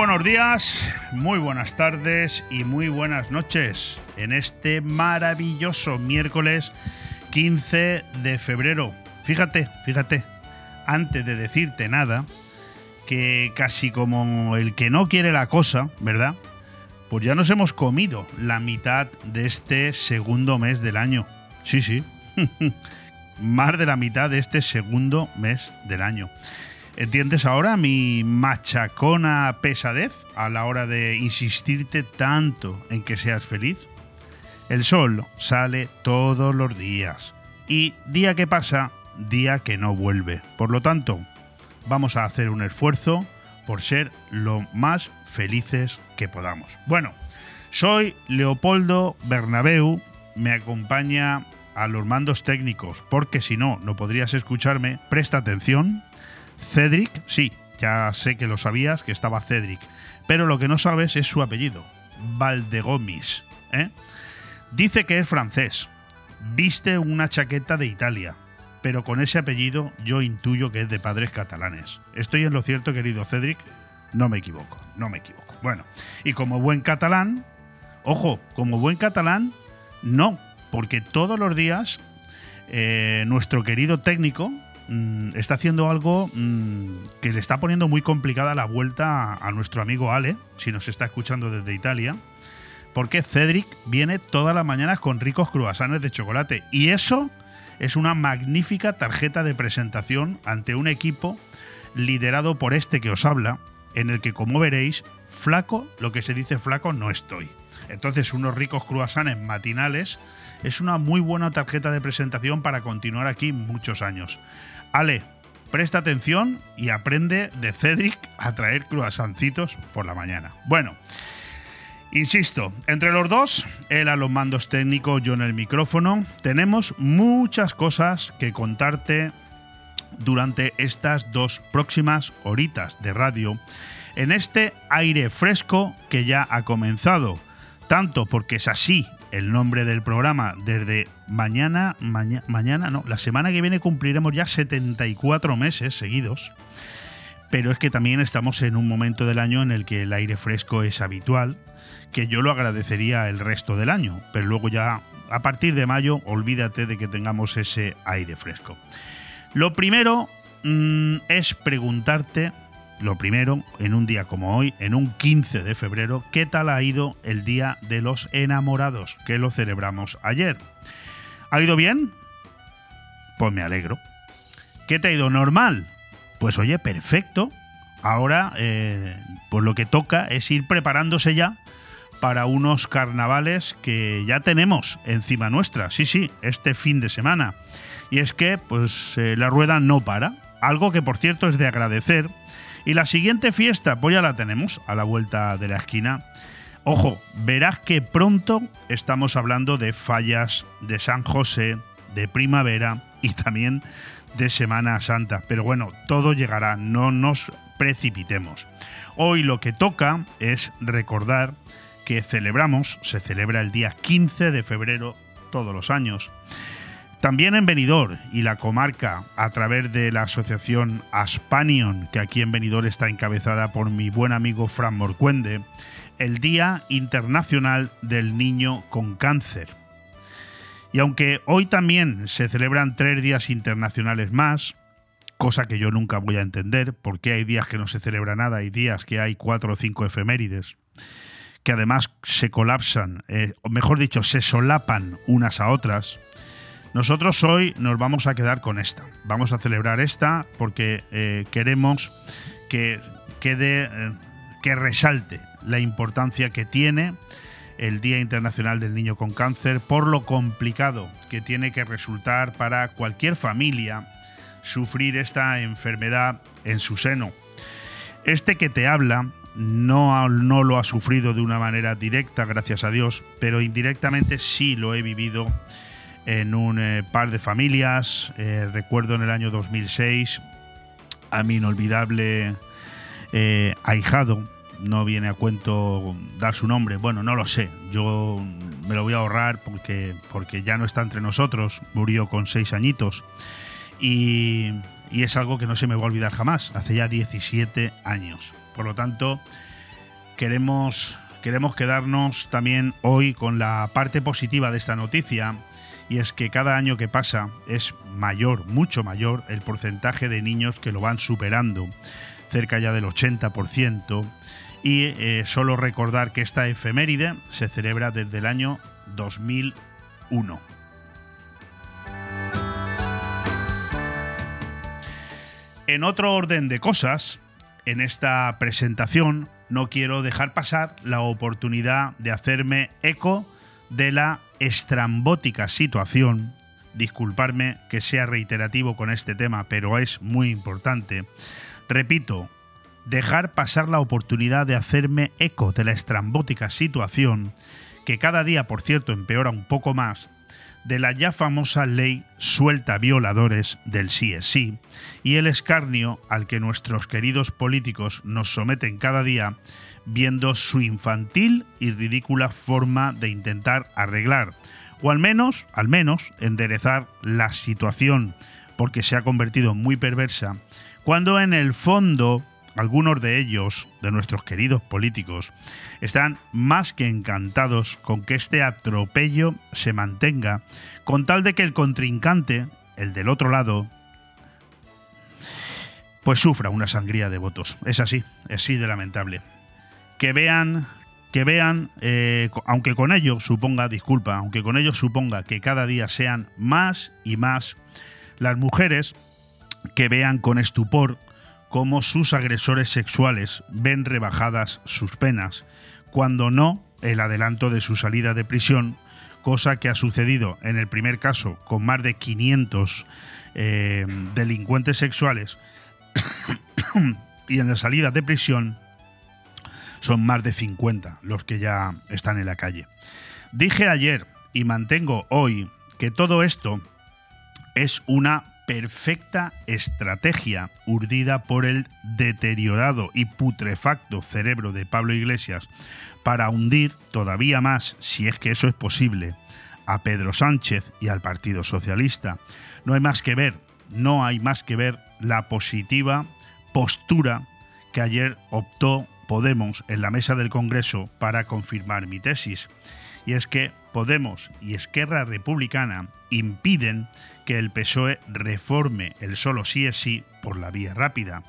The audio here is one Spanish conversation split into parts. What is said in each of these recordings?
buenos días, muy buenas tardes y muy buenas noches en este maravilloso miércoles 15 de febrero. Fíjate, fíjate, antes de decirte nada, que casi como el que no quiere la cosa, ¿verdad? Pues ya nos hemos comido la mitad de este segundo mes del año. Sí, sí. Más de la mitad de este segundo mes del año. ¿Entiendes ahora mi machacona pesadez a la hora de insistirte tanto en que seas feliz? El sol sale todos los días y día que pasa, día que no vuelve. Por lo tanto, vamos a hacer un esfuerzo por ser lo más felices que podamos. Bueno, soy Leopoldo Bernabeu, me acompaña a los mandos técnicos, porque si no, no podrías escucharme. Presta atención. Cedric, sí, ya sé que lo sabías, que estaba Cedric, pero lo que no sabes es su apellido, Valdegomis. ¿eh? Dice que es francés, viste una chaqueta de Italia, pero con ese apellido yo intuyo que es de padres catalanes. ¿Estoy en lo cierto, querido Cedric? No me equivoco, no me equivoco. Bueno, y como buen catalán, ojo, como buen catalán, no, porque todos los días eh, nuestro querido técnico, Mm, está haciendo algo mm, que le está poniendo muy complicada la vuelta a, nuestro amigo Ale, si nos está escuchando desde Italia, porque Cedric viene todas las mañanas con ricos cruasanes de chocolate. Y eso es una magnífica tarjeta de presentación ante un equipo liderado por este que os habla, en el que, como veréis, flaco, lo que se dice flaco, no estoy. Entonces, unos ricos cruasanes matinales es una muy buena tarjeta de presentación para continuar aquí muchos años. Ale, presta atención y aprende de Cedric a traer cruasancitos por la mañana. Bueno, insisto, entre los dos, él a los mandos técnicos, yo en el micrófono, tenemos muchas cosas que contarte durante estas dos próximas horitas de radio en este aire fresco que ya ha comenzado, tanto porque es así el nombre del programa. Desde mañana, mañana, no, la semana que viene cumpliremos ya 74 meses seguidos, pero es que también estamos en un momento del año en el que el aire fresco es habitual, que yo lo agradecería el resto del año, pero luego ya a partir de mayo olvídate de que tengamos ese aire fresco. Lo primero mm, es preguntarte lo primero, en un día como hoy, en un 15 de febrero, ¿qué tal ha ido el Día de los Enamorados, que lo celebramos ayer? ¿Ha ido bien? Pues me alegro. ¿Qué te ha ido normal? Pues oye, perfecto. Ahora, eh, pues lo que toca es ir preparándose ya para unos carnavales que ya tenemos encima nuestra. Sí, sí, este fin de semana. Y es que, pues, eh, la rueda no para. Algo que, por cierto, es de agradecer y la siguiente fiesta, pues ya la tenemos a la vuelta de la esquina. Ojo, verás que pronto estamos hablando de fallas de San José, de primavera y también de Semana Santa. Pero bueno, todo llegará, no nos precipitemos. Hoy lo que toca es recordar que celebramos, se celebra el día 15 de febrero todos los años, también en Benidorm y la comarca, a través de la asociación Aspanion, que aquí en Benidorm está encabezada por mi buen amigo Fran Morcuende, el Día Internacional del Niño con Cáncer. Y aunque hoy también se celebran tres días internacionales más, cosa que yo nunca voy a entender, porque hay días que no se celebra nada, y días que hay cuatro o cinco efemérides, que además se colapsan, eh, o mejor dicho, se solapan unas a otras, nosotros hoy nos vamos a quedar con esta. Vamos a celebrar esta porque eh, queremos que eh, que resalte la importancia que tiene el Día Internacional del Niño con Cáncer por lo complicado que tiene que resultar para cualquier familia sufrir esta enfermedad en su seno. Este que te habla no, no lo ha sufrido de una manera directa, gracias a Dios, pero indirectamente sí lo he vivido en un eh, par de familias. Eh, recuerdo en el año 2006 a mi inolvidable eh, ahijado. No viene a cuento dar su nombre. Bueno, no lo sé. Yo me lo voy a ahorrar porque, porque ya no está entre nosotros. Murió con seis añitos. Y, y es algo que no se me va a olvidar jamás. Hace ya 17 años. Por lo tanto, queremos, queremos quedarnos también hoy con la parte positiva de esta noticia y es que cada año que pasa es mayor, mucho mayor, el porcentaje de niños que lo van superando, cerca ya del 80%, y eh, solo recordar que esta efeméride se celebra desde el año 2001. En otro orden de cosas, en esta presentación no quiero dejar pasar la oportunidad de hacerme eco de la estrambótica situación, disculparme que sea reiterativo con este tema, pero es muy importante. Repito, dejar pasar la oportunidad de hacerme eco de la estrambótica situación, que cada día, por cierto, empeora un poco más, de la ya famosa ley suelta violadores del sí y el escarnio al que nuestros queridos políticos nos someten cada día viendo su infantil y ridícula forma de intentar arreglar, o al menos, al menos, enderezar la situación, porque se ha convertido en muy perversa, cuando en el fondo algunos de ellos, de nuestros queridos políticos, están más que encantados con que este atropello se mantenga, con tal de que el contrincante, el del otro lado, pues sufra una sangría de votos. Es así, es así de lamentable que vean que vean, eh, aunque con ello suponga, disculpa, aunque con ello suponga que cada día sean más y más las mujeres que vean con estupor cómo sus agresores sexuales ven rebajadas sus penas, cuando no el adelanto de su salida de prisión, cosa que ha sucedido en el primer caso con más de 500 eh, delincuentes sexuales y en la salida de prisión son más de 50 los que ya están en la calle. Dije ayer y mantengo hoy que todo esto es una perfecta estrategia urdida por el deteriorado y putrefacto cerebro de Pablo Iglesias para hundir todavía más, si es que eso es posible, a Pedro Sánchez y al Partido Socialista. No hay más que ver, no hay más que ver la positiva postura que ayer optó Podemos en la mesa del Congreso para confirmar mi tesis. Y es que Podemos y Esquerra Republicana impiden que el PSOE reforme el solo sí es sí por la vía rápida.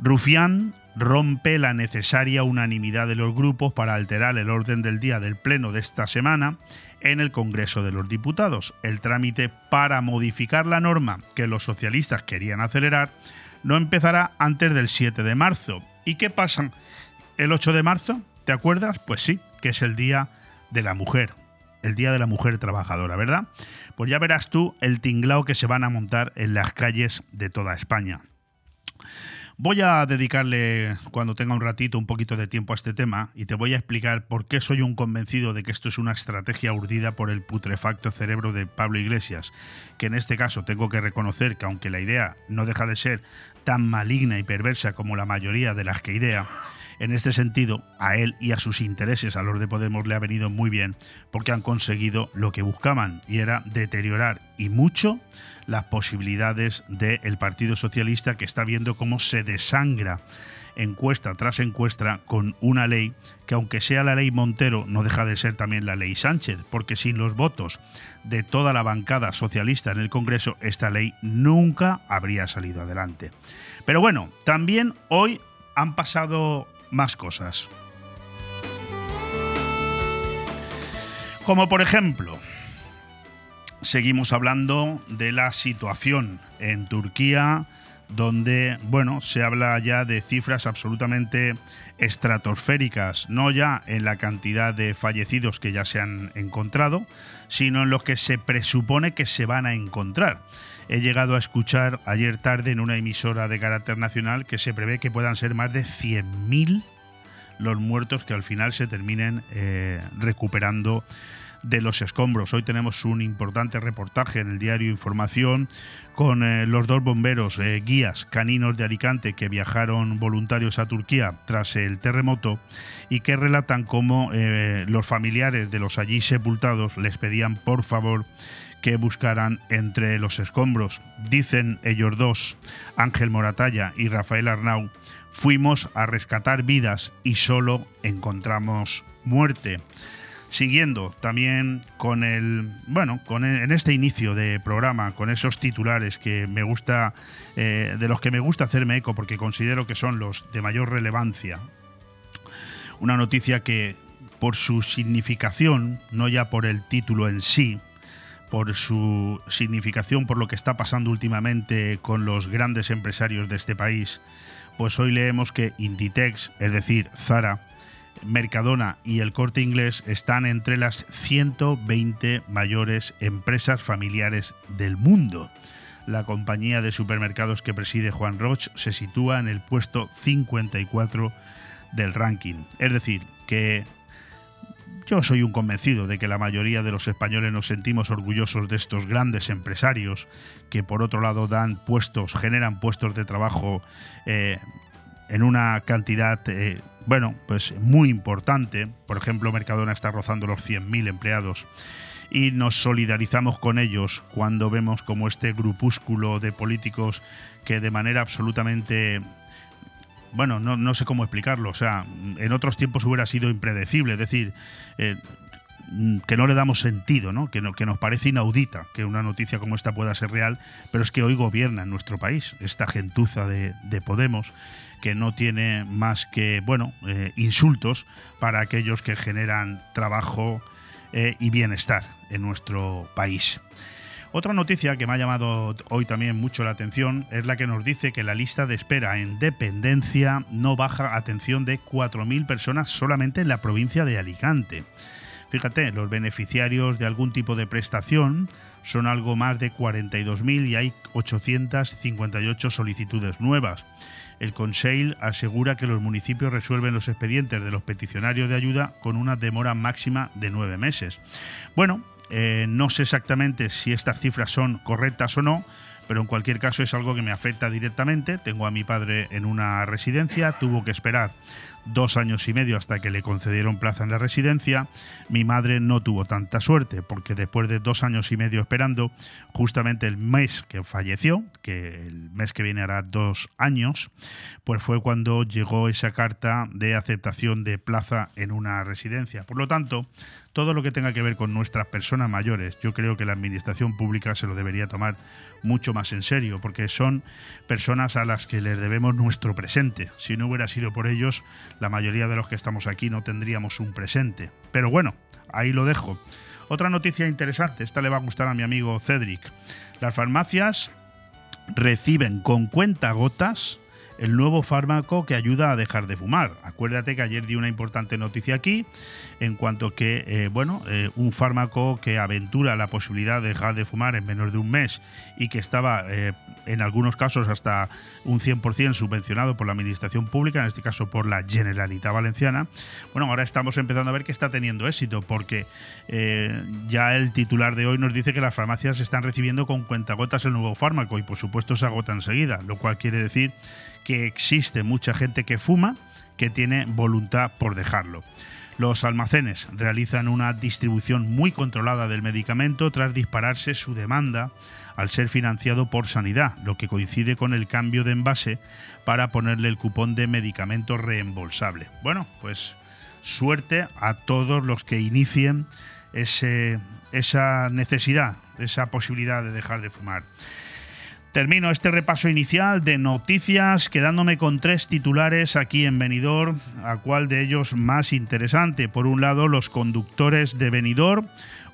Rufián rompe la necesaria unanimidad de los grupos para alterar el orden del día del Pleno de esta semana en el Congreso de los Diputados. El trámite para modificar la norma que los socialistas querían acelerar no empezará antes del 7 de marzo. ¿Y qué pasa el 8 de marzo, ¿te acuerdas? Pues sí, que es el Día de la Mujer, el Día de la Mujer Trabajadora, ¿verdad? Pues ya verás tú el tinglao que se van a montar en las calles de toda España. Voy a dedicarle, cuando tenga un ratito, un poquito de tiempo a este tema y te voy a explicar por qué soy un convencido de que esto es una estrategia urdida por el putrefacto cerebro de Pablo Iglesias, que en este caso tengo que reconocer que aunque la idea no deja de ser tan maligna y perversa como la mayoría de las que idea, en este sentido, a él y a sus intereses, a los de Podemos, le ha venido muy bien porque han conseguido lo que buscaban y era deteriorar y mucho las posibilidades del Partido Socialista que está viendo cómo se desangra encuesta tras encuesta con una ley que aunque sea la ley Montero no deja de ser también la ley Sánchez, porque sin los votos de toda la bancada socialista en el Congreso esta ley nunca habría salido adelante. Pero bueno, también hoy han pasado más cosas. Como por ejemplo, seguimos hablando de la situación en Turquía, donde, bueno, se habla ya de cifras absolutamente estratosféricas, no ya en la cantidad de fallecidos que ya se han encontrado, sino en lo que se presupone que se van a encontrar he llegado a escuchar ayer tarde en una emisora de carácter nacional que se prevé que puedan ser más de 100.000 los muertos que al final se terminen eh, recuperando de los escombros. Hoy tenemos un importante reportaje en el diario Información con eh, los dos bomberos eh, guías caninos de Alicante que viajaron voluntarios a Turquía tras el terremoto y que relatan cómo los familiares de los allí sepultados les pedían por favor que buscaran entre los escombros. Dicen ellos dos, Ángel Moratalla y Rafael Arnau, fuimos a rescatar vidas y solo encontramos muerte. Siguiendo también con el, bueno, con en este inicio de programa, con esos titulares que me gusta, eh, de los que me gusta hacerme eco porque considero que son los de mayor relevancia. Una noticia que por su significación, no ya por el título en sí, por su significación, por lo que está pasando últimamente con los grandes empresarios de este país, pues hoy leemos que Inditex, es decir, Zara, Mercadona y el Corte Inglés están entre las 120 mayores empresas familiares del mundo. La compañía de supermercados que preside Juan Roch se sitúa en el puesto 54 del ranking. Es decir, que yo soy un convencido de que la mayoría de los españoles nos sentimos orgullosos de estos grandes empresarios que por otro lado dan puestos, generan puestos de trabajo eh, en una cantidad, eh, bueno, pues muy importante. Por ejemplo, Mercadona está rozando los 100.000 empleados y nos solidarizamos con ellos cuando vemos como este grupúsculo de políticos que de manera absolutamente bueno, no, sé cómo explicarlo. O sea, en otros tiempos hubiera sido impredecible. Es decir, eh, que no le damos sentido, ¿no? Que, que nos parece inaudita que una noticia como esta pueda ser real, pero es que hoy gobierna en nuestro país esta gentuza de, Podemos que no tiene más que, bueno, eh, insultos para aquellos que generan trabajo eh, y bienestar en nuestro país. Otra noticia que me ha llamado hoy también mucho la atención es la que nos dice que la lista de espera en dependencia no baja atención de 4.000 personas solamente en la provincia de Alicante. Fíjate, los beneficiarios de algún tipo de prestación son algo más de 42.000 y hay 858 solicitudes nuevas. El Conseil asegura que los municipios resuelven los expedientes de los peticionarios de ayuda con una demora máxima de nueve meses. Bueno, eh, no sé exactamente si estas cifras son correctas o no, pero en cualquier caso es algo que me afecta directamente. Tengo a mi padre en una residencia, tuvo que esperar dos años y medio hasta que le concedieron plaza en la residencia. Mi madre no tuvo tanta suerte porque después de dos años y medio esperando, justamente el mes que falleció, que el mes que viene hará dos años, pues fue cuando llegó esa carta de aceptación de plaza en una residencia. Por lo tanto, todo lo que tenga que ver con nuestras personas mayores, yo creo que la administración pública se lo debería tomar mucho más en serio, porque son personas a las que les debemos nuestro presente. Si no hubiera sido por ellos, la mayoría de los que estamos aquí no tendríamos un presente. Pero bueno, ahí lo dejo. Otra noticia interesante, esta le va a gustar a mi amigo Cedric. Las farmacias reciben con cuenta gotas el nuevo fármaco que ayuda a dejar de fumar. Acuérdate que ayer di una importante noticia aquí en cuanto que, eh, bueno, eh, un fármaco que aventura la posibilidad de dejar de fumar en menos de un mes y que estaba eh, en algunos casos hasta un 100% subvencionado por la administración pública, en este caso por la Generalitat Valenciana. Bueno, ahora estamos empezando a ver que está teniendo éxito porque ya el titular de hoy nos dice que las farmacias están recibiendo con cuentagotas el nuevo fármaco y por supuesto se agota enseguida, lo cual quiere decir que existe mucha gente que fuma que tiene voluntad por dejarlo. Los almacenes realizan una distribución muy controlada del medicamento tras dispararse su demanda al ser financiado por Sanidad, lo que coincide con el cambio de envase para ponerle el cupón de medicamento reembolsable. Bueno, pues suerte a todos los que inicien ese, esa necesidad, esa posibilidad de dejar de fumar. Termino este repaso inicial de noticias quedándome con tres titulares aquí en Benidorm, a cuál de ellos más interesante. Por un lado, los conductores de Benidorm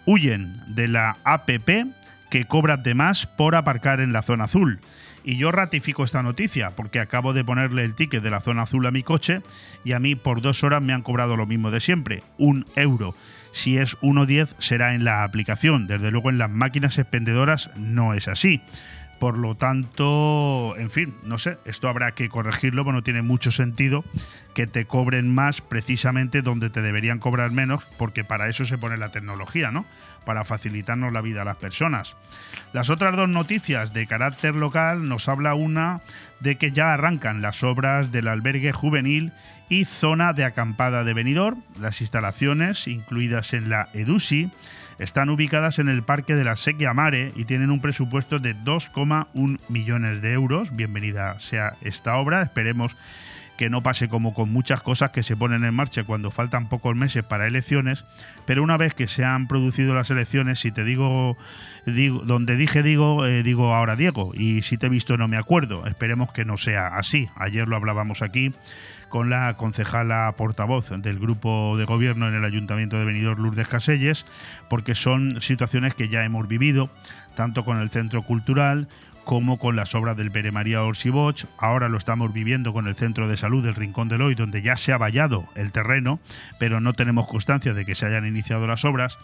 huyen de la APP que cobra de más por aparcar en la zona azul. Y yo ratifico esta noticia porque acabo de ponerle el ticket de la zona azul a mi coche y a mí por dos horas me han cobrado lo mismo de siempre, un euro. Si es 1,10 será en la aplicación, desde luego en las máquinas expendedoras no es así. Por lo tanto, en fin, no sé, esto habrá que corregirlo, pero no tiene mucho sentido que te cobren más precisamente donde te deberían cobrar menos, porque para eso se pone la tecnología, ¿no? Para facilitarnos la vida a las personas. Las otras dos noticias de carácter local nos habla una de que ya arrancan las obras del albergue juvenil y zona de acampada de Benidorm, las instalaciones incluidas en la EDUSI están ubicadas en el Parque de la Sequia Mare y tienen un presupuesto de 2,1 millones de euros. Bienvenida sea esta obra. Esperemos que no pase como con muchas cosas que se ponen en marcha cuando faltan pocos meses para elecciones, pero una vez que se han producido las elecciones, si te digo, digo donde dije digo, eh, digo ahora Diego, y si te he visto no me acuerdo, esperemos que no sea así. Ayer lo hablábamos aquí con la concejala portavoz del grupo de gobierno en el Ayuntamiento de Benidorm, Lourdes Caselles, porque son situaciones que ya hemos vivido, tanto con el Centro Cultural como con las obras del Pere María Orsiboch. Ahora lo estamos viviendo con el Centro de Salud del Rincón del Hoy, donde ya se ha vallado el terreno, pero no tenemos constancia de que se hayan iniciado las obras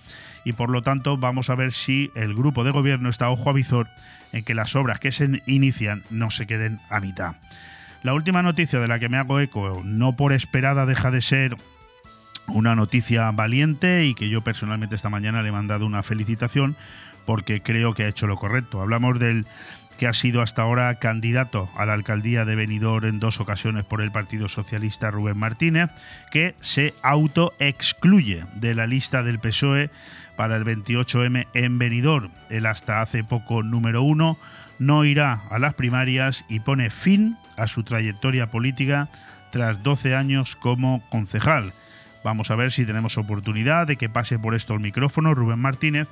y por lo tanto vamos a ver si el grupo de gobierno está ojo a visor en que las obras que se inician no se queden a mitad. La última noticia de la que me hago eco, no por esperada, deja de ser una noticia valiente y que yo personalmente esta mañana le he mandado una felicitación porque creo que ha hecho lo correcto. Hablamos del que ha sido hasta ahora candidato a la alcaldía de Benidorm en dos ocasiones por el Partido Socialista Rubén Martínez, que se autoexcluye de la lista del PSOE para el 28M en Benidorm. El hasta hace poco número uno no irá a las primarias y pone fin a su trayectoria política tras 12 años como concejal. Vamos a ver si tenemos oportunidad de que pase por esto el micrófono Rubén Martínez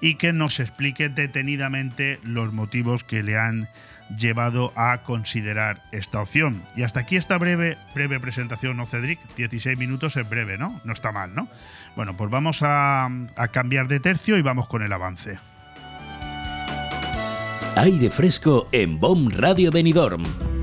y que nos explique detenidamente los motivos que le han llevado a considerar esta opción. Y hasta aquí esta breve, breve presentación, ¿no, Cedric? 16 minutos es breve, ¿no? No está mal, ¿no? Bueno, pues vamos a, a cambiar de tercio y vamos con el avance. Aire fresco en BOM Radio Benidorm.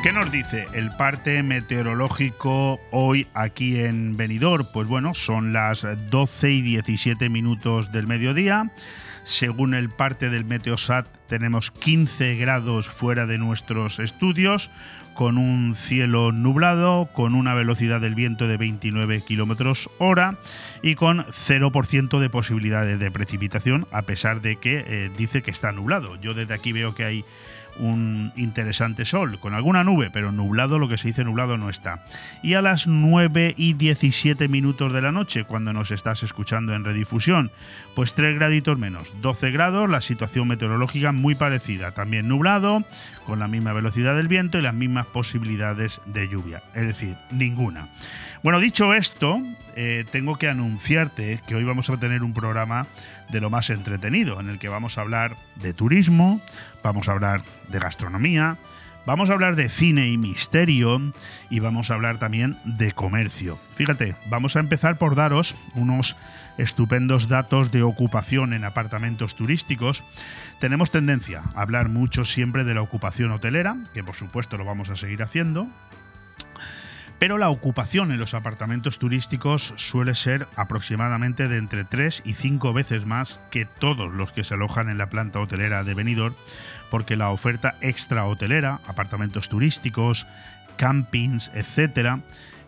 ¿Qué nos dice el parte meteorológico hoy aquí en Benidorm? Pues bueno, son las 12 y 17 minutos del mediodía. Según el parte del Meteosat, tenemos 15 grados fuera de nuestros estudios, con un cielo nublado, con una velocidad del viento de 29 kilómetros hora y con 0% de posibilidades de precipitación, a pesar de que eh, dice que está nublado. Yo desde aquí veo que hay un interesante sol, con alguna nube, pero nublado, lo que se dice nublado no está. Y a las 9 y 17 minutos de la noche, cuando nos estás escuchando en redifusión, pues 3 graditos menos, 12 grados, la situación meteorológica muy parecida, también nublado, con la misma velocidad del viento y las mismas posibilidades de lluvia, es decir, ninguna. Bueno, dicho esto, eh, tengo que anunciarte que hoy vamos a tener un programa de lo más entretenido, en el que vamos a hablar de turismo, vamos a hablar de gastronomía, vamos a hablar de cine y misterio y vamos a hablar también de comercio. Fíjate, vamos a empezar por daros unos estupendos datos de ocupación en apartamentos turísticos. Tenemos tendencia a hablar mucho siempre de la ocupación hotelera, que por supuesto lo vamos a seguir haciendo, pero la ocupación en los apartamentos turísticos suele ser aproximadamente de entre 3 y 5 veces más que todos los que se alojan en la planta hotelera de Benidorm, porque la oferta extra hotelera, apartamentos turísticos, campings, etcétera,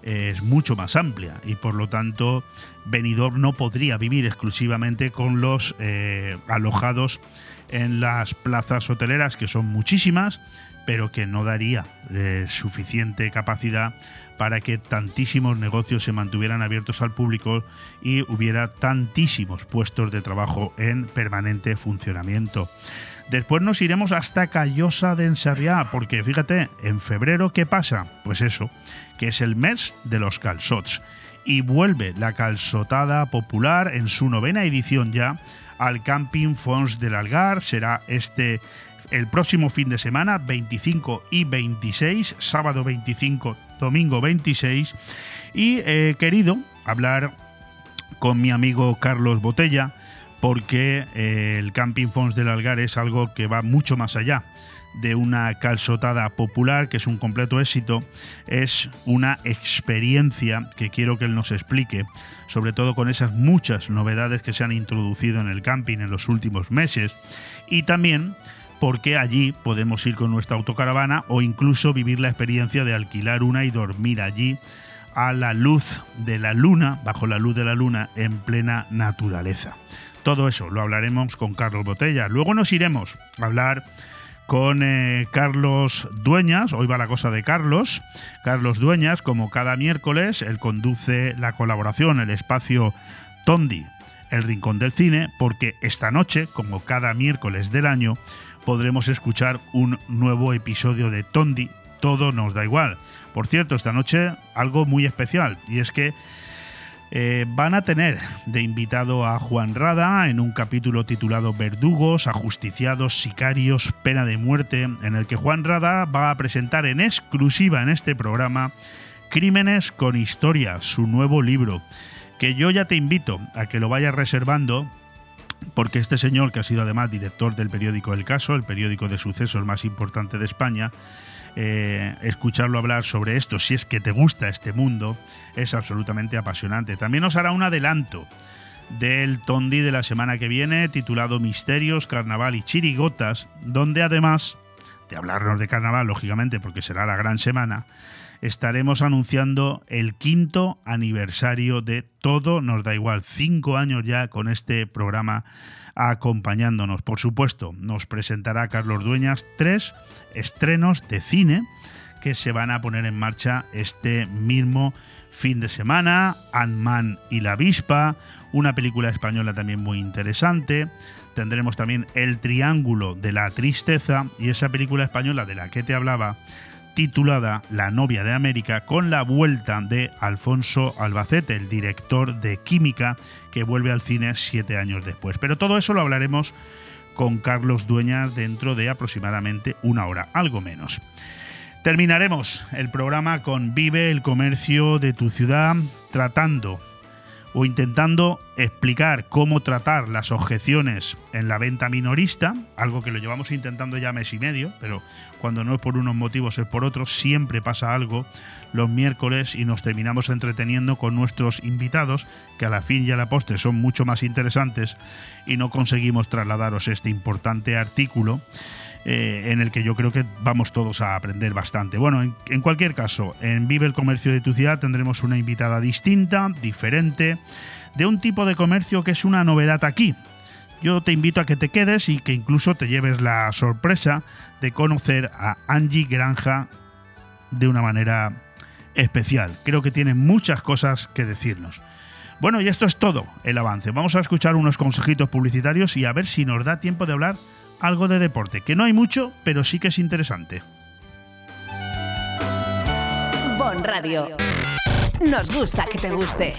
es mucho más amplia y por lo tanto Benidorm no podría vivir exclusivamente con los eh, alojados en las plazas hoteleras que son muchísimas pero que no daría eh, suficiente capacidad para que tantísimos negocios se mantuvieran abiertos al público y hubiera tantísimos puestos de trabajo en permanente funcionamiento. Después nos iremos hasta Callosa de Ensarriá, porque fíjate, en febrero, ¿qué pasa? Pues eso, que es el mes de los calzots. Y vuelve la calzotada popular en su novena edición ya al Camping Fons del Algar. Será este el próximo fin de semana, 25 y 26, sábado 25 domingo 26, y he querido hablar con mi amigo Carlos Botella, porque eh, el Camping Fons del Algar es algo que va mucho más allá de una calzotada popular, que es un completo éxito, es una experiencia que quiero que él nos explique, sobre todo con esas muchas novedades que se han introducido en el camping en los últimos meses, y también porque allí podemos ir con nuestra autocaravana o incluso vivir la experiencia de alquilar una y dormir allí a la luz de la luna, bajo la luz de la luna, en plena naturaleza. Todo eso lo hablaremos con Carlos Botella. Luego nos iremos a hablar con eh, Carlos Dueñas, hoy va la cosa de Carlos, Carlos Dueñas, como cada miércoles, él conduce la colaboración, el espacio Tondi, el Rincón del Cine, porque esta noche, como cada miércoles del año, podremos escuchar un nuevo episodio de Tondi, todo nos da igual. Por cierto, esta noche algo muy especial, y es que eh, van a tener de invitado a Juan Rada en un capítulo titulado Verdugos, ajusticiados, sicarios, pena de muerte, en el que Juan Rada va a presentar en exclusiva en este programa Crímenes con Historia, su nuevo libro, que yo ya te invito a que lo vayas reservando porque este señor, que ha sido además director del periódico El Caso, el periódico de sucesos más importante de España, eh, escucharlo hablar sobre esto, si es que te gusta este mundo, es absolutamente apasionante. También nos hará un adelanto del Tondi de la semana que viene, titulado Misterios, Carnaval y Chirigotas, donde además de hablarnos de carnaval, lógicamente, porque será la gran semana, estaremos anunciando el quinto aniversario de Todo Nos Da Igual. Cinco años ya con este programa acompañándonos. Por supuesto, nos presentará Carlos Dueñas tres estrenos de cine que se van a poner en marcha este mismo fin de semana. Ant-Man y la avispa, una película española también muy interesante. Tendremos también El Triángulo de la Tristeza y esa película española de la que te hablaba, titulada La novia de América, con la vuelta de Alfonso Albacete, el director de Química, que vuelve al cine siete años después. Pero todo eso lo hablaremos con Carlos Dueñas dentro de aproximadamente una hora, algo menos. Terminaremos el programa con Vive el comercio de tu ciudad, tratando o intentando explicar cómo tratar las objeciones en la venta minorista, algo que lo llevamos intentando ya mes y medio, pero cuando no es por unos motivos es por otros, siempre pasa algo los miércoles y nos terminamos entreteniendo con nuestros invitados, que a la fin y a la postre son mucho más interesantes y no conseguimos trasladaros este importante artículo. Eh, en el que yo creo que vamos todos a aprender bastante. Bueno, en, cualquier caso, en Vive el Comercio de tu ciudad tendremos una invitada distinta, diferente, de un tipo de comercio que es una novedad aquí. Yo te invito a que te quedes y que incluso te lleves la sorpresa de conocer a Angie Granja de una manera especial. Creo que tiene muchas cosas que decirnos. Bueno, y esto es todo el avance. Vamos a escuchar unos consejitos publicitarios y a ver si nos da tiempo de hablar algo de deporte, que no hay mucho, pero sí que es interesante. Bon Radio. Nos gusta que te guste.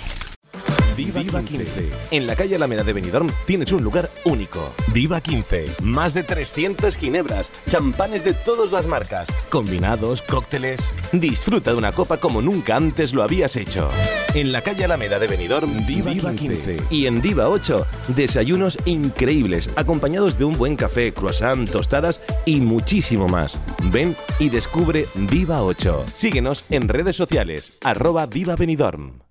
Viva, 15. En la calle Alameda de Benidorm tienes un lugar único. Viva 15. Más de 300 ginebras, champanes de todas las marcas, combinados, cócteles. Disfruta de una copa como nunca antes lo habías hecho. En la calle Alameda de Benidorm, Viva, 15. Y en Viva 8, desayunos increíbles, acompañados de un buen café, croissant, tostadas y muchísimo más. Ven y descubre Viva 8. Síguenos en redes sociales, arroba Viva Benidorm.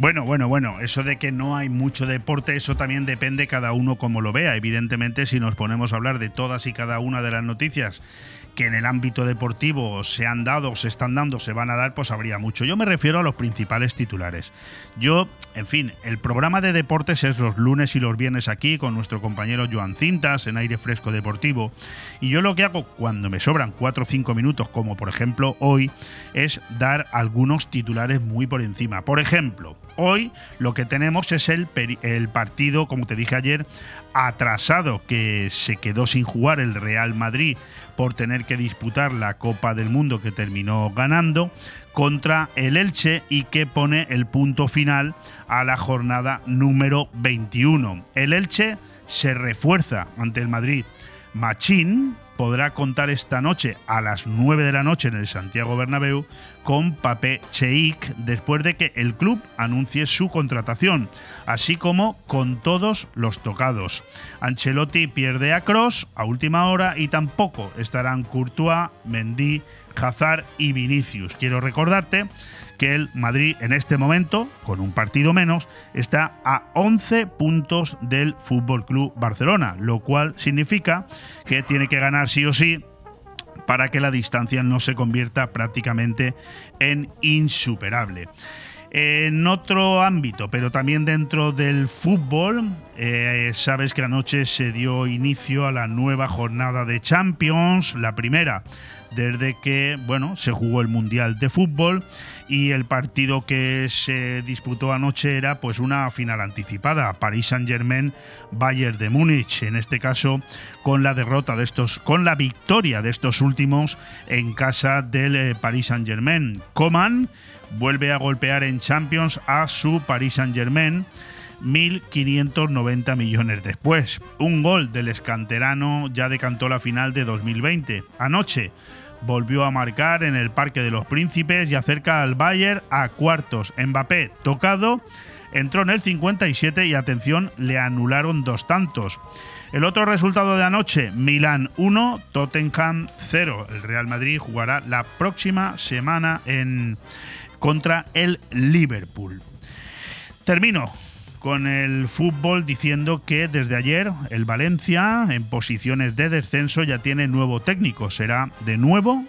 Bueno, bueno, bueno, eso de que no hay mucho deporte, eso también depende cada uno como lo vea. Evidentemente, si nos ponemos a hablar de todas y cada una de las noticias que en el ámbito deportivo se han dado, se están dando, se van a dar, pues habría mucho. Yo me refiero a los principales titulares. Yo, en fin, el programa de deportes es los lunes y los viernes aquí con nuestro compañero Joan Cintas en aire fresco deportivo. Y yo lo que hago cuando me sobran 4 o 5 minutos, como por ejemplo hoy, es dar algunos titulares muy por encima. Por ejemplo, hoy lo que tenemos es el, el partido, como te dije ayer, atrasado que se quedó sin jugar el Real Madrid por tener que disputar la Copa del Mundo que terminó ganando contra el Elche y que pone el punto final a la jornada número 21. El Elche se refuerza ante el Madrid. Machín podrá contar esta noche a las 9 de la noche en el Santiago Bernabéu con Pape Cheik después de que el club anuncie su contratación, así como con todos los tocados. Ancelotti pierde a Cross a última hora y tampoco estarán Courtois, Mendy, Hazard y Vinicius. Quiero recordarte que el Madrid en este momento, con un partido menos, está a 11 puntos del Fútbol Club Barcelona, lo cual significa que tiene que ganar sí o sí para que la distancia no se convierta prácticamente en insuperable. En otro ámbito, pero también dentro del fútbol, eh, sabes que anoche se dio inicio a la nueva jornada de Champions, la primera desde que bueno, se jugó el Mundial de Fútbol y el partido que se disputó anoche era pues una final anticipada, Paris Saint-Germain Bayern de Múnich, en este caso con la derrota de estos con la victoria de estos últimos en casa del eh, Paris Saint-Germain. Coman vuelve a golpear en Champions a su Paris Saint-Germain 1.590 millones después. Un gol del escanterano ya decantó la final de 2020. Anoche volvió a marcar en el Parque de los Príncipes y acerca al Bayern a cuartos. Mbappé tocado, entró en el 57 y atención, le anularon dos tantos. El otro resultado de anoche, Milán 1, Tottenham 0. El Real Madrid jugará la próxima semana en contra el Liverpool. Termino con el fútbol diciendo que desde ayer el Valencia en posiciones de descenso ya tiene nuevo técnico. Será de nuevo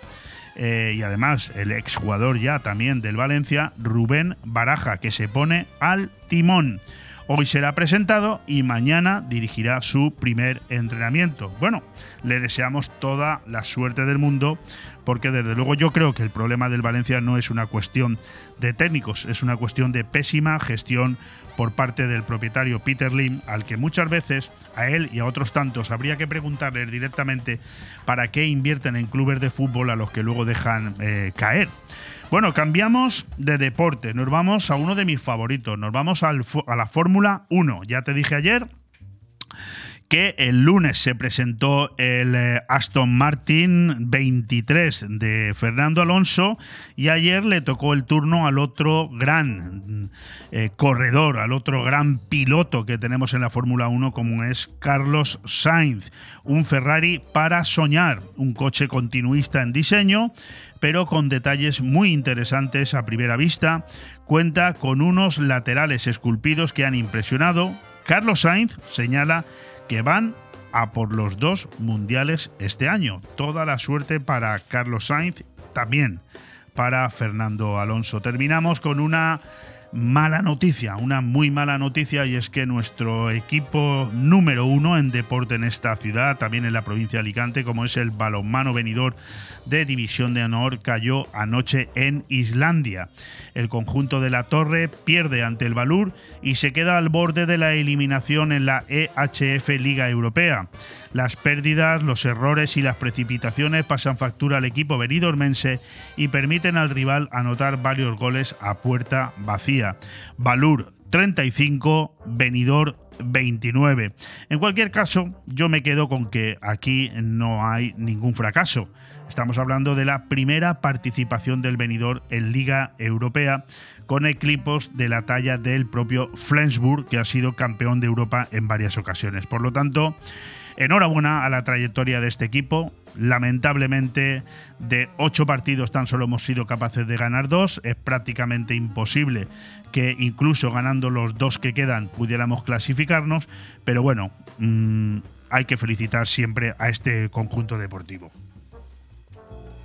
eh, y además el exjugador ya también del Valencia, Rubén Baraja, que se pone al timón. Hoy será presentado y mañana dirigirá su primer entrenamiento. Bueno, le deseamos toda la suerte del mundo porque desde luego yo creo que el problema del Valencia no es una cuestión de técnicos, es una cuestión de pésima gestión por parte del propietario Peter Lim, al que muchas veces a él y a otros tantos habría que preguntarles directamente para qué invierten en clubes de fútbol a los que luego dejan eh, caer. Bueno, cambiamos de deporte, nos vamos a uno de mis favoritos, nos vamos a la Fórmula 1. Ya te dije ayer que el lunes se presentó el eh, Aston Martin 23 de Fernando Alonso y ayer le tocó el turno al otro gran eh, corredor, al otro gran piloto que tenemos en la Fórmula 1 como es Carlos Sainz, un Ferrari para soñar, un coche continuista en diseño, pero con detalles muy interesantes a primera vista, cuenta con unos laterales esculpidos que han impresionado. Carlos Sainz señala que van a por los dos mundiales este año. Toda la suerte para Carlos Sainz, también para Fernando Alonso. Terminamos con una mala noticia, una muy mala noticia, y es que nuestro equipo número uno en deporte en esta ciudad, también en la provincia de Alicante, como es el balonmano venidor de División de Honor, cayó anoche en Islandia. El conjunto de la Torre pierde ante el Valur y se queda al borde de la eliminación en la EHF Liga Europea. Las pérdidas, los errores y las precipitaciones pasan factura al equipo venidormense y permiten al rival anotar varios goles a puerta vacía. Valur 35, Venidor 29. En cualquier caso, yo me quedo con que aquí no hay ningún fracaso. Estamos hablando de la primera participación del venidor en Liga Europea con equipos de la talla del propio Flensburg, que ha sido campeón de Europa en varias ocasiones. Por lo tanto, enhorabuena a la trayectoria de este equipo. Lamentablemente, de ocho partidos tan solo hemos sido capaces de ganar dos. Es prácticamente imposible que incluso ganando los dos que quedan pudiéramos clasificarnos. Pero bueno, mm, hay que felicitar siempre a este conjunto deportivo.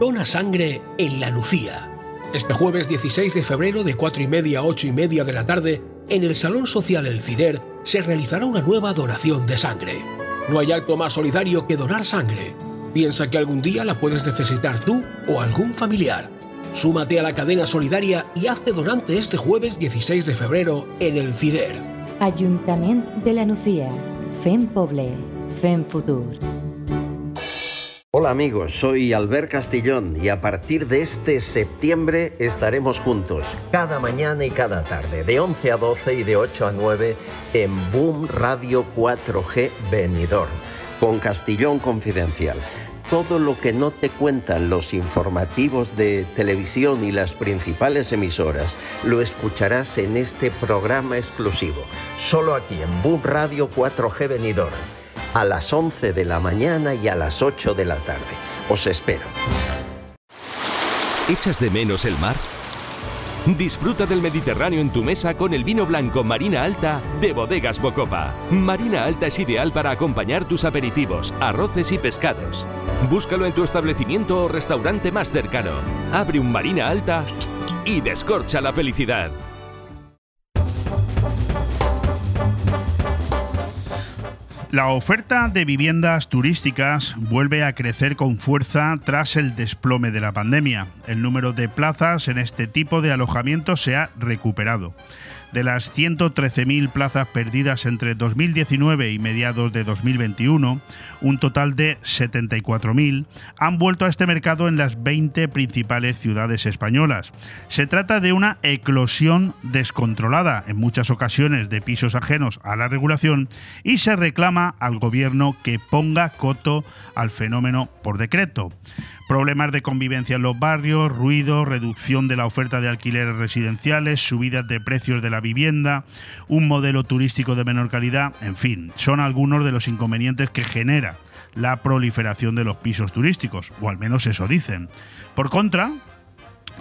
Dona sangre en La Lucía. Este jueves 16 de febrero de 4 y media a 8 y media de la tarde, en el Salón Social El Cider, se realizará una nueva donación de sangre. No hay acto más solidario que donar sangre. Piensa que algún día la puedes necesitar tú o algún familiar. Súmate a la cadena solidaria y hazte donante este jueves 16 de febrero en El Cider. Ayuntamiento de la Lucía. Fem Poble. Fem Futur. Hola amigos, soy Albert Castillón y a partir de este septiembre estaremos juntos cada mañana y cada tarde, de 11 a 12 y de 8 a 9 en Boom Radio 4G Benidorm, con Castillón Confidencial. Todo lo que no te cuentan los informativos de televisión y las principales emisoras lo escucharás en este programa exclusivo, solo aquí en Boom Radio 4G Benidorm a las 11 de la mañana y a las 8 de la tarde. Os espero. ¿Echas de menos el mar? Disfruta del Mediterráneo en tu mesa con el vino blanco Marina Alta de Bodegas Bocopa. Marina Alta es ideal para acompañar tus aperitivos, arroces y pescados. Búscalo en tu establecimiento o restaurante más cercano. Abre un Marina Alta y descorcha la felicidad. La oferta de viviendas turísticas vuelve a crecer con fuerza tras el desplome de la pandemia. El número de plazas en este tipo de alojamiento se ha recuperado. De las 113.000 plazas perdidas entre 2019 y mediados de 2021, un total de 74.000 han vuelto a este mercado en las 20 principales ciudades españolas. Se trata de una eclosión descontrolada, en muchas ocasiones de pisos ajenos a la regulación, y se reclama al gobierno que ponga coto al fenómeno por decreto problemas de convivencia en los barrios, ruido, reducción de la oferta de alquileres residenciales, subidas de precios de la vivienda, un modelo turístico de menor calidad, en fin, son algunos de los inconvenientes que genera la proliferación de los pisos turísticos, o al menos eso dicen. Por contra,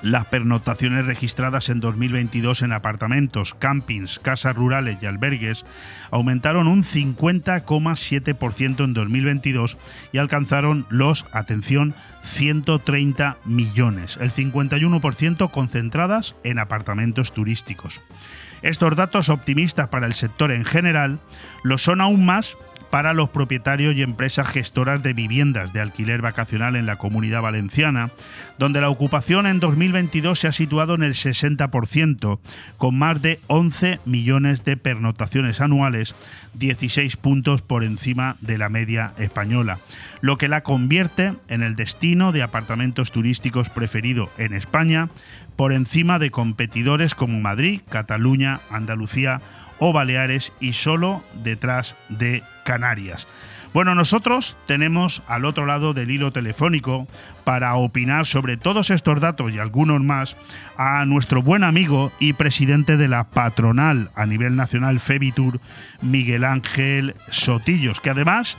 las pernoctaciones registradas en 2022 en apartamentos, campings, casas rurales y albergues aumentaron un 50,7% en 2022 y alcanzaron los, atención, 130 millones, el 51% concentradas en apartamentos turísticos. Estos datos optimistas para el sector en general lo son aún más para los propietarios y empresas gestoras de viviendas de alquiler vacacional en la comunidad valenciana, donde la ocupación en 2022 se ha situado en el 60%, con más de 11 millones de pernotaciones anuales, 16 puntos por encima de la media española, lo que la convierte en el destino de apartamentos turísticos preferido en España, por encima de competidores como Madrid, Cataluña, Andalucía o Baleares y solo detrás de Canarias. Bueno, nosotros tenemos al otro lado del hilo telefónico para opinar sobre todos estos datos y algunos más a nuestro buen amigo y presidente de la patronal a nivel nacional Febitur, Miguel Ángel Sotillos, que además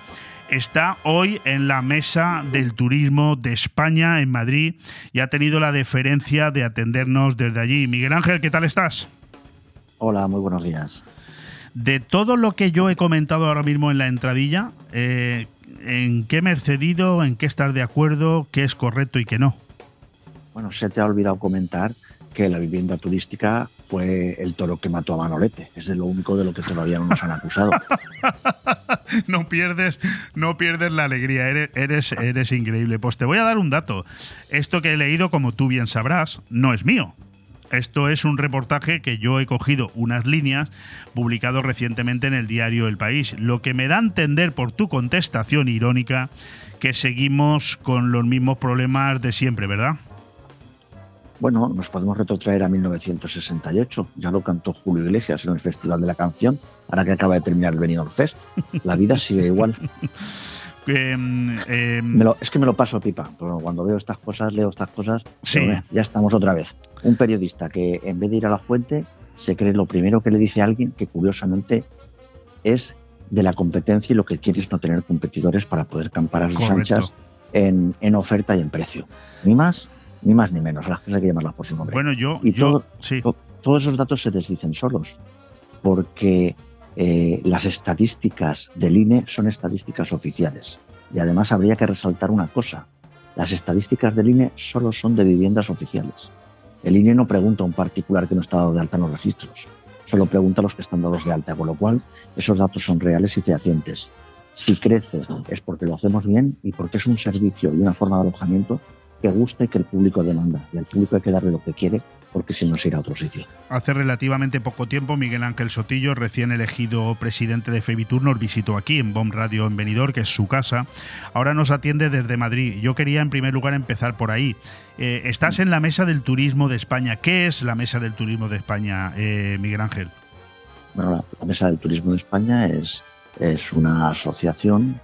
está hoy en la mesa del turismo de España en Madrid y ha tenido la deferencia de atendernos desde allí. Miguel Ángel, ¿qué tal estás? Hola, muy buenos días. De todo lo que yo he comentado ahora mismo en la entradilla, eh, ¿en qué me he cedido? ¿En qué estás de acuerdo? ¿Qué es correcto y qué no? Bueno, se te ha olvidado comentar que la vivienda turística fue el toro que mató a Manolete. Es de lo único de lo que todavía no nos han acusado. no pierdes, no pierdes la alegría, eres, eres, eres increíble. Pues te voy a dar un dato. Esto que he leído, como tú bien sabrás, no es mío. Esto es un reportaje que yo he cogido unas líneas publicado recientemente en el diario El País, lo que me da a entender por tu contestación irónica que seguimos con los mismos problemas de siempre, ¿verdad? Bueno, nos podemos retrotraer a 1968, ya lo cantó Julio Iglesias en el Festival de la Canción, ahora que acaba de terminar el Benidorm Fest. La vida sigue igual. Em, em, es que me lo paso pipa, cuando veo estas cosas, leo estas cosas, ya estamos otra vez. Un periodista que en vez de ir a la fuente se cree lo primero que le dice a alguien que curiosamente es de la competencia y lo que quiere es no tener competidores para poder campar a sus anchas en, en oferta y en precio. Ni más ni más ni menos, las cosas hay que llamarlas por su nombre. Bueno, yo, y yo sí. todos esos datos se desdicen solos, porque eh, las estadísticas del INE son estadísticas oficiales. Y además habría que resaltar una cosa, las estadísticas del INE solo son de viviendas oficiales. El INE no pregunta a un particular que no está dado de alta en los registros, solo pregunta a los que están dados de alta, con lo cual esos datos son reales y fehacientes. Si crece es porque lo hacemos bien y porque es un servicio y una forma de alojamiento que guste que el público demanda. Y al público hay que darle lo que quiere porque si no se irá a otro sitio. Hace relativamente poco tiempo, Miguel Ángel Sotillo, recién elegido presidente de Febitur, nos visitó aquí en BOM Radio en Benidorm, que es su casa. Ahora nos atiende desde Madrid. Yo quería en primer lugar empezar por ahí. Eh, estás en la Mesa del Turismo de España. ¿Qué es la Mesa del Turismo de España, eh, Miguel Ángel? Bueno, la, Mesa del Turismo de España es, es una asociación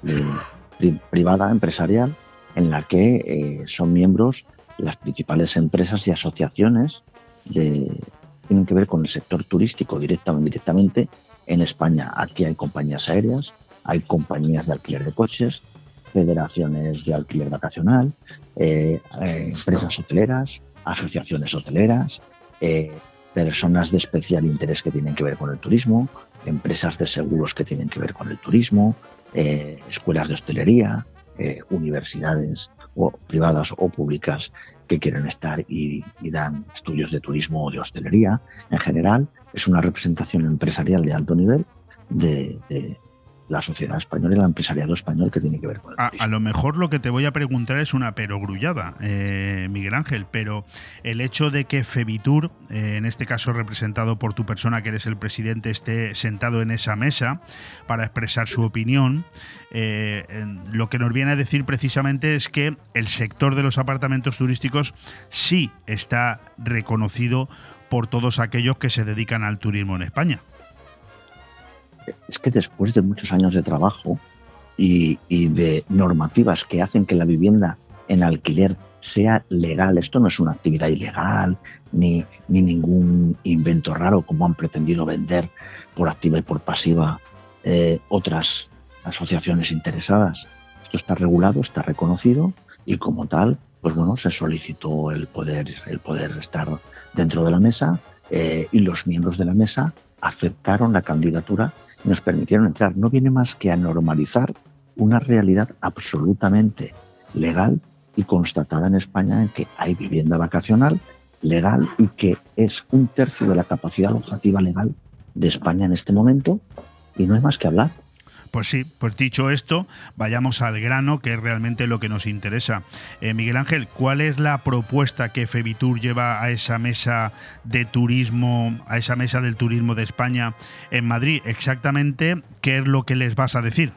privada, empresarial, en la que eh, son miembros las principales empresas y asociaciones que tienen que ver con el sector turístico directa o indirectamente en España. Aquí hay compañías aéreas, hay compañías de alquiler de coches, federaciones de alquiler vacacional, eh, eh, empresas hoteleras, asociaciones hoteleras, personas de especial interés que tienen que ver con el turismo, empresas de seguros que tienen que ver con el turismo, escuelas de hostelería, eh, universidades o privadas o públicas que quieren estar y, dan estudios de turismo o de hostelería. En general, es una representación empresarial de alto nivel de, la sociedad española y el empresariado español que tiene que ver con el a, a, lo mejor lo que te voy a preguntar es una perogrullada, eh, Miguel Ángel, pero el hecho de que Febitur, eh, en este caso representado por tu persona que eres el presidente, esté sentado en esa mesa para expresar su opinión, eh, lo que nos viene a decir precisamente es que el sector de los apartamentos turísticos sí está reconocido por todos aquellos que se dedican al turismo en España es que después de muchos años de trabajo y, de normativas que hacen que la vivienda en alquiler sea legal, esto no es una actividad ilegal ni, ni ningún invento raro como han pretendido vender por activa y por pasiva eh, otras asociaciones interesadas. Esto está regulado, está reconocido y como tal, pues bueno, se solicitó el poder, el poder estar dentro de la mesa eh, y los miembros de la mesa aceptaron la candidatura nos permitieron entrar. No viene más que a normalizar una realidad absolutamente legal y constatada en España en que hay vivienda vacacional legal y que es un tercio de la capacidad alojativa legal de España en este momento y no hay más que hablar. Pues sí, pues dicho esto, vayamos al grano, que es realmente lo que nos interesa. Eh, Miguel Ángel, ¿cuál es la propuesta que Febitur lleva a esa mesa de turismo, a esa mesa del turismo de España en Madrid? Exactamente, ¿qué es lo que les vas a decir?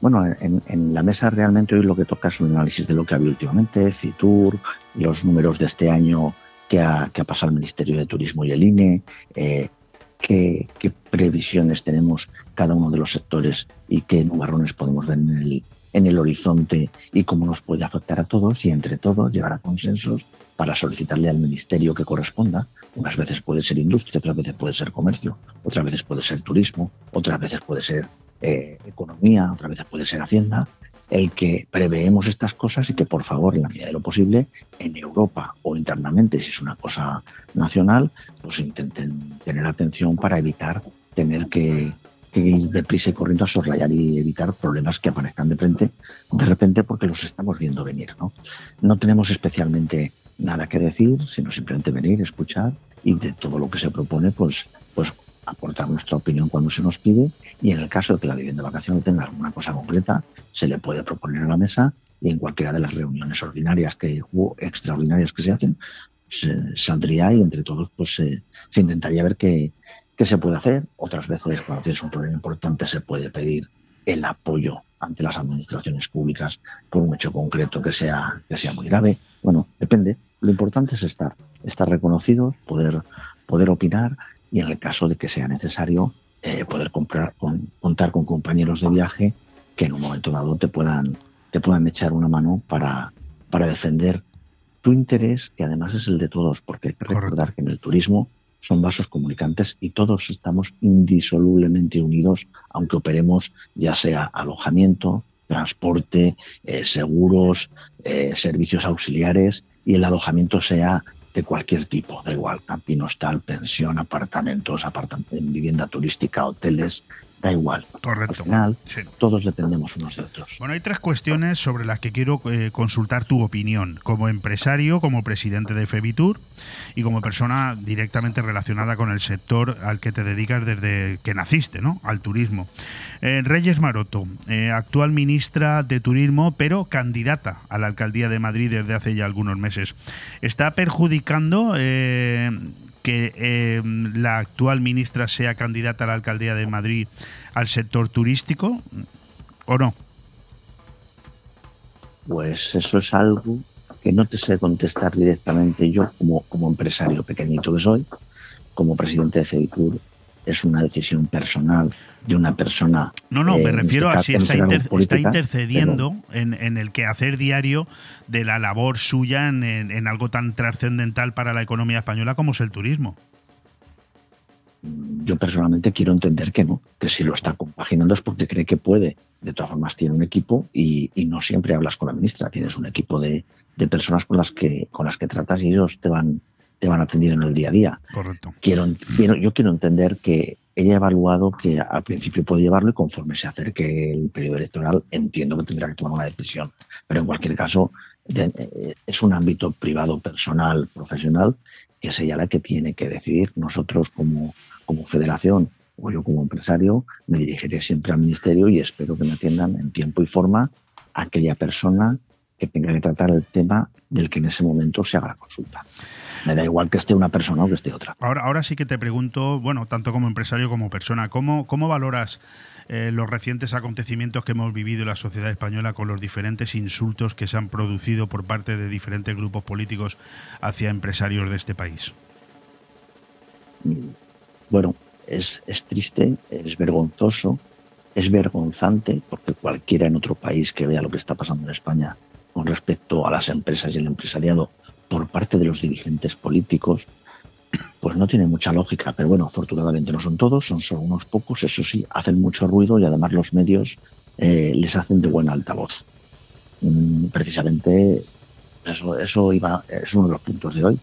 Bueno, en, la mesa realmente hoy lo que toca es un análisis de lo que ha habido últimamente, Fitur, los números de este año que ha, pasado el Ministerio de Turismo y el INE, eh, qué, previsiones tenemos cada uno de los sectores y qué nubarrones podemos ver en el, en el horizonte y cómo nos puede afectar a todos y entre todos llegar a consensos para solicitarle al ministerio que corresponda. Unas veces puede ser industria, otras veces puede ser comercio, otras veces puede ser turismo, otras veces puede ser eh, economía, otras veces puede ser hacienda, el que preveemos estas cosas y que por favor, en la medida de lo posible, en Europa o internamente, si es una cosa nacional, pues intenten tener atención para evitar tener que, que ir deprisa y corriendo a soslayar y evitar problemas que aparezcan de frente, de repente porque los estamos viendo venir. ¿no? no tenemos especialmente nada que decir, sino simplemente venir, escuchar y de todo lo que se propone, pues, pues aportar nuestra opinión cuando se nos pide y en el caso de que la vivienda de vacaciones tenga alguna cosa concreta, se le puede proponer a la mesa y en cualquiera de las reuniones ordinarias que, o extraordinarias que se hacen, se saldría y entre todos pues se, intentaría ver qué, qué se puede hacer. Otras veces, cuando tienes un problema importante, se puede pedir el apoyo ante las administraciones públicas por un hecho concreto que sea, que sea muy grave. Bueno, depende. Lo importante es estar, estar reconocidos, poder, poder opinar y en el caso de que sea necesario, eh, poder comprar, con, contar con compañeros de viaje que en un momento dado te puedan, te puedan echar una mano para, para defender tu interés, que además es el de todos, porque hay que recordar que en el turismo son vasos comunicantes y todos estamos indisolublemente unidos, aunque operemos ya sea alojamiento, transporte, eh, seguros, eh, servicios auxiliares y el alojamiento sea de cualquier tipo, da igual, camping, hostal, pensión, apartamentos, vivienda turística, hoteles, da igual. Correcto. Al final, todos dependemos unos de otros. Bueno, hay tres cuestiones sobre las que quiero eh, consultar tu opinión, como empresario, como presidente de Febitur y como persona directamente relacionada con el sector al que te dedicas desde que naciste, ¿no? Al turismo. Eh, Reyes Maroto, eh, actual ministra de Turismo, pero candidata a la alcaldía de Madrid desde hace ya algunos meses. ¿Está perjudicando que eh, la actual ministra sea candidata a la alcaldía de Madrid al sector turístico o no? Pues eso es algo que no te sé contestar directamente yo como, como empresario pequeñito que soy, como presidente de FEDICUR es una decisión personal de una persona. No, no, me eh, refiero a si está, intercediendo en, en, el quehacer diario de la labor suya en, algo tan trascendental para la economía española como es el turismo. Yo personalmente quiero entender que no, que si lo está compaginando es porque cree que puede. De todas formas, tiene un equipo y, no siempre hablas con la ministra. Tienes un equipo de, de personas con las que con las que tratas y ellos te van te van a atender en el día a día. Correcto. Quiero, yo quiero entender que ella ha evaluado que al principio puede llevarlo y conforme se acerque el periodo electoral entiendo que tendrá que tomar una decisión. Pero en cualquier caso eh, es un ámbito privado, personal, profesional, que es ella la que tiene que decidir. Nosotros como, como federación o yo como empresario me dirigiré siempre al ministerio y espero que me atiendan en tiempo y forma aquella persona que tenga que tratar el tema del que en ese momento se haga la consulta. Me da igual que esté una persona o que esté otra. Ahora, ahora sí que te pregunto, bueno, tanto como empresario como persona, ¿cómo, cómo valoras eh, los recientes acontecimientos que hemos vivido en la sociedad española con los diferentes insultos que se han producido por parte de diferentes grupos políticos hacia empresarios de este país? Bueno, es, es triste, es vergonzoso, es vergonzante, porque cualquiera en otro país que vea lo que está pasando en España con respecto a las empresas y el empresariado por parte de los dirigentes políticos, pues no tiene mucha lógica. Pero bueno, afortunadamente no son todos, son solo unos pocos, eso sí, hacen mucho ruido y además los medios eh, les hacen de buena altavoz. Mm, precisamente eso, eso iba, es uno de los puntos de hoy.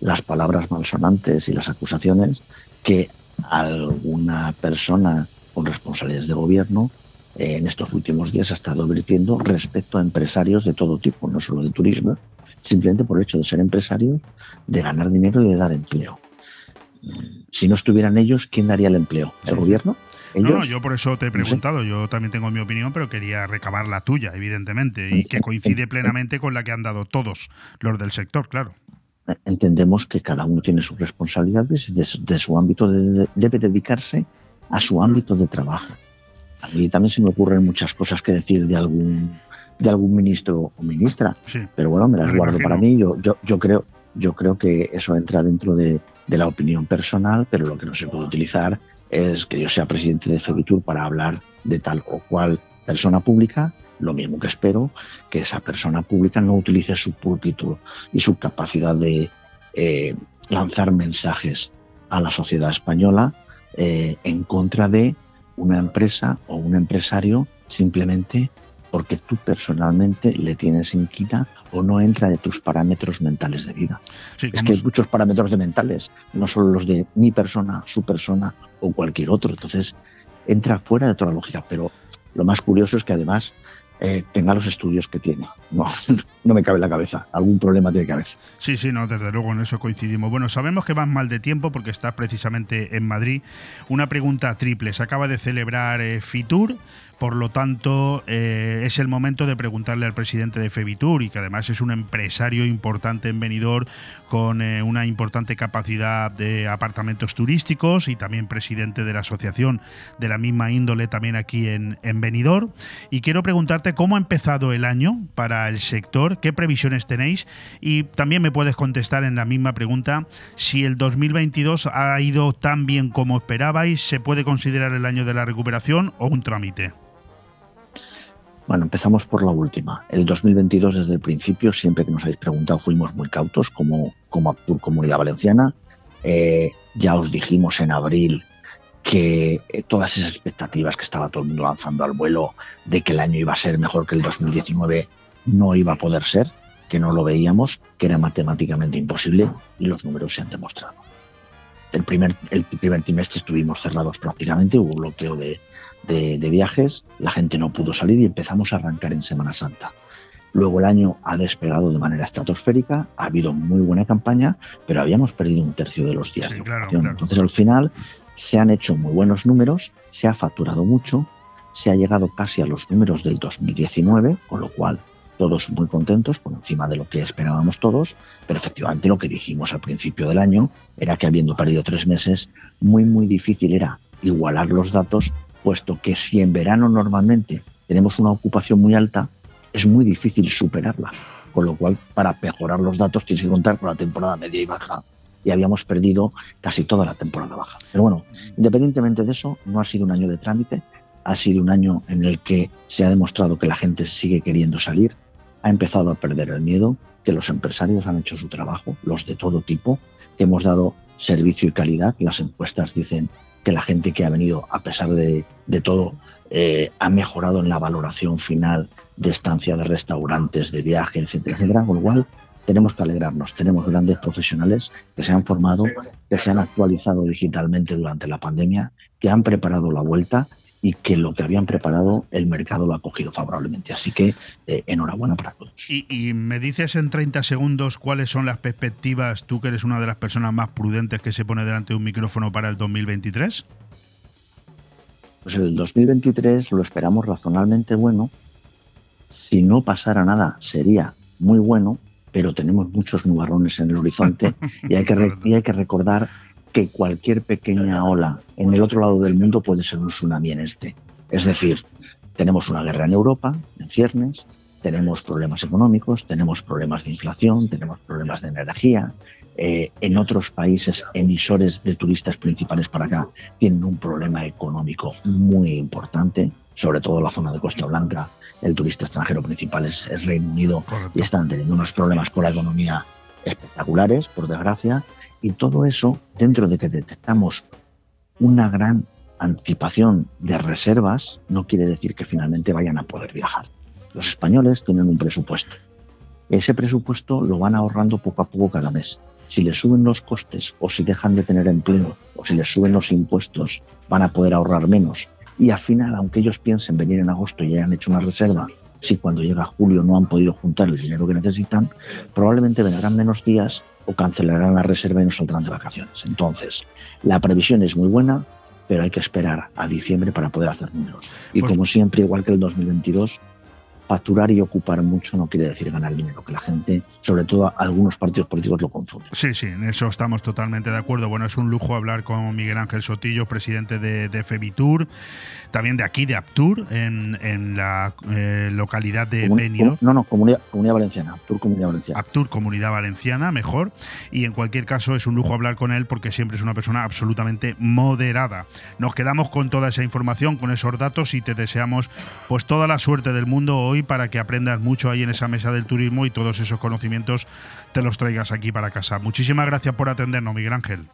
Las palabras malsonantes y las acusaciones que alguna persona con responsabilidades de gobierno eh, en estos últimos días ha estado advirtiendo respecto a empresarios de todo tipo, no solo de turismo, simplemente por el hecho de ser empresarios, de ganar dinero y de dar empleo. Si no estuvieran ellos, ¿quién daría el empleo? ¿El gobierno? No, no, yo por eso te he preguntado, yo también tengo mi opinión, pero quería recabar la tuya, evidentemente, y que coincide plenamente con la que han dado todos los del sector, claro. Entendemos que cada uno tiene sus responsabilidades y de, su ámbito debe dedicarse a su ámbito de trabajo. A mí también se me ocurren muchas cosas que decir de algún de algún ministro o ministra. Pero bueno, me las guardo para mí. Yo, yo, yo, creo, yo creo que eso entra dentro de, la opinión personal, pero lo que no se puede utilizar es que yo sea presidente de Febitur para hablar de tal o cual persona pública. Lo mismo que espero que esa persona pública no utilice su púlpito y su capacidad de eh, lanzar mensajes a la sociedad española eh, en contra de una empresa o un empresario simplemente porque tú personalmente le tienes inquina o no entra de tus parámetros mentales de vida. es que hay muchos parámetros de mentales, no solo los de mi persona, su persona o cualquier otro. Entonces, entra fuera de toda la lógica, pero lo más curioso es que además eh, tenga los estudios que tiene. No, no me cabe la cabeza. Algún problema tiene que haber. Sí, sí, no, desde luego en eso coincidimos. Bueno, sabemos que vas mal de tiempo porque estás precisamente en Madrid. Una pregunta triple. Se acaba de celebrar eh, Fitur. Por lo tanto, eh, es el momento de preguntarle al presidente de Febitur y que además es un empresario importante en Benidorm con una importante capacidad de apartamentos turísticos y también presidente de la asociación de la misma índole también aquí en, en Benidorm. Y quiero preguntarte cómo ha empezado el año para el sector, qué previsiones tenéis y también me puedes contestar en la misma pregunta si el 2022 ha ido tan bien como esperabais, se puede considerar el año de la recuperación o un trámite. Bueno, empezamos por la última. El 2022 desde el principio, siempre que nos habéis preguntado, fuimos muy cautos como, como Actur Comunidad Valenciana. Eh, ya os dijimos en abril que eh, todas esas expectativas que estaba todo el mundo lanzando al vuelo de que el año iba a ser mejor que el 2019 no iba a poder ser, que no lo veíamos, que era matemáticamente imposible y los números se han demostrado. El primer, el primer trimestre estuvimos cerrados prácticamente, hubo bloqueo de, de, viajes, la gente no pudo salir y empezamos a arrancar en Semana Santa. Luego el año ha despegado de manera estratosférica, ha habido muy buena campaña, pero habíamos perdido un tercio de los días de ocupación. Entonces al final se han hecho muy buenos números, se ha facturado mucho, se ha llegado casi a los números del 2019, con lo cual todos muy contentos, por encima de lo que esperábamos todos, pero efectivamente lo que dijimos al principio del año era que habiendo perdido tres meses, muy muy difícil era igualar los datos puesto que si en verano normalmente tenemos una ocupación muy alta, es muy difícil superarla. Con lo cual, para mejorar los datos, tienes que contar con la temporada media y baja. Y habíamos perdido casi toda la temporada baja. Pero bueno, independientemente de eso, no ha sido un año de trámite, ha sido un año en el que se ha demostrado que la gente sigue queriendo salir, ha empezado a perder el miedo, que los empresarios han hecho su trabajo, los de todo tipo, que hemos dado servicio y calidad, las encuestas dicen que la gente que ha venido, a pesar de, todo, eh, ha mejorado en la valoración final de estancia de restaurantes, de viajes, etcétera, etcétera. Con lo cual, tenemos que alegrarnos. Tenemos grandes profesionales que se han formado, que se han actualizado digitalmente durante la pandemia, que han preparado la vuelta y que lo que habían preparado el mercado lo ha cogido favorablemente. Así que eh, enhorabuena para todos. Y, me dices en 30 segundos cuáles son las perspectivas, tú que eres una de las personas más prudentes que se pone delante de un micrófono para el 2023. Pues el 2023 lo esperamos razonablemente bueno. Si no pasara nada, sería muy bueno, pero tenemos muchos nubarrones en el horizonte y hay que, y hay que recordar que cualquier pequeña ola en el otro lado del mundo puede ser un tsunami en este. Es decir, tenemos una guerra en Europa, en ciernes, tenemos problemas económicos, tenemos problemas de inflación, tenemos problemas de energía. Eh, en otros países emisores de turistas principales para acá tienen un problema económico muy importante, sobre todo la zona de Costa Blanca. El turista extranjero principal es, Reino Unido y están teniendo unos problemas con la economía espectaculares, por desgracia. Y todo eso, dentro de que detectamos una gran anticipación de reservas, no quiere decir que finalmente vayan a poder viajar. Los españoles tienen un presupuesto. Ese presupuesto lo van ahorrando poco a poco cada mes. Si les suben los costes o si dejan de tener empleo o si les suben los impuestos, van a poder ahorrar menos. Y al final, aunque ellos piensen venir en agosto y hayan hecho una reserva, si cuando llega julio no han podido juntar el dinero que necesitan, probablemente vendrán menos días o cancelarán la reserva y no saldrán de vacaciones. Entonces, la previsión es muy buena, pero hay que esperar a diciembre para poder hacer números. Y pues como siempre, igual que el 2022, facturar y ocupar mucho no quiere decir ganar dinero, que la gente, sobre todo algunos partidos políticos, lo confunden. Sí, sí, en eso estamos totalmente de acuerdo. Bueno, es un lujo hablar con Miguel Ángel Sotillo, presidente de, de Febitur, también de aquí, de Aptur, en, la eh, localidad de Benidorm. No, no, comunidad, comunidad Valenciana, Aptur Comunidad Valenciana. Aptur Comunidad Valenciana, mejor. Y en cualquier caso, es un lujo hablar con él porque siempre es una persona absolutamente moderada. Nos quedamos con toda esa información, con esos datos y te deseamos pues toda la suerte del mundo hoy para que aprendas mucho ahí en esa mesa del turismo y todos esos conocimientos te los traigas aquí para casa. Muchísimas gracias por atendernos, Miguel Ángel.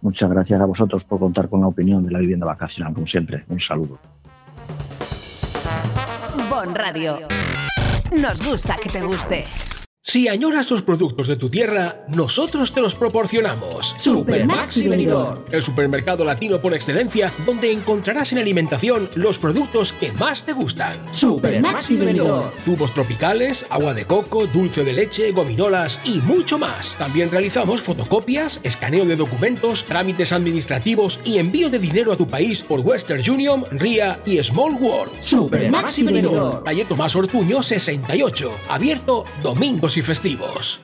Muchas gracias a vosotros por contar con la opinión de la vivienda vacacional, como siempre. Un saludo. Bon Radio. Nos gusta que te guste. Si añoras los productos de tu tierra, nosotros te los proporcionamos. Supermaxi Benidorm. El supermercado latino por excelencia donde encontrarás en alimentación los productos que más te gustan. Supermaxi Benidorm. Zumos tropicales, agua de coco, dulce de leche, gominolas y mucho más. También realizamos fotocopias, escaneo de documentos, trámites administrativos y envío de dinero a tu país por Western Union, RIA y Small World. Supermaxi Benidorm. Calle Tomás Ortuño 68. Abierto domingos y festivos.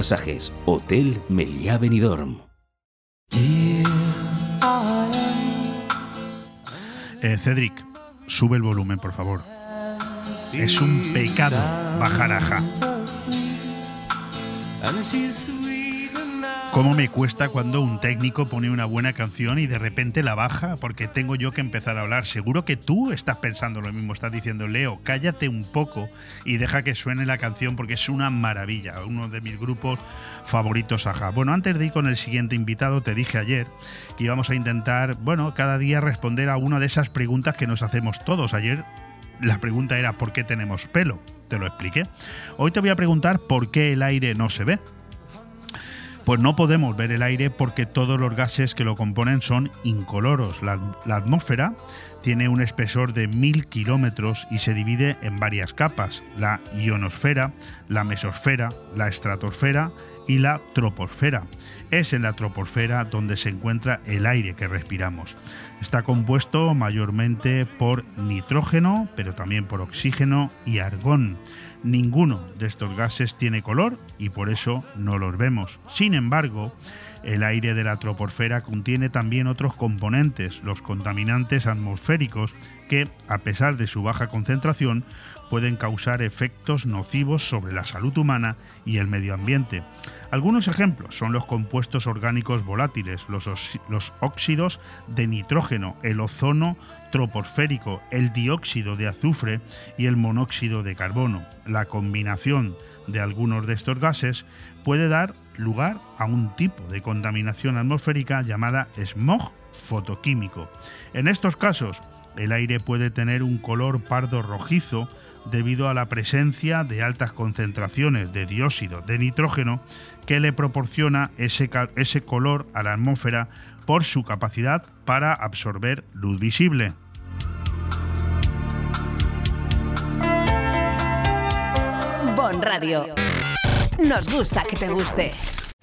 masajes. Hotel Meliá Benidorm. Eh, Cedric, sube el volumen, por favor. Es un pecado bajar a ja. ¿Cómo me cuesta cuando un técnico pone una buena canción y de repente la baja porque tengo yo que empezar a hablar? Seguro que tú estás pensando lo mismo, estás diciendo, Leo, cállate un poco y deja que suene la canción porque es una maravilla, uno de mis grupos favoritos, ajá. Bueno, antes de ir con el siguiente invitado, te dije ayer que íbamos a intentar, bueno, cada día responder a una de esas preguntas que nos hacemos todos. Ayer la pregunta era ¿por qué tenemos pelo? Te lo expliqué. Hoy te voy a preguntar por qué el aire no se ve. Pues no podemos ver el aire porque todos los gases que lo componen son incoloros. La, la atmósfera tiene un espesor de mil kilómetros y se divide en varias capas, la ionosfera, la mesosfera, la estratosfera y la troposfera. Es en la troposfera donde se encuentra el aire que respiramos. Está compuesto mayormente por nitrógeno, pero también por oxígeno y argón. Ninguno de estos gases tiene color y por eso no los vemos. Sin embargo, el aire de la troposfera contiene también otros componentes, los contaminantes atmosféricos, que, a pesar de su baja concentración, pueden causar efectos nocivos sobre la salud humana y el medio ambiente. Algunos ejemplos son los compuestos orgánicos volátiles, los, óxidos de nitrógeno, el ozono troposférico, el dióxido de azufre y el monóxido de carbono. La combinación de algunos de estos gases puede dar lugar a un tipo de contaminación atmosférica llamada smog fotoquímico. En estos casos, el aire puede tener un color pardo rojizo debido a la presencia de altas concentraciones de dióxido de nitrógeno que le proporciona ese, ese color a la atmósfera por su capacidad para absorber luz visible. Bon Radio. Nos gusta que te guste.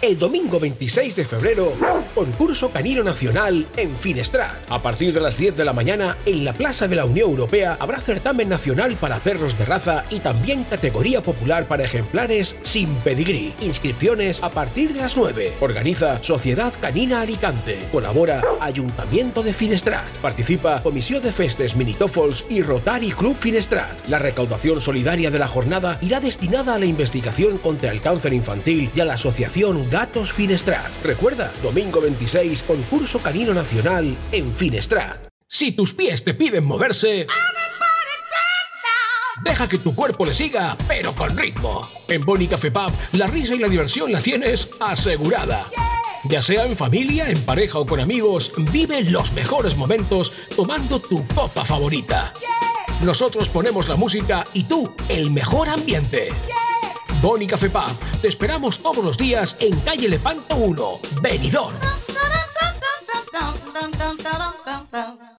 El domingo 26 de febrero, concurso canino nacional en Finestrat. A partir de las 10 de la mañana, en la Plaza de la Unión Europea habrá certamen nacional para perros de raza y también categoría popular para ejemplares sin pedigrí. Inscripciones a partir de las 9. Organiza Sociedad Canina Alicante. Colabora Ayuntamiento de Finestrat. Participa Comisión de Festes Minitofols y Rotary Club Finestrat. La recaudación solidaria de la jornada irá destinada a la investigación contra el cáncer infantil y a la asociación Gatos Finestrat. Recuerda, domingo 26, concurso canino nacional en Finestrat. Si tus pies te piden moverse... Deja que tu cuerpo le siga, pero con ritmo. En Boni Café Pub, la risa y la diversión la tienes asegurada. Ya sea en familia, en pareja o con amigos, vive los mejores momentos tomando tu copa favorita. Nosotros ponemos la música y tú el mejor ambiente. Boni Café Pub. Te esperamos todos los días en calle Lepanto 1, Benidorm.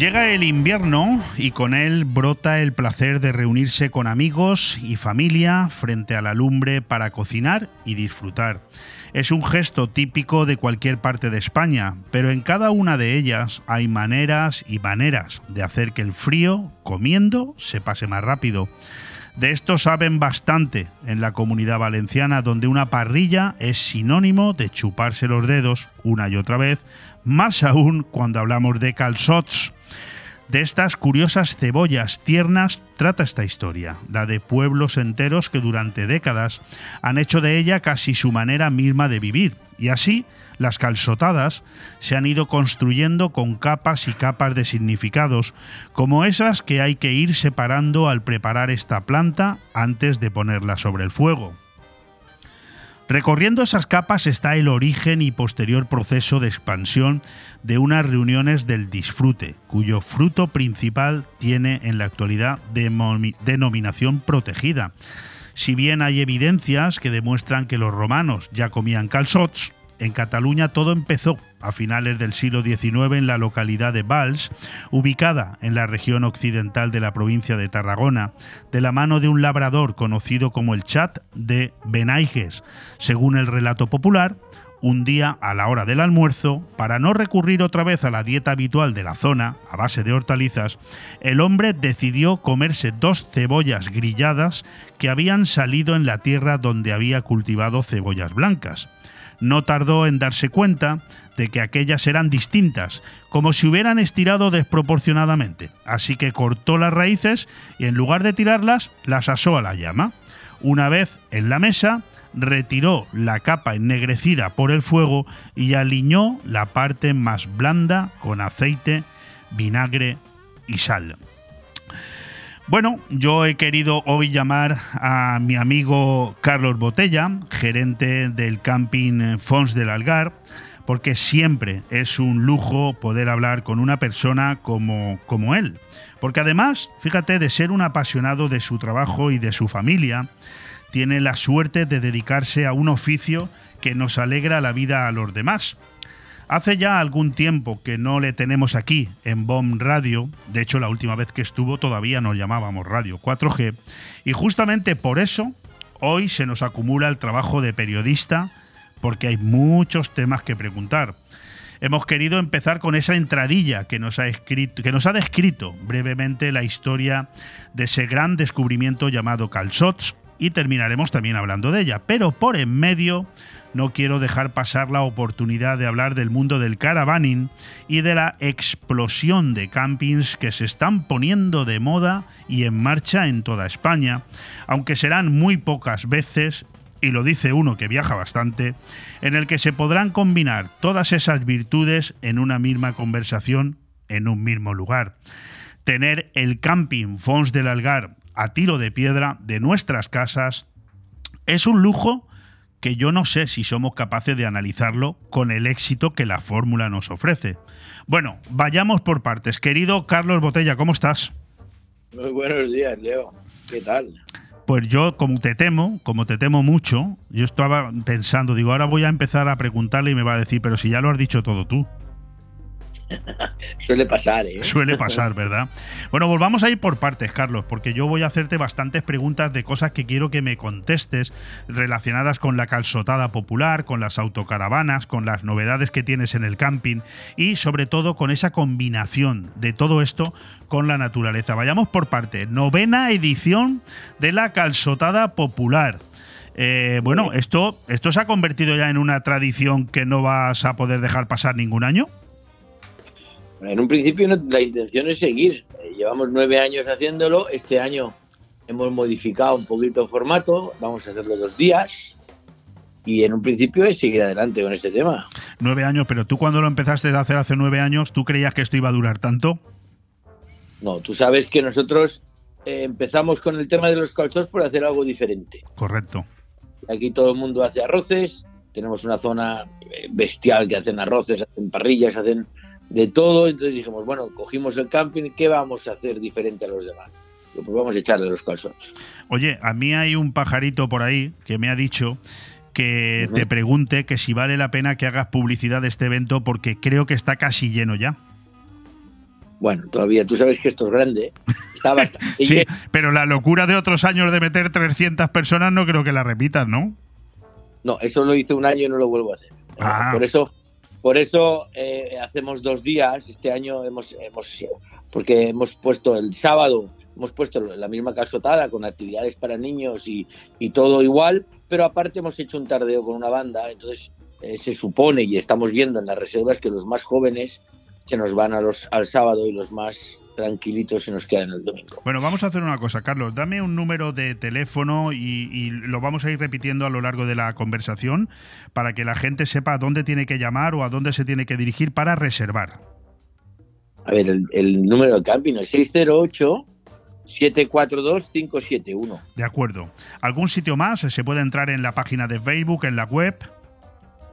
Llega el invierno y con él brota el placer de reunirse con amigos y familia frente a la lumbre para cocinar y disfrutar. Es un gesto típico de cualquier parte de España, pero en cada una de ellas hay maneras y maneras de hacer que el frío, comiendo, se pase más rápido. De esto saben bastante en la comunidad valenciana, donde una parrilla es sinónimo de chuparse los dedos una y otra vez, más aún cuando hablamos de calzots. De estas curiosas cebollas tiernas trata esta historia, la de pueblos enteros que durante décadas han hecho de ella casi su manera misma de vivir, y así las calzotadas se han ido construyendo con capas y capas de significados, como esas que hay que ir separando al preparar esta planta antes de ponerla sobre el fuego. Recorriendo esas capas está el origen y posterior proceso de expansión de unas reuniones del disfrute, cuyo fruto principal tiene en la actualidad denominación protegida. Si bien hay evidencias que demuestran que los romanos ya comían calzots, en Cataluña todo empezó a finales del siglo XIX en la localidad de Valls, ubicada en la región occidental de la provincia de Tarragona, de la mano de un labrador conocido como el Chat de Benaiges. Según el relato popular, un día a la hora del almuerzo, para no recurrir otra vez a la dieta habitual de la zona, a base de hortalizas, el hombre decidió comerse dos cebollas grilladas que habían salido en la tierra donde había cultivado cebollas blancas no tardó en darse cuenta de que aquellas eran distintas, como si hubieran estirado desproporcionadamente. Así que cortó las raíces y en lugar de tirarlas, las asó a la llama. Una vez en la mesa, retiró la capa ennegrecida por el fuego y aliñó la parte más blanda con aceite, vinagre y sal. Bueno, yo he querido hoy llamar a mi amigo Carlos Botella, gerente del camping Fons del Algar, porque siempre es un lujo poder hablar con una persona como, como él. Porque además, fíjate, de ser un apasionado de su trabajo y de su familia, tiene la suerte de dedicarse a un oficio que nos alegra la vida a los demás. Hace ya algún tiempo que no le tenemos aquí en BOM Radio, de hecho la última vez que estuvo todavía nos llamábamos Radio 4G, y justamente por eso hoy se nos acumula el trabajo de periodista porque hay muchos temas que preguntar. Hemos querido empezar con esa entradilla que nos ha escrito, que nos ha descrito brevemente la historia de ese gran descubrimiento llamado Calzots y terminaremos también hablando de ella, pero por en medio no quiero dejar pasar la oportunidad de hablar del mundo del caravaning y de la explosión de campings que se están poniendo de moda y en marcha en toda España, aunque serán muy pocas veces y lo dice uno que viaja bastante, en el que se podrán combinar todas esas virtudes en una misma conversación en un mismo lugar. Tener el camping Fons del Algar a tiro de piedra de nuestras casas es un lujo que yo no sé si somos capaces de analizarlo con el éxito que la fórmula nos ofrece. Bueno, vayamos por partes. Querido Carlos Botella, ¿cómo estás? Muy buenos días, Leo. ¿Qué tal? Pues yo, como te temo, como te temo mucho, yo estaba pensando, digo, ahora voy a empezar a preguntarle y me va a decir, pero si ya lo has dicho todo tú. Suele pasar, ¿eh? Suele pasar, ¿verdad? Bueno, volvamos a ir por partes, Carlos, porque yo voy a hacerte bastantes preguntas de cosas que quiero que me contestes relacionadas con la calzotada popular, con las autocaravanas, con las novedades que tienes en el camping y sobre todo con esa combinación de todo esto con la naturaleza. Vayamos por partes. Novena edición de la calzotada popular. Eh, bueno, esto, esto se ha convertido ya en una tradición que no vas a poder dejar pasar ningún año. En un principio la intención es seguir. Eh, llevamos nueve años haciéndolo. Este año hemos modificado un poquito el formato. Vamos a hacerlo dos días. Y en un principio es seguir adelante con este tema. Nueve años, pero tú cuando lo empezaste a hacer hace nueve años, ¿tú creías que esto iba a durar tanto? No, tú sabes que nosotros eh, empezamos con el tema de los calzos por hacer algo diferente. Correcto. Aquí todo el mundo hace arroces, tenemos una zona eh, bestial que hacen arroces, hacen parrillas, hacen de todo. Entonces dijimos, bueno, cogimos el camping, ¿qué vamos a hacer diferente a los demás? Pues vamos a echarle los calzones. Oye, a mí hay un pajarito por ahí que me ha dicho que te pregunte que si vale la pena que hagas publicidad de este evento porque creo que está casi lleno ya. bueno, todavía tú sabes que esto es grande. Está bastante Sí, lleno. pero la locura de otros años de meter 300 personas no creo que la repitan, ¿no? No, eso lo hice un año y no lo vuelvo a hacer. Ah. Por eso, por eso eh, hacemos dos días. Este año hemos, hemos, porque hemos puesto el sábado, hemos puesto la misma calzotada con actividades para niños y, y todo igual, pero aparte hemos hecho un tardeo con una banda. Entonces eh, se supone y estamos viendo en las reservas que los más jóvenes se nos van a los, al sábado y los más tranquilitos se nos quedan el domingo. Bueno, vamos a hacer una cosa, Carlos. Dame un número de teléfono y, y lo vamos a ir repitiendo a lo largo de la conversación para que la gente sepa a dónde tiene que llamar o a dónde se tiene que dirigir para reservar. A ver, el, el número de camping es 608 742 571. De acuerdo. ¿Algún sitio más? ¿Se puede entrar en la página de Facebook, en la web?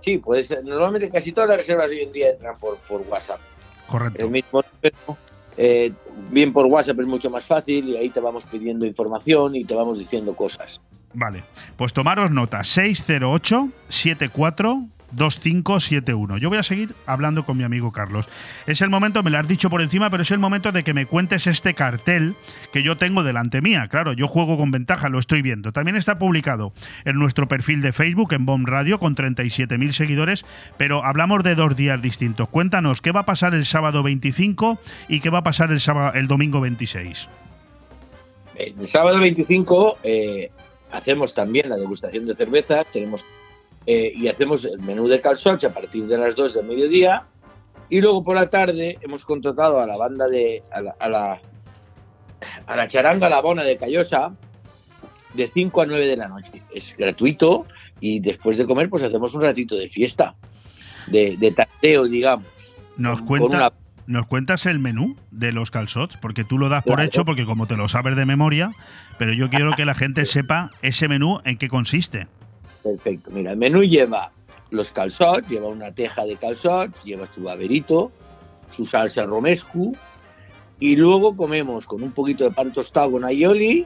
Sí, puede ser. Normalmente casi todas las reservas hoy en día entran por, por WhatsApp. Correcto. El mismo número, eh, bien por WhatsApp es mucho más fácil y ahí te vamos pidiendo información y te vamos diciendo cosas. Vale. Pues tomaros nota. 608 74 2571. Yo voy a seguir hablando con mi amigo Carlos. Es el momento, me lo has dicho por encima, pero es el momento de que me cuentes este cartel que yo tengo delante mía. Claro, yo juego con ventaja, lo estoy viendo. También está publicado en nuestro perfil de Facebook, en Bomb Radio, con 37.000 seguidores, pero hablamos de dos días distintos. Cuéntanos, ¿qué va a pasar el sábado 25 y qué va a pasar el, sábado, el domingo 26? El sábado 25 eh, hacemos también la degustación de cervezas, tenemos eh, y hacemos el menú de calzots a partir de las 2 del mediodía. Y luego por la tarde hemos contratado a la banda de. a la, a la, a la charanga La Bona de Callosa de 5 a 9 de la noche. Es gratuito y después de comer, pues hacemos un ratito de fiesta, de, de tardeo, digamos. Nos, con cuenta, una- ¿Nos cuentas el menú de los calzots? Porque tú lo das por Claro. hecho, porque como te lo sabes de memoria, pero yo quiero que la gente sepa ese menú en qué consiste. Perfecto. Mira, el menú lleva los calzots, lleva una teja de calzots, lleva su baberito, su salsa romescu y luego comemos con un poquito de pan tostado con aioli,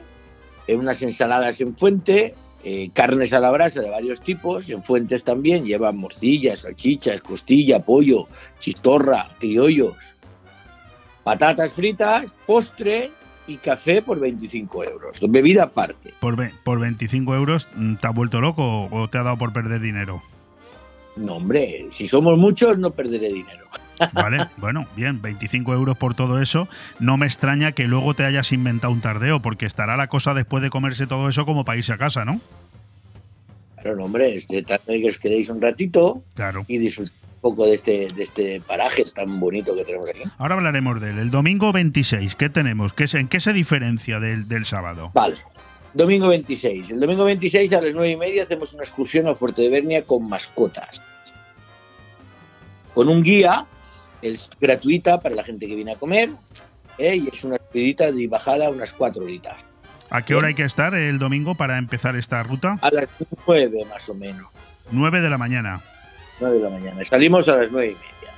unas ensaladas en fuente, eh, carnes a la brasa de varios tipos, en fuentes también lleva morcillas, salchichas, costilla, pollo, chistorra, criollos, patatas fritas, postre y café por 25 euros. Bebida aparte. Por, ve- por 25 euros, mm, ¿te has vuelto loco o te ha dado por perder dinero? No, hombre, si somos muchos no perderé dinero. Vale, bueno, bien, 25 euros por todo eso. No me extraña que luego te hayas inventado un tardeo, porque estará la cosa después de comerse todo eso como para irse a casa, ¿no? Claro, no, hombre, se trata de que os quedéis un ratito Claro. y disfrutéis un poco de este, de este paraje tan bonito que tenemos aquí. Ahora hablaremos de él. El domingo 26, ¿qué tenemos? ¿Qué ¿En qué se diferencia del, del sábado? Vale. Domingo 26. El domingo 26 a las 9 y media hacemos una excursión a Fuerte de Bernia con mascotas. Con un guía, es gratuita para la gente que viene a comer, ¿eh? y es una expedita de bajada unas 4 horitas. ¿A qué hora hay que estar el domingo para empezar esta ruta? A las 9 más o menos, 9 de la mañana. 9 de la mañana. Salimos a las 9 y media.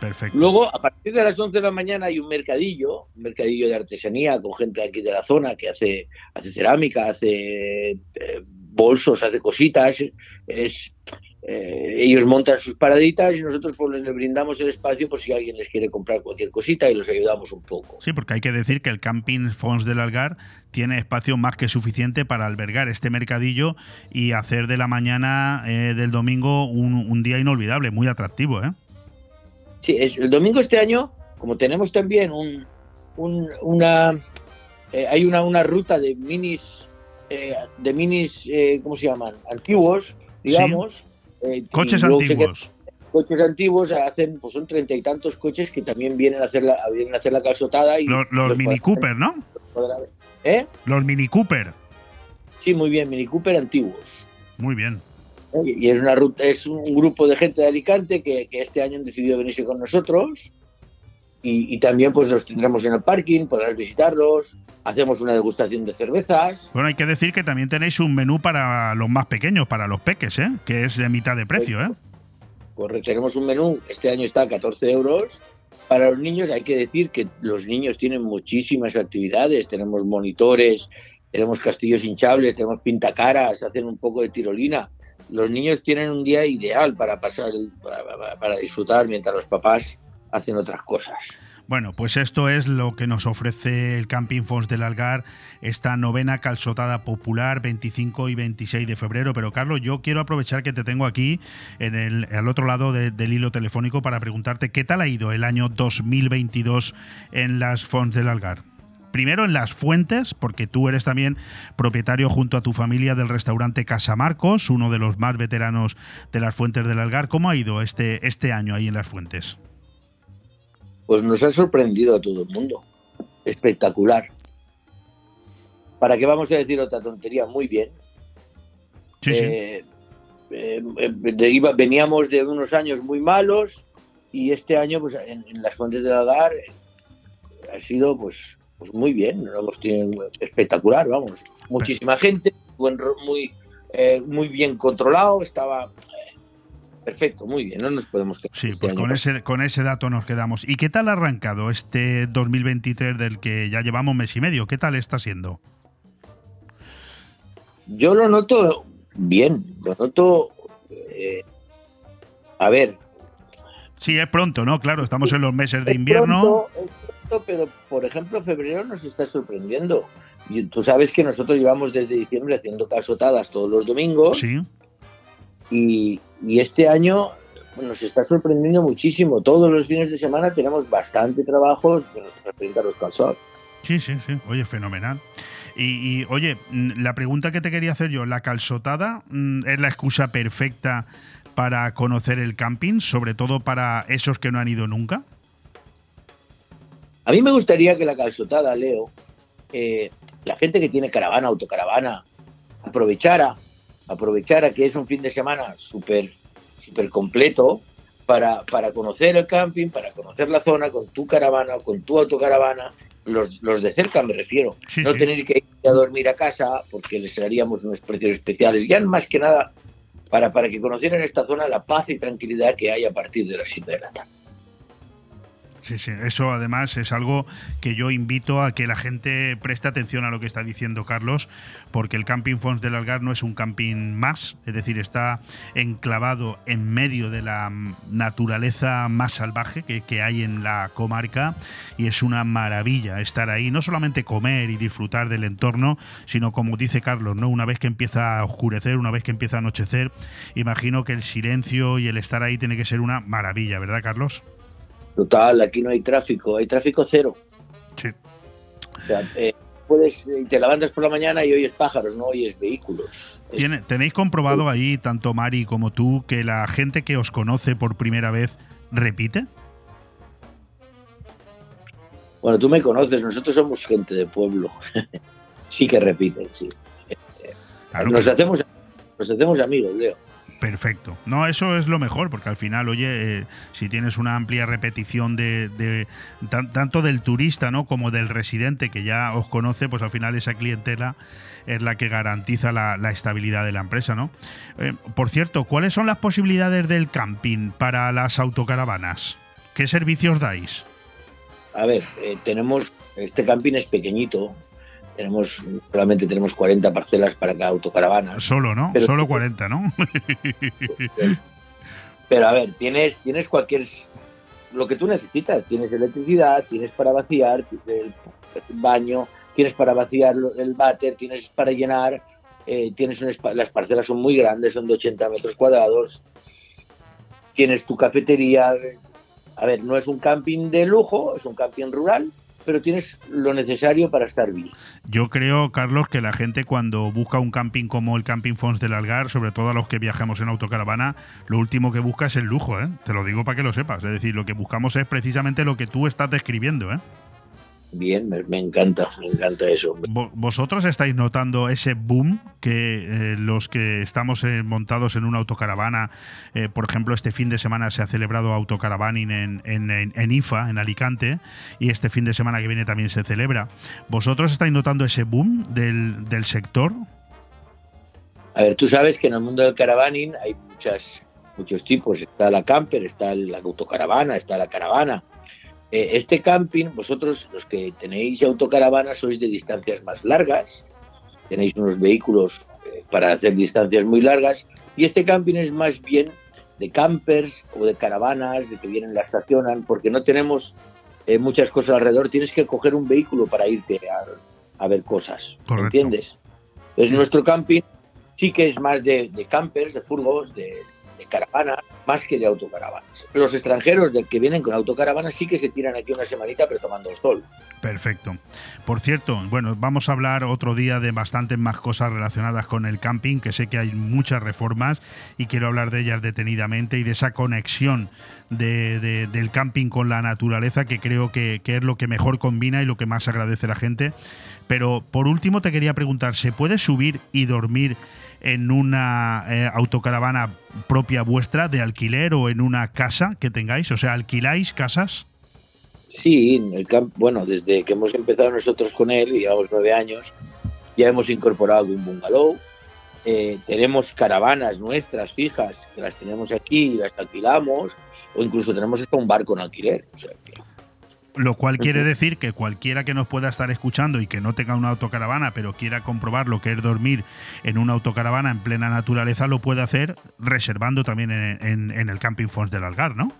Perfecto. Luego, a partir de las 11 de la mañana hay un mercadillo, un mercadillo de artesanía con gente aquí de la zona que hace, hace cerámica, hace eh, bolsos, hace cositas. Es, eh, ellos montan sus paraditas y nosotros pues les brindamos el espacio por si alguien les quiere comprar cualquier cosita y los ayudamos un poco. Sí, porque hay que decir que el Camping Fons del Algar tiene espacio más que suficiente para albergar este mercadillo y hacer de la mañana eh, del domingo un, un día inolvidable, muy atractivo, ¿eh? Sí, es, el domingo este año, como tenemos también un, un- una eh, hay una, una ruta de minis eh, de minis eh, ¿cómo se llaman? antiguos, digamos. Eh, Coches antiguos. coches antiguos hacen, pues son treinta y tantos coches que también vienen a hacer la, vienen a hacer la calzotada y Los, los los Mini Cooper, ¿no? ver. ¿Eh? Los Mini Cooper. Sí, muy bien, Mini Cooper antiguos. Muy bien. ¿eh? Y es una ruta, es un grupo de gente de Alicante que, que este año han decidido venirse con nosotros. Y, y también pues los tendremos en el parking, podrás visitarlos, hacemos una degustación de cervezas. Bueno, hay que decir que también tenéis un menú para los más pequeños, para los peques, ¿eh? Que es de mitad de precio, ¿eh? Correcto, tenemos un menú, este año está a 14 euros. Para los niños hay que decir que los niños tienen muchísimas actividades, tenemos monitores, tenemos castillos hinchables, tenemos pintacaras, hacen un poco de tirolina. Los niños tienen un día ideal para pasar, para disfrutar mientras los papás hacen otras cosas. Bueno, pues esto es lo que nos ofrece el Camping Fons del Algar, esta novena calzotada popular 25 y 26 de febrero. Pero Carlos, yo quiero aprovechar que te tengo aquí en el, al otro lado del hilo telefónico para preguntarte qué tal ha ido el año 2022 en las Fons del Algar primero en las fuentes, porque tú eres también propietario junto a tu familia del restaurante Casa Marcos, uno de los más veteranos de las fuentes del Algar. ¿Cómo ha ido este, este año ahí en las fuentes? Pues nos ha sorprendido a todo el mundo. Espectacular. ¿Para qué vamos a decir otra tontería? Muy bien. Sí, eh, eh, veníamos de unos años muy malos y este año pues en, en las fuentes del Algar ha sido pues pues muy bien, hemos tenido espectacular, vamos. Muchísima gente, muy, eh, muy bien controlado, estaba eh, perfecto, muy bien, no nos podemos quedar. Sí, este pues con ese, con ese dato nos quedamos. ¿Y qué tal ha arrancado este 2023 del que ya llevamos mes y medio? ¿Qué tal está siendo? Yo lo noto bien, lo noto... Eh, a ver. Sí, es pronto, ¿no? Claro, estamos en los meses de invierno pero por ejemplo, febrero nos está sorprendiendo. Y tú sabes que nosotros llevamos desde diciembre haciendo casotadas todos los domingos. Sí. Y, este año nos está sorprendiendo muchísimo. Todos los fines de semana tenemos bastante trabajo referente a los calzots. Sí, sí, sí. Oye, fenomenal. Y, y, oye, la pregunta que te quería hacer yo, ¿la calzotada es la excusa perfecta para conocer el camping, sobre todo para esos que no han ido nunca? A mí me gustaría que la calzotada, Leo, eh, la gente que tiene caravana, autocaravana, aprovechara, aprovechara que es un fin de semana súper super completo para, para conocer el camping, para conocer la zona con tu caravana, con tu autocaravana, los, los de cerca me refiero. no tener que ir a dormir a casa porque les haríamos unos precios especiales. Ya más que nada para, para que conocieran esta zona la paz y tranquilidad que hay a partir de las 7 de la tarde. Sí, sí, eso además es algo que yo invito a que la gente preste atención a lo que está diciendo Carlos, porque el Camping Fons del Algar no es un camping más, es decir, está enclavado en medio de la naturaleza más salvaje que, que hay en la comarca y es una maravilla estar ahí, no solamente comer y disfrutar del entorno, sino como dice Carlos, ¿no? una vez que empieza a oscurecer, una vez que empieza a anochecer, imagino que el silencio y el estar ahí tiene que ser una maravilla, ¿verdad Carlos? Total, aquí no hay tráfico, hay tráfico cero. Sí. Eh, puedes, eh, te levantas por la mañana y oyes pájaros, no oyes vehículos. ¿Tenéis comprobado ahí, tanto Mari como tú, que la gente que os conoce por primera vez repite? Bueno, tú me conoces, nosotros somos gente de pueblo. sí que repiten, sí. nos, hacemos, nos hacemos amigos, Leo. Perfecto. No, eso es lo mejor, porque al final, oye, eh, si tienes una amplia repetición de, tanto del turista, ¿no? Como del residente que ya os conoce, pues al final esa clientela es la que garantiza la, estabilidad de la empresa, ¿no? Eh, por cierto, ¿cuáles son las posibilidades del camping para las autocaravanas? ¿Qué servicios dais? A ver, eh, tenemos este camping es pequeñito, tenemos solamente tenemos 40 parcelas para cada autocaravana. Solo, ¿no? Solo 40, ¿no? Pero a ver, tienes, tienes cualquier lo que tú necesitas. Tienes electricidad, tienes para vaciar el baño, tienes para vaciar el váter, tienes para llenar, eh, tienes las parcelas son muy grandes, son de 80 metros cuadrados. Tienes tu cafetería. A ver, no es un camping de lujo, es un camping rural, pero tienes lo necesario para estar bien. Yo creo, Carlos, que la gente cuando busca un camping como el Camping Fons del Algar, sobre todo a los que viajamos en autocaravana, lo último que busca es el lujo, ¿eh? Te lo digo para que lo sepas. Es decir, lo que buscamos es precisamente lo que tú estás describiendo, ¿eh? Bien, me, encanta, me encanta eso. ¿Vosotros estáis notando ese boom que eh, los que estamos eh, montados en una autocaravana, eh, por ejemplo, este fin de semana se ha celebrado autocaravaning en, en, IFA, en Alicante, y este fin de semana que viene también se celebra. ¿Vosotros estáis notando ese boom del, del sector? A ver, tú sabes que en el mundo del caravaning hay muchas, muchos tipos. Está la camper, está la autocaravana, está la caravana eh, este camping, vosotros los que tenéis autocaravana sois de distancias más largas, tenéis unos vehículos eh, para hacer distancias muy largas, y este camping es más bien de campers o de caravanas, de que vienen, la estacionan, porque no tenemos eh, muchas cosas alrededor, tienes que coger un vehículo para irte a, ver cosas. ¿Entiendes? Entonces, nuestro camping sí que es más de, campers, de furgos, de, de caravanas, más que de autocaravanas. Los extranjeros que vienen con autocaravanas sí que se tiran aquí una semanita pero tomando sol. Perfecto. Por cierto, bueno, vamos a hablar otro día de bastantes más cosas relacionadas con el camping, que sé que hay muchas reformas y quiero hablar de ellas detenidamente y de esa conexión de, del camping con la naturaleza que creo que, que es lo que mejor combina y lo que más agradece la gente. Pero por último te quería preguntar, ¿se puede subir y dormir en una eh, autocaravana propia vuestra de alquiler o en una casa que tengáis? O sea, ¿alquiláis casas? Sí, el bueno, desde que hemos empezado nosotros con él, llevamos nueve años, ya hemos incorporado un bungalow. Eh, tenemos caravanas nuestras fijas, que las tenemos aquí y las alquilamos, o incluso tenemos hasta un barco en alquiler. O sea, lo cual quiere decir que cualquiera que nos pueda estar escuchando y que no tenga una autocaravana, pero quiera comprobar lo que es dormir en una autocaravana en plena naturaleza, lo puede hacer reservando también en, el Camping Fons del Algar, ¿no?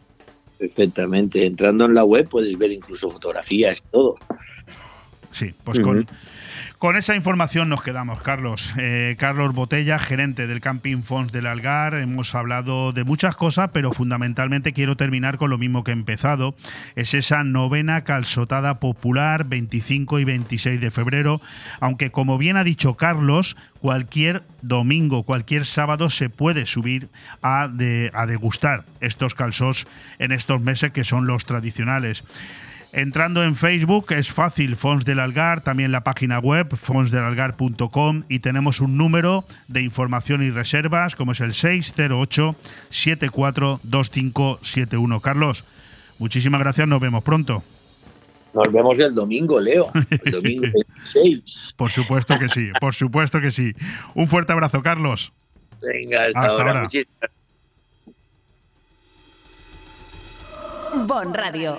Perfectamente. Entrando en la web puedes ver incluso fotografías y todo. Sí, pues con, con esa información nos quedamos, Carlos. Eh, Carlos Botella, gerente del Camping Fons del Algar. Hemos hablado de muchas cosas, pero fundamentalmente quiero terminar con lo mismo que he empezado. Es esa novena calzotada popular 25 y 26 de febrero. Aunque, como bien ha dicho Carlos, cualquier domingo, cualquier sábado se puede subir a, a degustar estos calzos en estos meses que son los tradicionales. Entrando en Facebook es fácil, Fons del Algar, también la página web fonsdelalgar.com y tenemos un número de información y reservas como es el 608 742571. Carlos, muchísimas gracias, nos vemos pronto. Nos vemos el domingo, Leo. El domingo 26. Por supuesto que sí, por supuesto que sí. Un fuerte abrazo, Carlos. Venga, hasta, ahora. Bon Radio.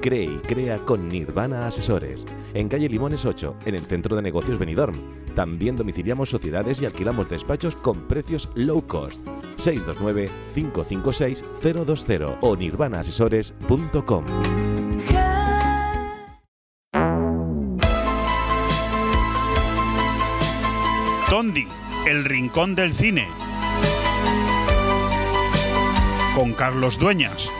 Cree y crea con Nirvana Asesores. En calle Limones 8, en el centro de negocios Benidorm. También domiciliamos sociedades y alquilamos despachos con precios low cost. 629-556-020 o nirvanaasesores.com. Tondi, el rincón del cine. Con Carlos Dueñas.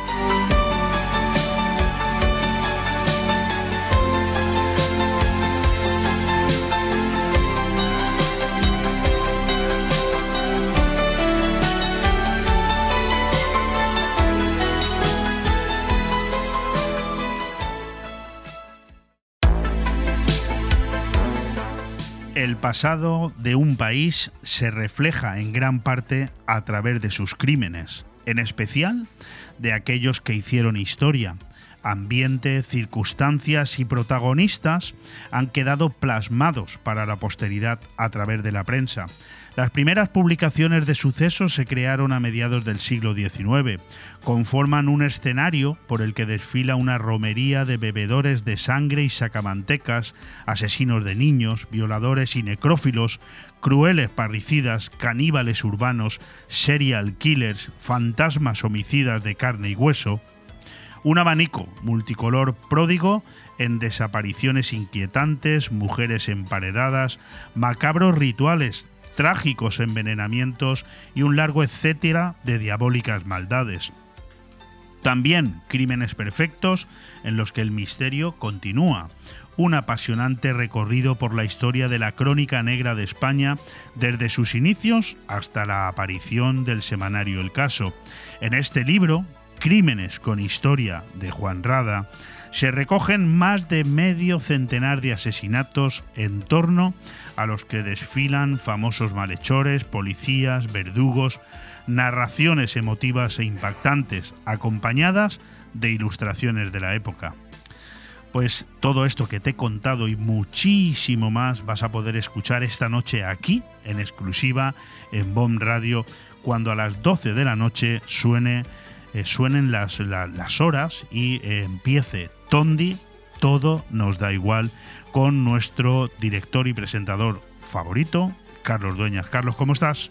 El pasado de un país se refleja en gran parte a través de sus crímenes. en especial de aquellos que hicieron historia. Ambiente, circunstancias y protagonistas han quedado plasmados para la posteridad a través de la prensa. Las primeras publicaciones de sucesos se crearon a mediados del siglo XIX. Conforman un escenario por el que desfila una romería de bebedores de sangre y sacamantecas, asesinos de niños, violadores y necrófilos, crueles parricidas, caníbales urbanos, serial killers, fantasmas homicidas de carne y hueso, un abanico multicolor pródigo en desapariciones inquietantes, mujeres emparedadas, macabros rituales, trágicos envenenamientos y un largo etcétera de diabólicas maldades. También crímenes perfectos en los que el misterio continúa. Un apasionante recorrido por la historia de la crónica negra de España desde sus inicios hasta la aparición del semanario El Caso. En este libro, Crímenes con Historia de Juan Rada, se recogen más de medio centenar de asesinatos en torno a los que desfilan famosos malhechores, policías, verdugos, narraciones emotivas e impactantes, acompañadas de ilustraciones de la época. Pues todo esto que te he contado y muchísimo más vas a poder escuchar esta noche aquí, en exclusiva, en BOM Radio, cuando a las 12 de la noche suene, eh, suenen las, las, horas y eh, empiece Tondi, todo nos da igual, con nuestro director y presentador favorito, Carlos Dueñas. Carlos, ¿cómo estás?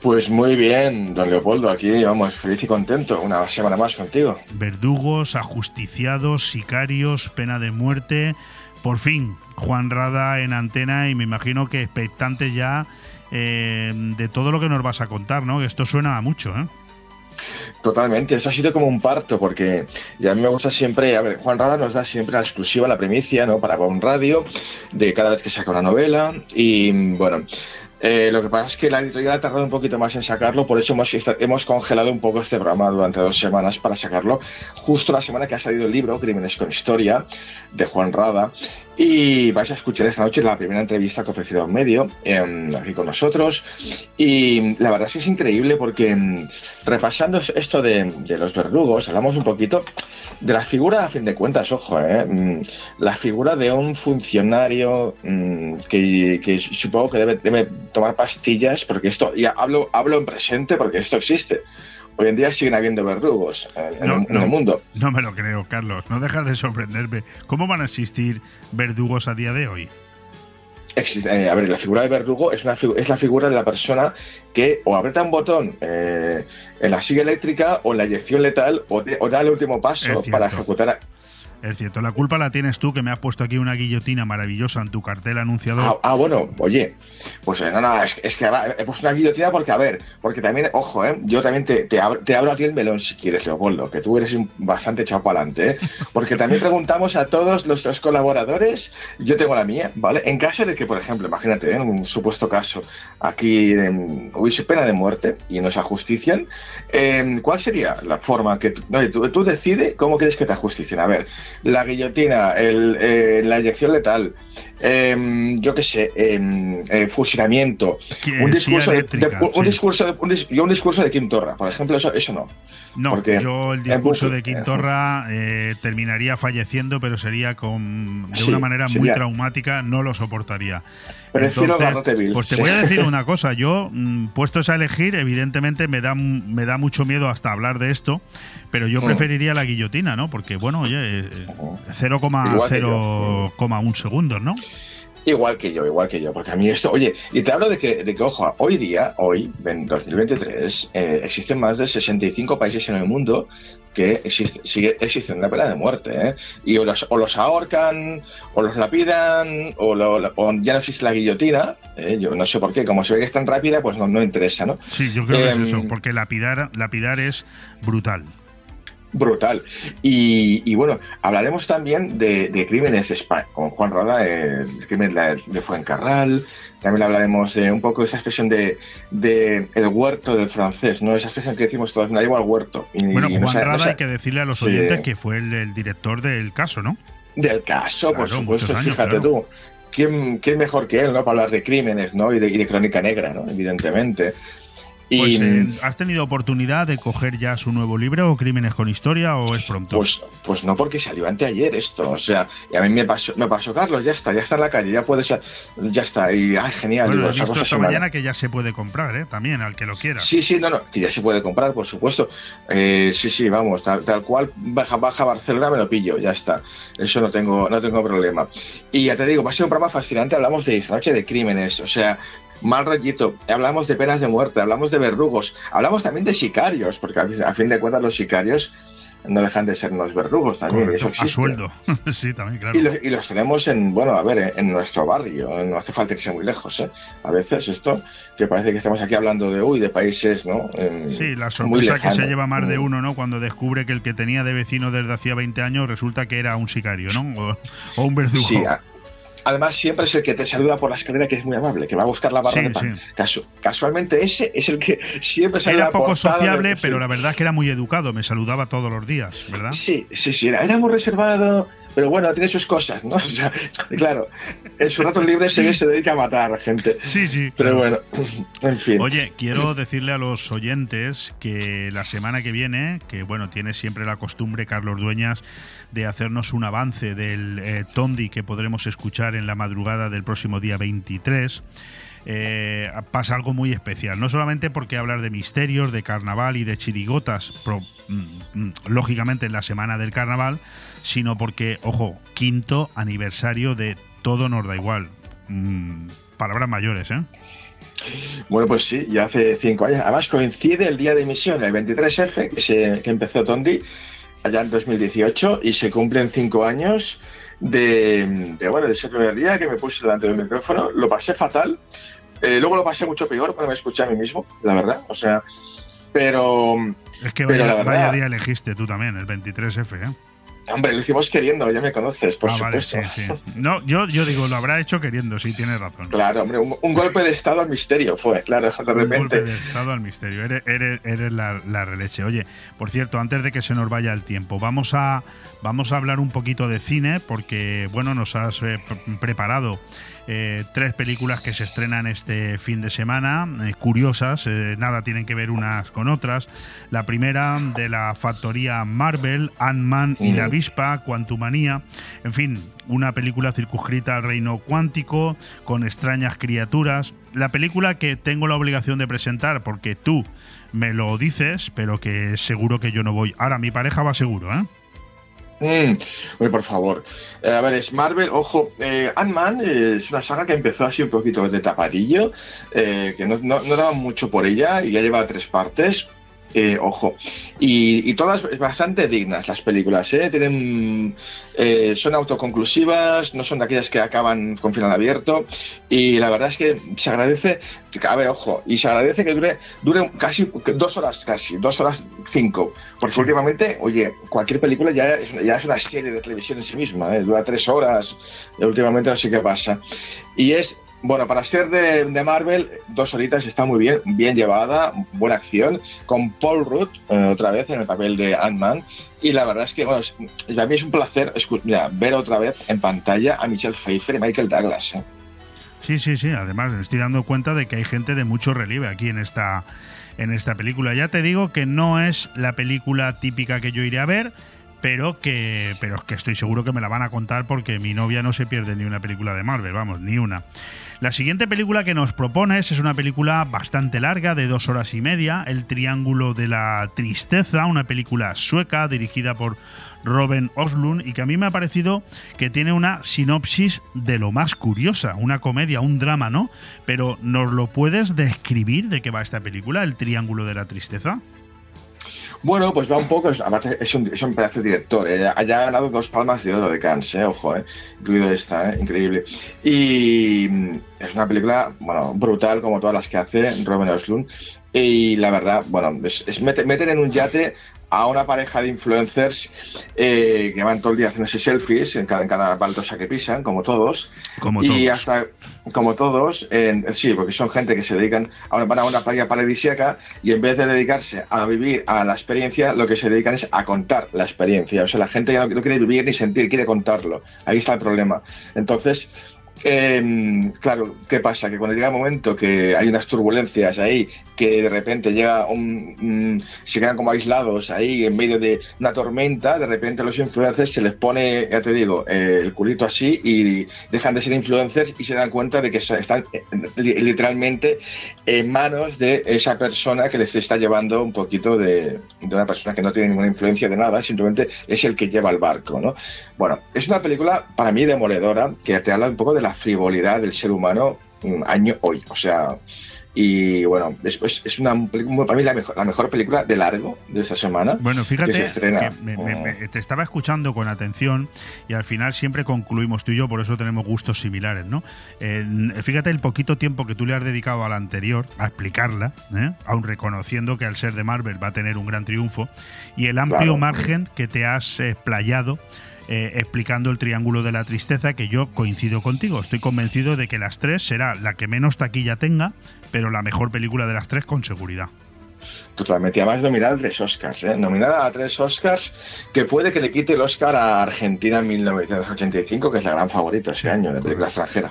Pues muy bien, don Leopoldo, aquí vamos, feliz y contento, una semana más contigo. Verdugos, ajusticiados, sicarios, pena de muerte. Por fin, Juan Rada en antena y me imagino que expectantes ya eh, de todo lo que nos vas a contar, ¿no? Esto suena a mucho, ¿eh? Totalmente, eso ha sido como un parto, porque ya a mí me gusta siempre, a ver, Juan Rada nos da siempre la exclusiva, la primicia, ¿no? Para un radio, de cada vez que saca una novela, y bueno, eh, lo que pasa es que la editorial ha tardado un poquito más en sacarlo, por eso hemos, hemos congelado un poco este programa durante dos semanas para sacarlo justo la semana que ha salido el libro Crímenes con Historia de Juan Rada. Y vais a escuchar esta noche la primera entrevista que ha ofrecido en medio, em, aquí con nosotros. Y la verdad es que es increíble porque em, repasando esto de, los verdugos, hablamos un poquito de la figura, a fin de cuentas, ojo, eh, mm, la figura de un funcionario mm, que, supongo que debe, debe, tomar pastillas, porque esto, ya hablo, hablo en presente porque esto existe Hoy en día siguen habiendo verdugos en, el, mundo. No me lo creo, Carlos. No dejas de sorprenderme. ¿Cómo van a existir verdugos a día de hoy? Eh, a ver, la figura de verdugo es, una, es la figura de la persona que o aprieta un botón eh, en la silla eléctrica o en la inyección letal o, da el último paso para ejecutar es cierto, la culpa la tienes tú, que me has puesto aquí una guillotina maravillosa en tu cartel anunciador. Ah, ah bueno, oye, pues eh, no, no, es, que he puesto una guillotina porque, a ver, porque también, ojo, ¿eh? yo también te, te, abro, te abro a el melón si quieres, Leopoldo, que tú eres bastante echado para adelante, ¿eh? Porque también preguntamos a todos nuestros colaboradores, yo tengo la mía, ¿vale? En caso de que, por ejemplo, imagínate, ¿eh? en un supuesto caso, aquí hubiese pena de muerte y nos ajustician, eh, ¿cuál sería la forma que no, tú, tú decides cómo quieres que te ajusticien? A ver, la guillotina, eh, la inyección letal, em, yo qué sé, em, eh, fusilamiento, un discurso de, un, discurso de, un, discurso de Quintorra, por ejemplo, eso, eso no. No, yo el discurso de Quintorra eh, terminaría falleciendo, pero sería con, de una manera muy traumática, no lo soportaría. Prefiero Entonces, Pues te voy a decir una cosa, yo mm, puestos a elegir, evidentemente me da, me da mucho miedo hasta hablar de esto, pero yo preferiría la guillotina, ¿no? Porque, bueno, oye, 0,01 segundos, ¿no? Igual que yo, igual que yo, porque a mí esto, oye, y te hablo de que, de que ojo, hoy día, hoy, en 2023, eh, existen más de 65 países en el mundo que existe, sigue existiendo la pena de muerte, ¿eh? Y o los, o los ahorcan, o los lapidan, o, ya no existe la guillotina, ¿eh? yo no sé por qué, como se ve que es tan rápida, pues no, no interesa, ¿no? Sí, yo creo que es eso, em, porque lapidar, lapidar es brutal brutal. Y, bueno, hablaremos también de, crímenes de España, con Juan Roda, el crimen de Fuencarral. También hablaremos de un poco de esa expresión de, el huerto del francés, ¿no? Esa expresión que decimos todos, me la llevo al huerto. bueno, Juan Rada hay que decirle a los oyentes que fue el, director del caso, ¿no? Del caso, por supuesto, fíjate tú. ¿Quién, ¿Quién, mejor que él, ¿no? Para hablar de crímenes, ¿no? Y de, y de crónica negra, ¿no? Evidentemente. Pues, eh, ¿Has tenido oportunidad de coger ya su nuevo libro, Crímenes con Historia, o es pronto? Pues, pues no, porque salió anteayer esto. O sea, y a mí me pasó, me pasó Carlos, ya está, ya está en la calle, ya puede ser, ya está. Y ay, genial. bueno, digo, he esa visto cosa esta semana. mañana que ya se puede comprar, ¿eh? También, al que lo quiera. Sí, sí, no, no, que ya se puede comprar, por supuesto. Eh, sí, sí, vamos, tal, tal cual baja, baja Barcelona, me lo pillo, ya está. Eso no tengo, no tengo problema. Y ya te digo, va a ser un programa fascinante. Hablamos de esta noche de crímenes, o sea, mal rollito. Hablamos de penas de muerte, hablamos de verdugos, hablamos también de sicarios, porque a, fin de cuentas los sicarios no dejan de ser unos verdugos también. eso a sueldo. sí, también, claro. Y los, y los tenemos en, bueno, a ver, en nuestro barrio, no hace falta irse muy lejos, ¿eh? A veces esto, que parece que estamos aquí hablando de, uy, de países, ¿no? Sí, la sorpresa que se lleva más de Mm. uno, ¿no? Cuando descubre que el que tenía de vecino desde hacía 20 años resulta que era un sicario, ¿no? O, o un verdugo. Sí, a- además siempre es el que te saluda por la escalera, que es muy amable, que va a buscar la barra Sí, de pan. sí. Casu- casualmente ese es el que siempre sale a Era poco de- sociable, pero la verdad es que era muy educado, me saludaba todos los días, ¿verdad? Sí, sí, sí, era, era muy reservado, pero bueno, tiene sus cosas, ¿no? O sea, claro, en sus ratos libres se, se dedica a matar gente. Sí, sí. Pero bueno, en fin. Oye, quiero decirle a los oyentes que la semana que viene, que bueno, tiene siempre la costumbre Carlos Dueñas de hacernos un avance del eh, Tondi que podremos escuchar en la madrugada del próximo día 23. eh, pasa algo muy especial, no solamente porque hablar de misterios, de carnaval y de chirigotas, mm, mm, lógicamente en la semana del carnaval, sino porque, ojo, quinto aniversario de Todo nos da igual. Mm, palabras mayores, ¿eh? Bueno, pues sí, ya hace cinco años. Además coincide el día de emisión, el 23F, que, se, que empezó Tondi allá en 2018 y se cumplen cinco años de, de, bueno, de ese primer día que me puse delante del micrófono. Lo pasé fatal. Eh, luego lo pasé mucho peor cuando me escuché a mí mismo, la verdad. O sea, pero... Es que pero vaya, la verdad- vaya día elegiste tú también, el 23F, ¿eh? Hombre, lo hicimos queriendo, ya me conoces, por Ah, vale, supuesto. sí, sí. No, yo, yo digo, lo habrá hecho queriendo, sí, tienes razón. Claro, hombre, un, un golpe de estado al misterio fue, claro, de Un repente. golpe de estado al misterio. Eres, eres- eres la, la releche. Oye, por cierto, antes de que se nos vaya el tiempo, vamos a, vamos a hablar un poquito de cine, porque, bueno, nos has eh, pre- preparado eh, tres películas que se estrenan este fin de semana, eh, curiosas, eh, nada tienen que ver unas con otras. La primera de la factoría Marvel, Ant-Man y la avispa, Quantumania, en fin, una película circunscrita al reino cuántico, con extrañas criaturas. La película que tengo la obligación de presentar, porque tú me lo dices, pero que seguro que yo no voy. Ahora, mi pareja va seguro, ¿eh? Mm, por favor. Eh, a ver, es Marvel, ojo, eh, Ant-Man eh, es una saga que empezó así un poquito de tapadillo, que no, no, no mucho por ella y ya lleva tres partes. Eh, ojo, y, y todas bastante dignas las películas, ¿eh? Tienen, eh, son autoconclusivas, no son de aquellas que acaban con final abierto, y la verdad es que se agradece, a ver, ojo, y se agradece que dure, dure casi dos horas, casi, dos horas cinco, porque últimamente, oye, cualquier película ya es, ya es una serie de televisión en sí misma, ¿eh? dura tres horas, últimamente no sé qué pasa. Y es, bueno, para ser de, de Marvel, dos horitas está muy bien, bien llevada, buena acción, con Paul Rudd eh, otra vez en el papel de Ant-Man. Y la verdad es que, bueno, es- mí es un placer mira, ver otra vez en pantalla a Michelle Pfeiffer y Michael Douglas. ¿eh? Sí, sí, sí. Además, me estoy dando cuenta de que hay gente de mucho relieve aquí en esta, en esta película. Ya te digo que no es la película típica que yo iré a ver, pero que, pero que estoy seguro que me la van a contar porque mi novia no se pierde ni una película de Marvel, vamos, ni una. La siguiente película que nos propones es una película bastante larga, de dos horas y media, El Triángulo de la Tristeza, una película sueca dirigida por Robin Oslund y que a mí me ha parecido que tiene una sinopsis de lo más curiosa, una comedia, un drama, ¿no? Pero ¿nos lo puedes describir de qué va esta película, El Triángulo de la Tristeza? Bueno, pues va un poco, es, aparte es un, es un pedazo de director, eh, ya, ya ha ganado dos palmas de oro de Cannes, eh, ojo, eh, incluido esta, eh, increíble. Y mm, es una película, bueno, brutal como todas las que hace Robin Oslund. Y la verdad, bueno, es, meter en un yate a una pareja de influencers eh, que van todo el día haciéndose selfies en cada, en cada baldosa que pisan, como todos. Como y todos. hasta, como todos, en- sí, porque son gente que se dedican, ahora van a una playa paradisíaca y en vez de dedicarse a vivir a la experiencia, lo que se dedican es a contar la experiencia. O sea, la gente ya no, no quiere vivir ni sentir, quiere contarlo. Ahí está el problema. Entonces, Em, claro, ¿qué pasa? Que cuando llega el momento que hay unas turbulencias ahí, que de repente llega un, se quedan como aislados ahí en medio de una tormenta, de repente a los influencers se les pone, ya te digo, eh, el culito así y dejan de ser influencers y se dan cuenta de que están eh, literalmente en manos de esa persona que les está llevando un poquito de, de una persona que no tiene ninguna influencia de nada, simplemente es el que lleva el barco, ¿no? Bueno, es una película para mí demoledora que te habla un poco de la frivolidad del ser humano año hoy. O sea, y bueno, después es una para mí la mejor, la mejor película de largo de esta semana. Bueno, fíjate, que te estaba escuchando con atención y al final siempre concluimos tú y yo, por eso tenemos gustos similares, ¿no? Eh, fíjate el poquito tiempo que tú le has dedicado a la anterior a explicarla, ¿eh? aún reconociendo que al ser de Marvel va a tener un gran triunfo, y el amplio margen que te has explayado eh, explicando el triángulo de la tristeza, que yo coincido contigo. Estoy convencido de que las tres será la que menos taquilla tenga, pero la mejor película de las tres con seguridad. Totalmente, además nominada a tres Oscars, ¿eh? nominada a tres Oscars, que puede que le quite el Oscar a Argentina en 1985, que es la gran favorita este año de película extranjera.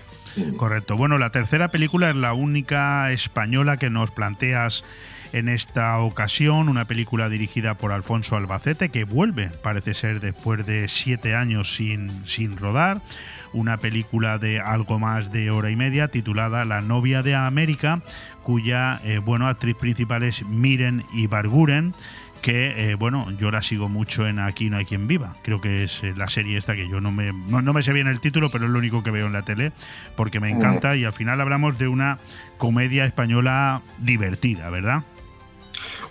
Correcto. Bueno, la tercera película es la única española que nos planteas en esta ocasión, una película dirigida por Alfonso Albacete, que vuelve, parece ser, después de siete años sin, sin rodar. Una película de algo más de hora y media titulada La novia de América, cuya eh, bueno, actriz principal es Miren Ibarguren que eh, bueno, yo la sigo mucho en Aquí no hay quien viva. Creo que es eh, la serie esta que yo no me, no, no, me sé bien el título, pero es lo único que veo en la tele, porque me encanta y al final hablamos de una comedia española divertida, ¿verdad?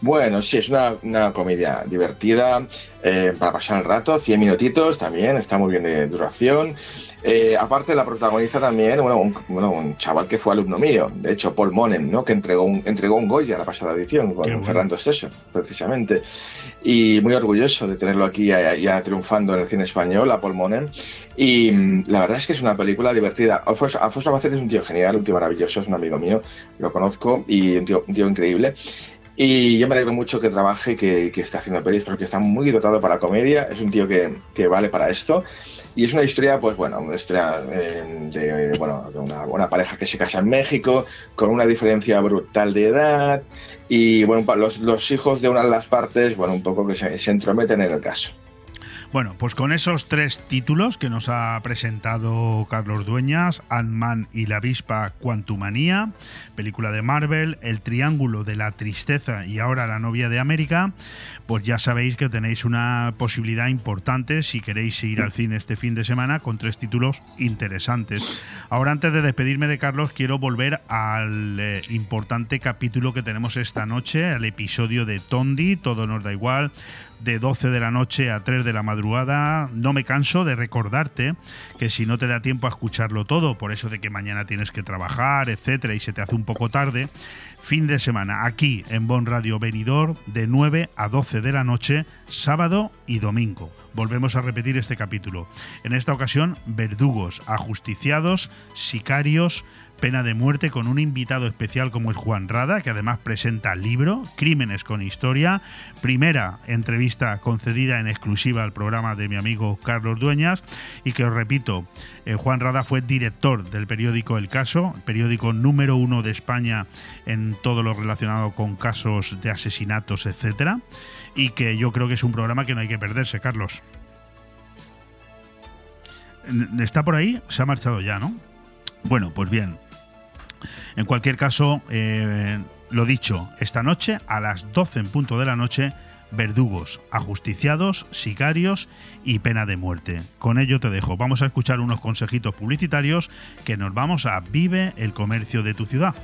Bueno, sí, es una, comedia divertida eh, para pasar el rato, 100 minutitos también, está muy bien de duración. Eh, aparte la protagoniza también bueno un, chaval que fue alumno mío, de hecho Paul Monen, ¿no? que entregó un, entregó un Goya la pasada edición con Fernando Esteso, precisamente. Y muy orgulloso de tenerlo aquí ya, triunfando en el cine español, a Paul Monen. Y mm, la verdad es que es una película divertida. Alfonso, Alfonso es un tío genial, un tío maravilloso, es un amigo mío, lo conozco y un tío, un tío increíble. Y yo me alegro mucho que trabaje, que, que esté haciendo pelis, porque está muy dotado para comedia, es un tío que, que vale para esto. Y es una historia, pues bueno, una historia eh, de, bueno, de una, una, pareja que se casa en México, con una diferencia brutal de edad, y bueno, los, los hijos de una de las partes, bueno, un poco que se, se entrometen en el caso. Bueno, pues con esos tres títulos que nos ha presentado Carlos Dueñas, Ant-Man y la avispa Quantumania, película de Marvel, El Triángulo de la Tristeza y ahora La novia de América, pues ya sabéis que tenéis una posibilidad importante si queréis ir al cine este fin de semana con tres títulos interesantes. Ahora antes de despedirme de Carlos, quiero volver al eh, importante capítulo que tenemos esta noche, al episodio de Tondi, Todo nos da igual, de 12 de la noche a 3 de la madrugada. No me canso de recordarte que si no te da tiempo a escucharlo todo, por eso de que mañana tienes que trabajar, etcétera, y se te hace un poco tarde, fin de semana aquí en Bon Radio Venidor de 9 a 12 de la noche, sábado y domingo. Volvemos a repetir este capítulo. En esta ocasión, verdugos, ajusticiados, sicarios, pena de muerte con un invitado especial como es Juan Rada, que además presenta el libro Crímenes con Historia, primera entrevista concedida en exclusiva al programa de mi amigo Carlos Dueñas y que os repito, eh, Juan Rada fue director del periódico El Caso, periódico número uno de España en todo lo relacionado con casos de asesinatos, etcétera, y que yo creo que es un programa que no hay que perderse, Carlos. ¿Está por ahí? Se ha marchado ya, ¿no? Bueno, pues bien, en cualquier caso, eh, lo dicho, esta noche a las 12 en punto de la noche, verdugos, ajusticiados, sicarios y pena de muerte. Con ello te dejo. Vamos a escuchar unos consejitos publicitarios que nos vamos a Vive el comercio de tu ciudad.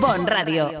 Bon Radio.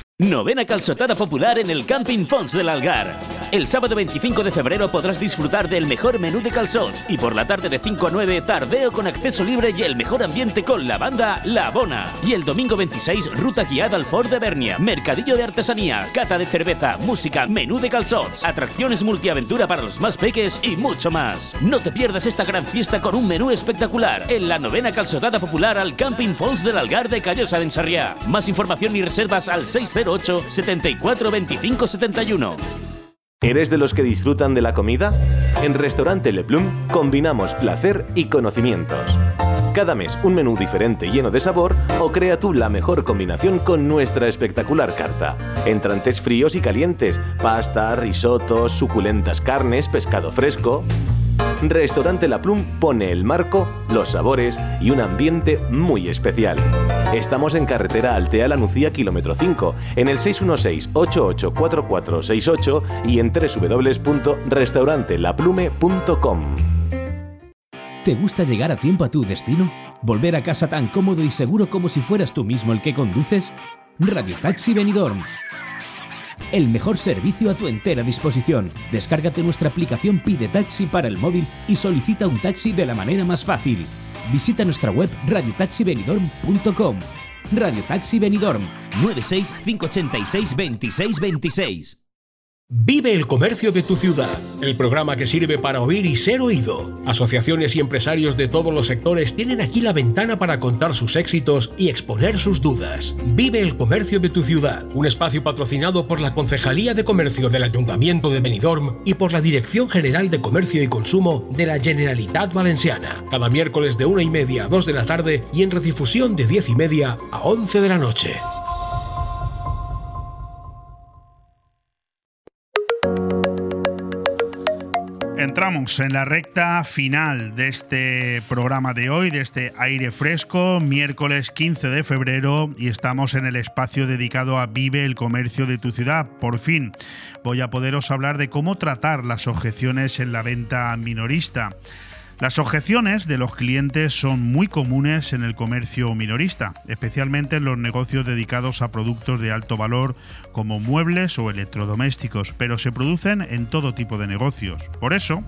Novena calzotada popular en el Camping Fons del Algar. El sábado 25 de febrero podrás disfrutar del mejor menú de calzots y por la tarde de 5 a 9 tardeo con acceso libre y el mejor ambiente con la banda La Bona. Y el domingo 26 ruta guiada al Fort de Bernia, mercadillo de artesanía, cata de cerveza, música, menú de calzots, atracciones multiaventura para los más peques y mucho más. No te pierdas esta gran fiesta con un menú espectacular en la novena calzotada popular al Camping Falls del Algar de Callosa de Ensarriá. Más información y reservas al 60 74 25 71. ¿Eres de los que disfrutan de la comida? En Restaurante Le Plum combinamos placer y conocimientos. Cada mes un menú diferente lleno de sabor o crea tú la mejor combinación con nuestra espectacular carta. Entrantes fríos y calientes, pasta, risotos, suculentas carnes, pescado fresco. Restaurante La Plum pone el marco, los sabores y un ambiente muy especial. Estamos en carretera Altea La Nucía, kilómetro 5, en el 616-884468 y en www.restaurantelaplume.com. ¿Te gusta llegar a tiempo a tu destino? ¿Volver a casa tan cómodo y seguro como si fueras tú mismo el que conduces? Radio Taxi Benidorm el mejor servicio a tu entera disposición. Descárgate nuestra aplicación Pide Taxi para el móvil y solicita un taxi de la manera más fácil. Visita nuestra web radiotaxibenidorm.com. Radio Taxi Benidorm 96 586 2626. Vive el comercio de tu ciudad, el programa que sirve para oír y ser oído. Asociaciones y empresarios de todos los sectores tienen aquí la ventana para contar sus éxitos y exponer sus dudas. Vive el comercio de tu ciudad, un espacio patrocinado por la Concejalía de Comercio del Ayuntamiento de Benidorm y por la Dirección General de Comercio y Consumo de la Generalitat Valenciana. Cada miércoles de una y media a dos de la tarde y en redifusión de diez y media a once de la noche. Entramos en la recta final de este programa de hoy, de este aire fresco, miércoles 15 de febrero, y estamos en el espacio dedicado a Vive el comercio de tu ciudad. Por fin voy a poderos hablar de cómo tratar las objeciones en la venta minorista. Las objeciones de los clientes son muy comunes en el comercio minorista, especialmente en los negocios dedicados a productos de alto valor como muebles o electrodomésticos, pero se producen en todo tipo de negocios. Por eso,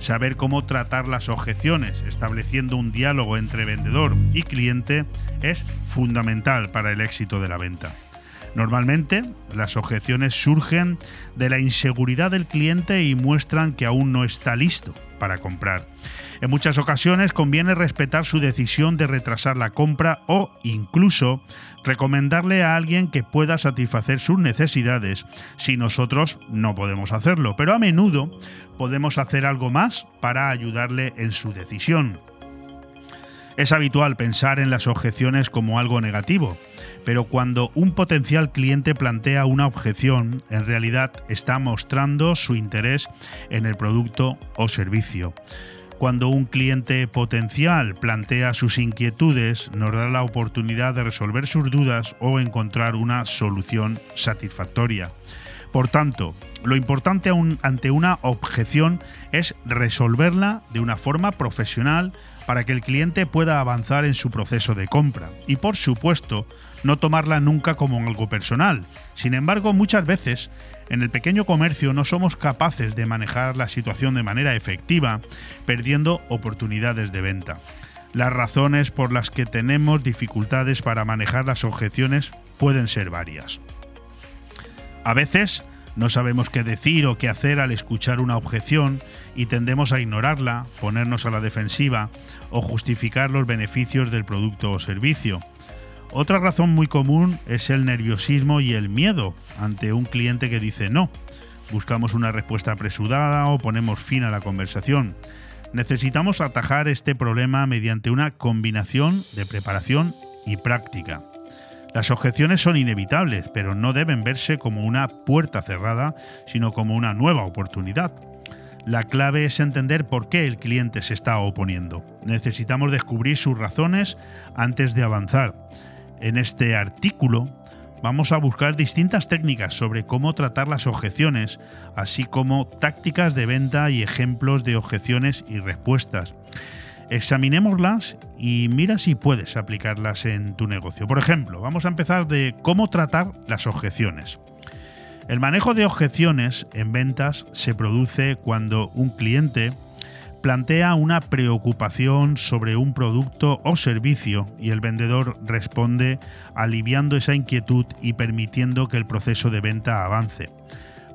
saber cómo tratar las objeciones, estableciendo un diálogo entre vendedor y cliente, es fundamental para el éxito de la venta. Normalmente, las objeciones surgen de la inseguridad del cliente y muestran que aún no está listo para comprar. En muchas ocasiones conviene respetar su decisión de retrasar la compra o incluso recomendarle a alguien que pueda satisfacer sus necesidades si nosotros no podemos hacerlo. Pero a menudo podemos hacer algo más para ayudarle en su decisión. Es habitual pensar en las objeciones como algo negativo, pero cuando un potencial cliente plantea una objeción, en realidad está mostrando su interés en el producto o servicio. Cuando un cliente potencial plantea sus inquietudes, nos da la oportunidad de resolver sus dudas o encontrar una solución satisfactoria. Por tanto, lo importante ante una objeción es resolverla de una forma profesional para que el cliente pueda avanzar en su proceso de compra. Y por supuesto, no tomarla nunca como algo personal. Sin embargo, muchas veces en el pequeño comercio no somos capaces de manejar la situación de manera efectiva, perdiendo oportunidades de venta. Las razones por las que tenemos dificultades para manejar las objeciones pueden ser varias. A veces no sabemos qué decir o qué hacer al escuchar una objeción y tendemos a ignorarla, ponernos a la defensiva o justificar los beneficios del producto o servicio. Otra razón muy común es el nerviosismo y el miedo ante un cliente que dice no. Buscamos una respuesta apresurada o ponemos fin a la conversación. Necesitamos atajar este problema mediante una combinación de preparación y práctica. Las objeciones son inevitables, pero no deben verse como una puerta cerrada, sino como una nueva oportunidad. La clave es entender por qué el cliente se está oponiendo. Necesitamos descubrir sus razones antes de avanzar en este artículo vamos a buscar distintas técnicas sobre cómo tratar las objeciones, así como tácticas de venta y ejemplos de objeciones y respuestas. Examinémoslas y mira si puedes aplicarlas en tu negocio. Por ejemplo, vamos a empezar de cómo tratar las objeciones. El manejo de objeciones en ventas se produce cuando un cliente plantea una preocupación sobre un producto o servicio y el vendedor responde aliviando esa inquietud y permitiendo que el proceso de venta avance.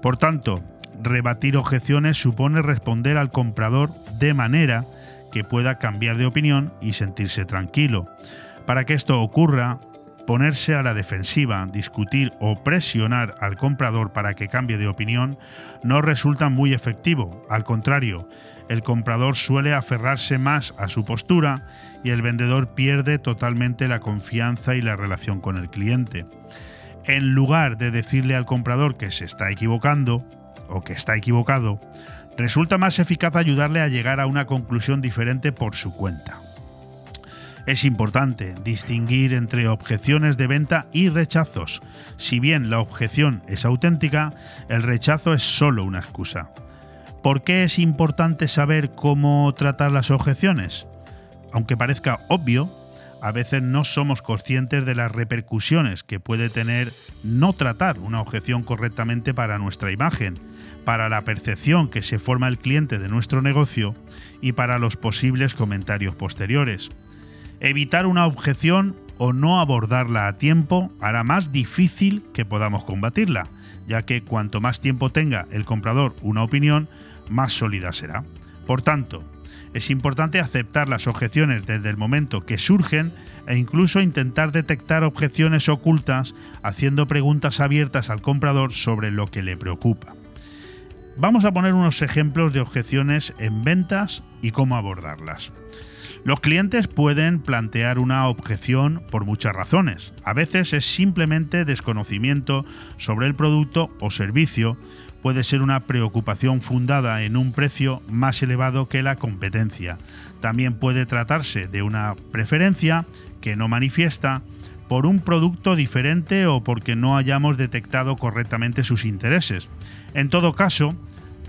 Por tanto, rebatir objeciones supone responder al comprador de manera que pueda cambiar de opinión y sentirse tranquilo. Para que esto ocurra, ponerse a la defensiva, discutir o presionar al comprador para que cambie de opinión no resulta muy efectivo. Al contrario, el comprador suele aferrarse más a su postura y el vendedor pierde totalmente la confianza y la relación con el cliente. En lugar de decirle al comprador que se está equivocando o que está equivocado, resulta más eficaz ayudarle a llegar a una conclusión diferente por su cuenta. Es importante distinguir entre objeciones de venta y rechazos. Si bien la objeción es auténtica, el rechazo es solo una excusa. ¿Por qué es importante saber cómo tratar las objeciones? Aunque parezca obvio, a veces no somos conscientes de las repercusiones que puede tener no tratar una objeción correctamente para nuestra imagen, para la percepción que se forma el cliente de nuestro negocio y para los posibles comentarios posteriores. Evitar una objeción o no abordarla a tiempo hará más difícil que podamos combatirla, ya que cuanto más tiempo tenga el comprador una opinión, más sólida será. Por tanto, es importante aceptar las objeciones desde el momento que surgen e incluso intentar detectar objeciones ocultas haciendo preguntas abiertas al comprador sobre lo que le preocupa. Vamos a poner unos ejemplos de objeciones en ventas y cómo abordarlas. Los clientes pueden plantear una objeción por muchas razones. A veces es simplemente desconocimiento sobre el producto o servicio puede ser una preocupación fundada en un precio más elevado que la competencia. También puede tratarse de una preferencia que no manifiesta por un producto diferente o porque no hayamos detectado correctamente sus intereses. En todo caso,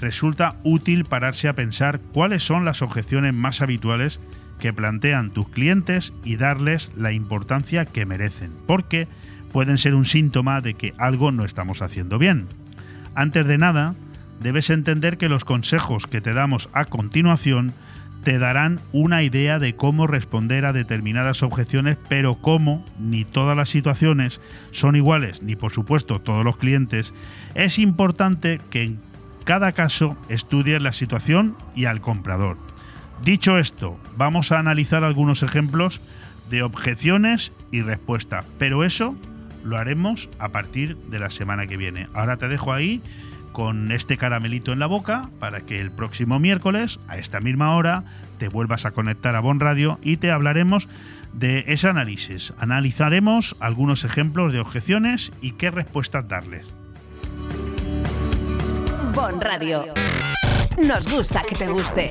resulta útil pararse a pensar cuáles son las objeciones más habituales que plantean tus clientes y darles la importancia que merecen, porque pueden ser un síntoma de que algo no estamos haciendo bien. Antes de nada, debes entender que los consejos que te damos a continuación te darán una idea de cómo responder a determinadas objeciones, pero como ni todas las situaciones son iguales, ni por supuesto todos los clientes, es importante que en cada caso estudies la situación y al comprador. Dicho esto, vamos a analizar algunos ejemplos de objeciones y respuestas, pero eso lo haremos a partir de la semana que viene. Ahora te dejo ahí con este caramelito en la boca para que el próximo miércoles, a esta misma hora, te vuelvas a conectar a Bon Radio y te hablaremos de ese análisis. Analizaremos algunos ejemplos de objeciones y qué respuestas darles. Bon Radio. Nos gusta que te guste.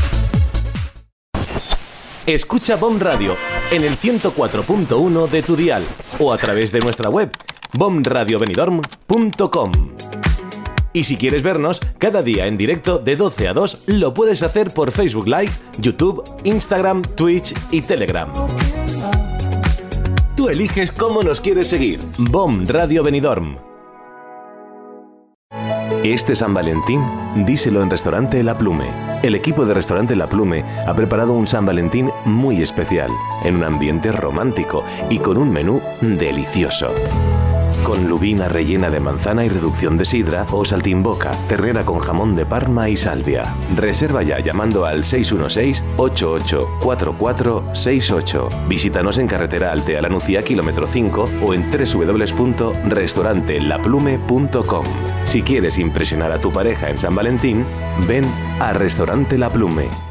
Escucha BOM Radio en el 104.1 de tu dial o a través de nuestra web bomradiobenidorm.com. Y si quieres vernos cada día en directo de 12 a 2, lo puedes hacer por Facebook Live, YouTube, Instagram, Twitch y Telegram. Tú eliges cómo nos quieres seguir. BOM Radio Benidorm. Este San Valentín, díselo en Restaurante La Plume. El equipo de Restaurante La Plume ha preparado un San Valentín muy especial, en un ambiente romántico y con un menú delicioso. Con lubina rellena de manzana y reducción de sidra o saltimboca, terrera con jamón de parma y salvia. Reserva ya llamando al 616-884468. Visítanos en carretera Altea La Nucía, kilómetro 5 o en www.restaurantelaplume.com. Si quieres impresionar a tu pareja en San Valentín, ven a Restaurante La Plume.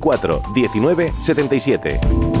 19 77.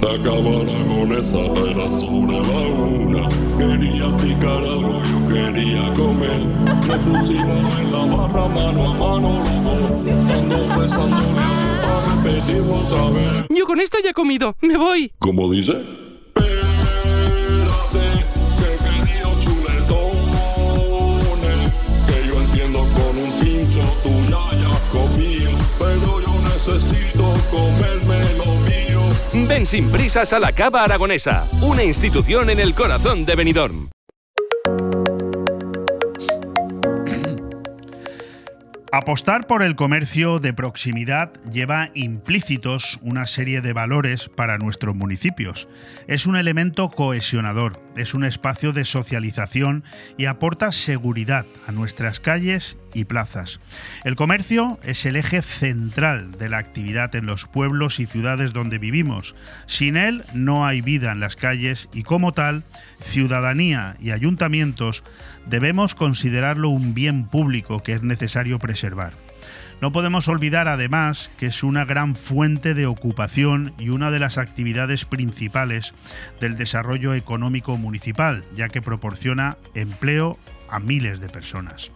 La cámara con esa era sobre la una. Quería picar algo, yo quería comer. Nos pusimos en la barra mano a mano los. Ando besándole a repetirlo otra vez. Yo con esto ya he comido. Me voy. ¿Cómo dice? Ven sin prisas a la Cava Aragonesa, una institución en el corazón de Benidorm. Apostar por el comercio de proximidad lleva implícitos una serie de valores para nuestros municipios. Es un elemento cohesionador, es un espacio de socialización y aporta seguridad a nuestras calles y plazas. El comercio es el eje central de la actividad en los pueblos y ciudades donde vivimos. Sin él no hay vida en las calles y como tal, ciudadanía y ayuntamientos debemos considerarlo un bien público que es necesario preservar. No podemos olvidar además que es una gran fuente de ocupación y una de las actividades principales del desarrollo económico municipal, ya que proporciona empleo a miles de personas.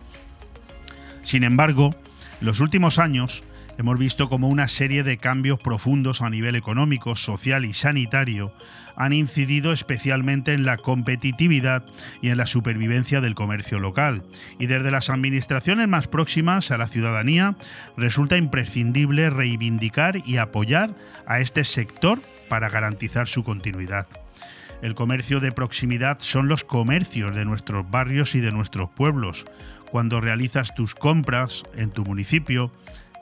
Sin embargo, en los últimos años hemos visto como una serie de cambios profundos a nivel económico, social y sanitario han incidido especialmente en la competitividad y en la supervivencia del comercio local. Y desde las administraciones más próximas a la ciudadanía resulta imprescindible reivindicar y apoyar a este sector para garantizar su continuidad. El comercio de proximidad son los comercios de nuestros barrios y de nuestros pueblos. Cuando realizas tus compras en tu municipio,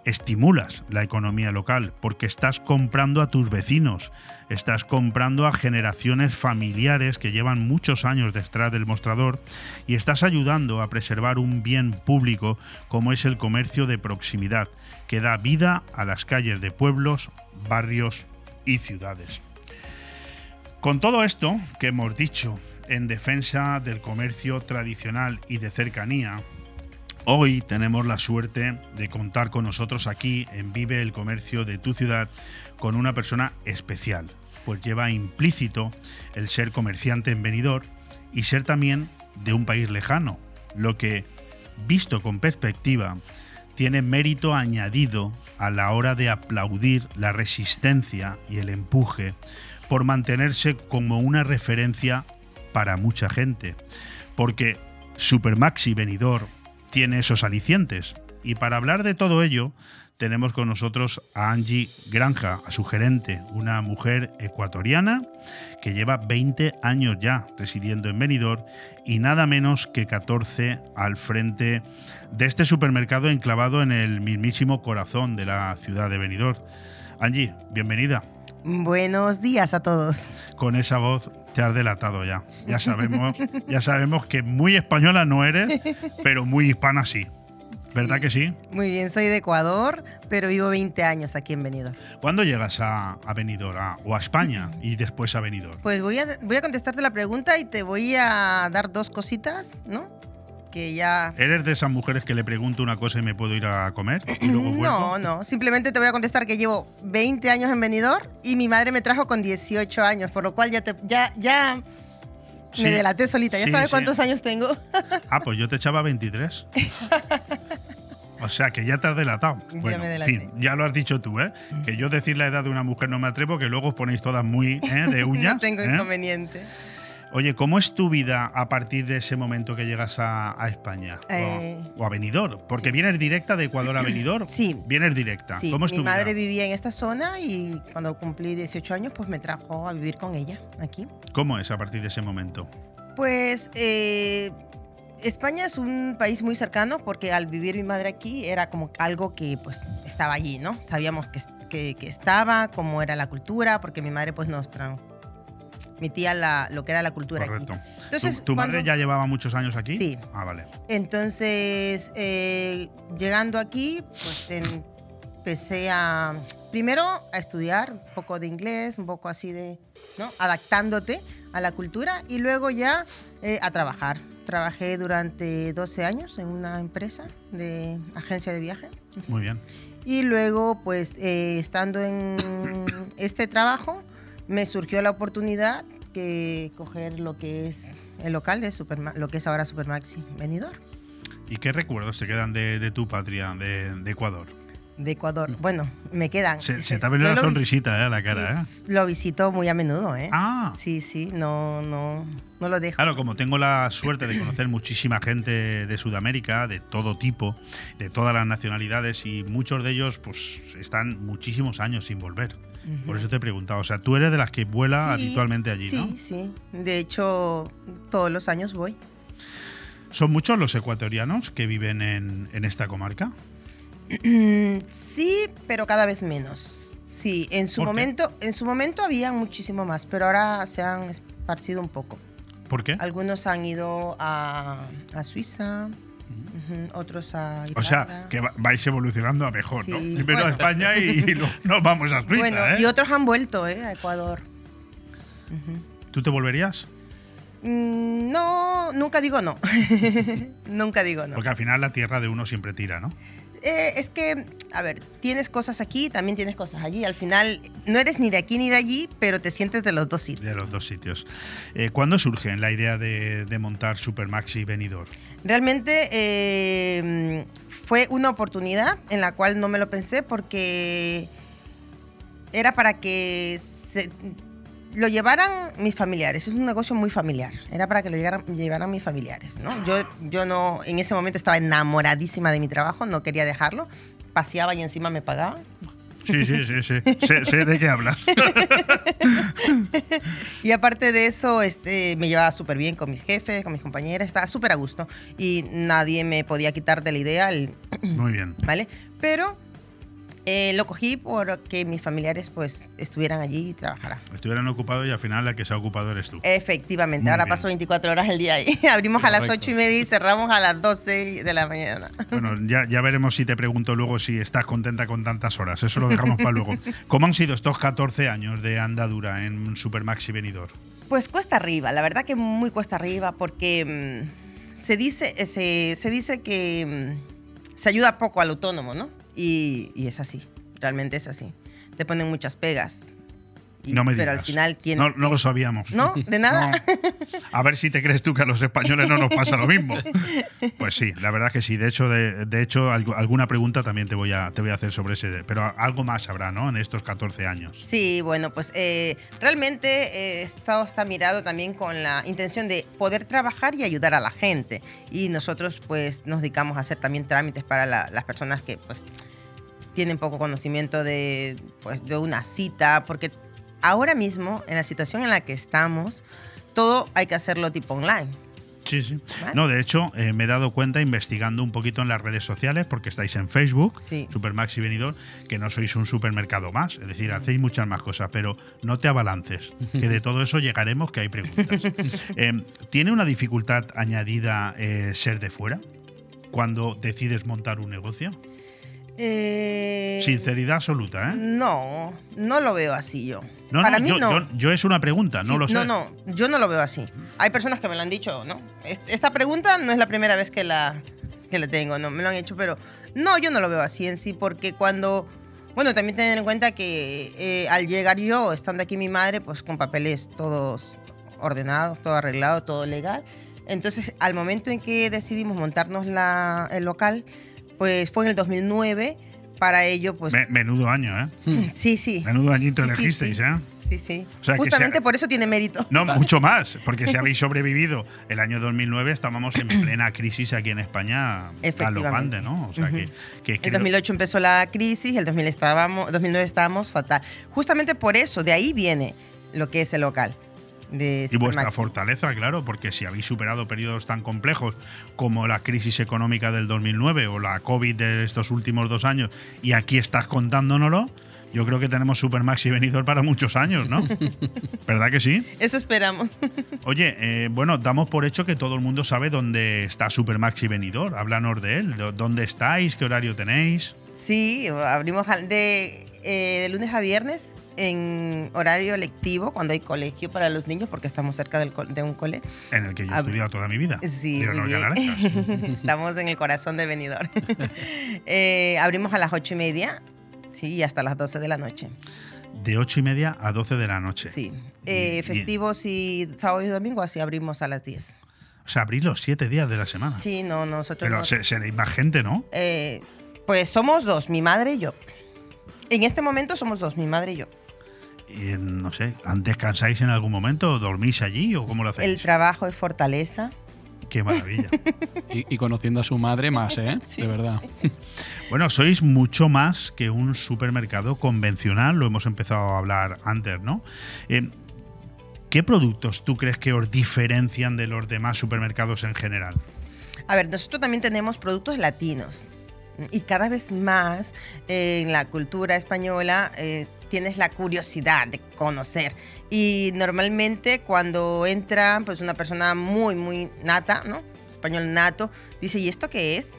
estimulas la economía local porque estás comprando a tus vecinos, estás comprando a generaciones familiares que llevan muchos años detrás del mostrador y estás ayudando a preservar un bien público como es el comercio de proximidad, que da vida a las calles de pueblos, barrios y ciudades. Con todo esto que hemos dicho en defensa del comercio tradicional y de cercanía, Hoy tenemos la suerte de contar con nosotros aquí en Vive el Comercio de tu ciudad con una persona especial, pues lleva implícito el ser comerciante en venidor y ser también de un país lejano, lo que, visto con perspectiva, tiene mérito añadido a la hora de aplaudir la resistencia y el empuje por mantenerse como una referencia para mucha gente, porque Supermaxi Venidor tiene esos alicientes. Y para hablar de todo ello, tenemos con nosotros a Angie Granja, a su gerente, una mujer ecuatoriana que lleva 20 años ya residiendo en Benidorm y nada menos que 14 al frente de este supermercado enclavado en el mismísimo corazón de la ciudad de Benidorm. Angie, bienvenida. Buenos días a todos. Con esa voz te has delatado ya. Ya sabemos, ya sabemos que muy española no eres, pero muy hispana sí. ¿Verdad que sí? Muy bien, soy de Ecuador, pero vivo 20 años aquí en Benidorm. ¿Cuándo llegas a, a Benidorm a- o a España y después a Benidorm? Pues voy a, voy a contestarte la pregunta y te voy a dar dos cositas, ¿no? Que ya... ¿Eres de esas mujeres que le pregunto una cosa y me puedo ir a comer y luego vuelvo? No, no, simplemente te voy a contestar que llevo 20 años en Benidorm y mi madre me trajo con 18 años, por lo cual ya te, ya, ya Sí. me delaté solita. ¿Ya Sí, sabes sí. cuántos años tengo? Ah, pues yo te echaba 23. O sea, que ya te has delatado. Ya Bueno, me fin, ya lo has dicho tú, ¿eh? Que yo decir la edad de una mujer no me atrevo, que luego os ponéis todas muy ¿eh? de uñas. no tengo ¿eh? inconveniente. Oye, ¿cómo es tu vida a partir de ese momento que llegas a, a España? O- Eh, o, a Benidorm? Porque vienes directa de Ecuador a Benidorm. Sí. Vienes directa. Sí, ¿Cómo es mi tu madre vida? vivía en esta zona y cuando cumplí 18 años, pues me trajo a vivir con ella aquí. ¿Cómo es a partir de ese momento? Pues eh, España es un país muy cercano porque al vivir mi madre aquí era como algo que pues estaba allí, ¿no? Sabíamos que, que, que estaba, cómo era la cultura, porque mi madre pues nos transmitía la, lo que era la cultura Correcto. aquí. Entonces, ¿Tu, tu madre ya llevaba muchos años aquí? Sí. Ah, vale. Entonces, eh, llegando aquí, pues empecé a, primero a estudiar un poco de inglés, un poco así de, ¿no? Adaptándote a la cultura y luego ya eh, a trabajar. Trabajé durante 12 años en una empresa de agencia de viaje. Muy bien. Y luego, pues, eh, estando en este trabajo, me surgió la oportunidad que coger lo que es el local de Superma- lo que es ahora Supermaxi Venidor. ¿Y qué recuerdos te quedan de, de tu patria, de, de Ecuador? de Ecuador. Bueno, me quedan. Se, se te ha la sonrisita ¿eh? a la cara, ¿eh? Lo visito muy a menudo, ¿eh? Ah. Sí, sí, no, no, no lo dejo. Claro, como tengo la suerte de conocer muchísima gente de Sudamérica, de todo tipo, de todas las nacionalidades, y muchos de ellos pues están muchísimos años sin volver. Por eso te he preguntado. O sea, tú eres de las que vuela Sí, habitualmente allí, sí, ¿no? Sí, De hecho, todos los años voy. ¿Son muchos los ecuatorianos que viven en, en esta comarca? sí, pero cada vez menos. Sí, en su momento, en su momento había muchísimo más, pero ahora se han esparcido un poco. ¿Por qué? Algunos han ido a, a Suiza, otros a O sea, que va- vais evolucionando a mejor, ¿no? Primero a. España y, y luego nos vamos a Suiza, bueno, ¿eh? y otros han vuelto, ¿eh? A Ecuador. ¿Tú te volverías? Mm, No, nunca digo no. nunca digo no. Porque al final la tierra de uno siempre tira, ¿no? Eh, es que, a ver, tienes cosas aquí, también tienes cosas allí. Al final, no eres ni de aquí ni de allí, pero te sientes de los dos sitios. De los dos sitios. Eh, ¿Cuándo surge la idea de, de montar Supermaxi Venidor? Realmente eh, fue una oportunidad en la cual no me lo pensé porque era para que se- lo llevaran mis familiares. Es un negocio muy familiar. Era para que lo llegaran- llevaran mis familiares. ¿no? Yo, yo no, en ese momento estaba enamoradísima de mi trabajo, no quería dejarlo. Paseaba y encima me pagaban. Sí, sí, sí, sí. sé, sé de qué hablas. Y aparte de eso, este, me llevaba súper bien con mis jefes, con mis compañeras, estaba súper a gusto. Y nadie me podía quitar de la idea, el- Muy bien. ¿vale? Pero eh, lo cogí porque mis familiares pues estuvieran allí y trabajaran. Estuvieran ocupados y al final la que se ha ocupado eres tú. Efectivamente, Muy ahora bien. paso 24 horas el día ahí. Abrimos a las Correcto. 8 y media y cerramos a las 12 de la mañana. Bueno, ya, ya veremos si te pregunto luego si estás contenta con tantas horas. Eso lo dejamos para luego. ¿Cómo han sido estos 14 años de andadura en Supermaxi Venidor? Pues cuesta arriba, la verdad que muy cuesta arriba porque mm, se, dice, eh, se, se dice que mm, se ayuda poco al autónomo, ¿no? Y, y es así, realmente es así. Te ponen muchas pegas. No me pero digas. al final tienes... No, no lo sabíamos. ¿No? ¿De nada? A ver si te crees tú que a los españoles no nos pasa lo mismo. Pues sí, la verdad que sí. De hecho, de, de hecho algu- alguna pregunta también te voy, a, te voy a hacer sobre ese. Pero algo más habrá, ¿no? En estos 14 años. Sí, bueno, pues eh, realmente eh, esto está mirado también con la intención de poder trabajar y ayudar a la gente. Y nosotros pues nos dedicamos a hacer también trámites para la- las personas que pues tienen poco conocimiento de, pues, de una cita, porque ahora mismo, en la situación en la que estamos, todo hay que hacerlo tipo online. Sí, sí. Vale. No, de hecho, eh, me he dado cuenta investigando un poquito en las redes sociales, porque estáis en Facebook, Sí. Supermaxi Venidor, que no sois un supermercado más. Es decir, hacéis muchas más cosas, pero no te abalances, que de todo eso llegaremos, que hay preguntas. Eh, ¿Tiene una dificultad añadida eh, ser de fuera cuando decides montar un negocio? Eh, Sinceridad absoluta, ¿eh? No, no lo veo así yo. No, Para no, mí yo, no. yo- yo es una pregunta, no Sí, lo sé. No, no, yo no lo veo así. Hay personas que me lo han dicho, ¿no? Est- Esta pregunta no es la primera vez que la, que la tengo, no, me lo han hecho, pero no, yo no lo veo así en sí, porque cuando, bueno, también tener en cuenta que eh, al llegar yo, estando aquí mi madre, pues con papeles todos ordenados, todo arreglado, todo legal, entonces al momento en que decidimos montarnos la, el local, pues fue en el 2009. Para ello, pues... Me- menudo año, ¿eh? Sí, sí. Menudo añito Sí, sí, elegisteis, sí. ¿eh? Sí, sí. O sea, que Justamente sea- por eso tiene mérito. No, mucho más, porque si habéis sobrevivido el año 2009, estábamos en plena crisis aquí en España galopante, ¿no? O sea, que, que El creo- 2008 empezó la crisis, el 2000 estábamos, 2009 estábamos fatal. Justamente por eso, de ahí viene lo que es el local. De Y vuestra fortaleza, claro, porque si habéis superado periodos tan complejos como la crisis económica del 2009 o la COVID de estos últimos dos años, y aquí estás contándonoslo, yo creo que tenemos Supermaxi venidor para muchos años, ¿no? ¿Verdad que sí? Eso esperamos. Oye, eh, bueno, damos por hecho que todo el mundo sabe dónde está Supermaxi venidor. Háblanos de él. ¿Dó- ¿Dónde estáis? ¿Qué horario tenéis? Sí, abrimos de, eh, de lunes a viernes en horario lectivo, cuando hay colegio para los niños, porque estamos cerca del de un cole. En el que yo he estudiado toda mi vida. Sí. Estamos en el corazón de Benidorm. Eh, abrimos a las ocho y media, sí, y hasta las 12 de la noche. De ocho y media a 12 de la noche. Sí. Eh, festivos y sábado y domingo, así abrimos a las 10. O sea, abrís los siete días de la semana. Sí, no, nosotros Pero no- se- seréis más gente, ¿no? Eh, pues somos dos, mi madre y yo. En este momento somos dos, mi madre y yo. Y, eh, no sé, ¿descansáis en algún momento? ¿Dormís allí o cómo lo hacéis? El trabajo es fortaleza. Qué maravilla. Y, y conociendo a su madre más, ¿eh? De verdad. Bueno, sois mucho más que un supermercado convencional, lo hemos empezado a hablar antes, ¿no? Eh, ¿Qué productos tú crees que os diferencian de los demás supermercados en general? A ver, nosotros también tenemos productos latinos. Y cada vez más eh, en la cultura española eh, tienes la curiosidad de conocer. Y normalmente cuando entra pues una persona muy, muy nata, ¿no? Español nato, dice, ¿y esto qué es?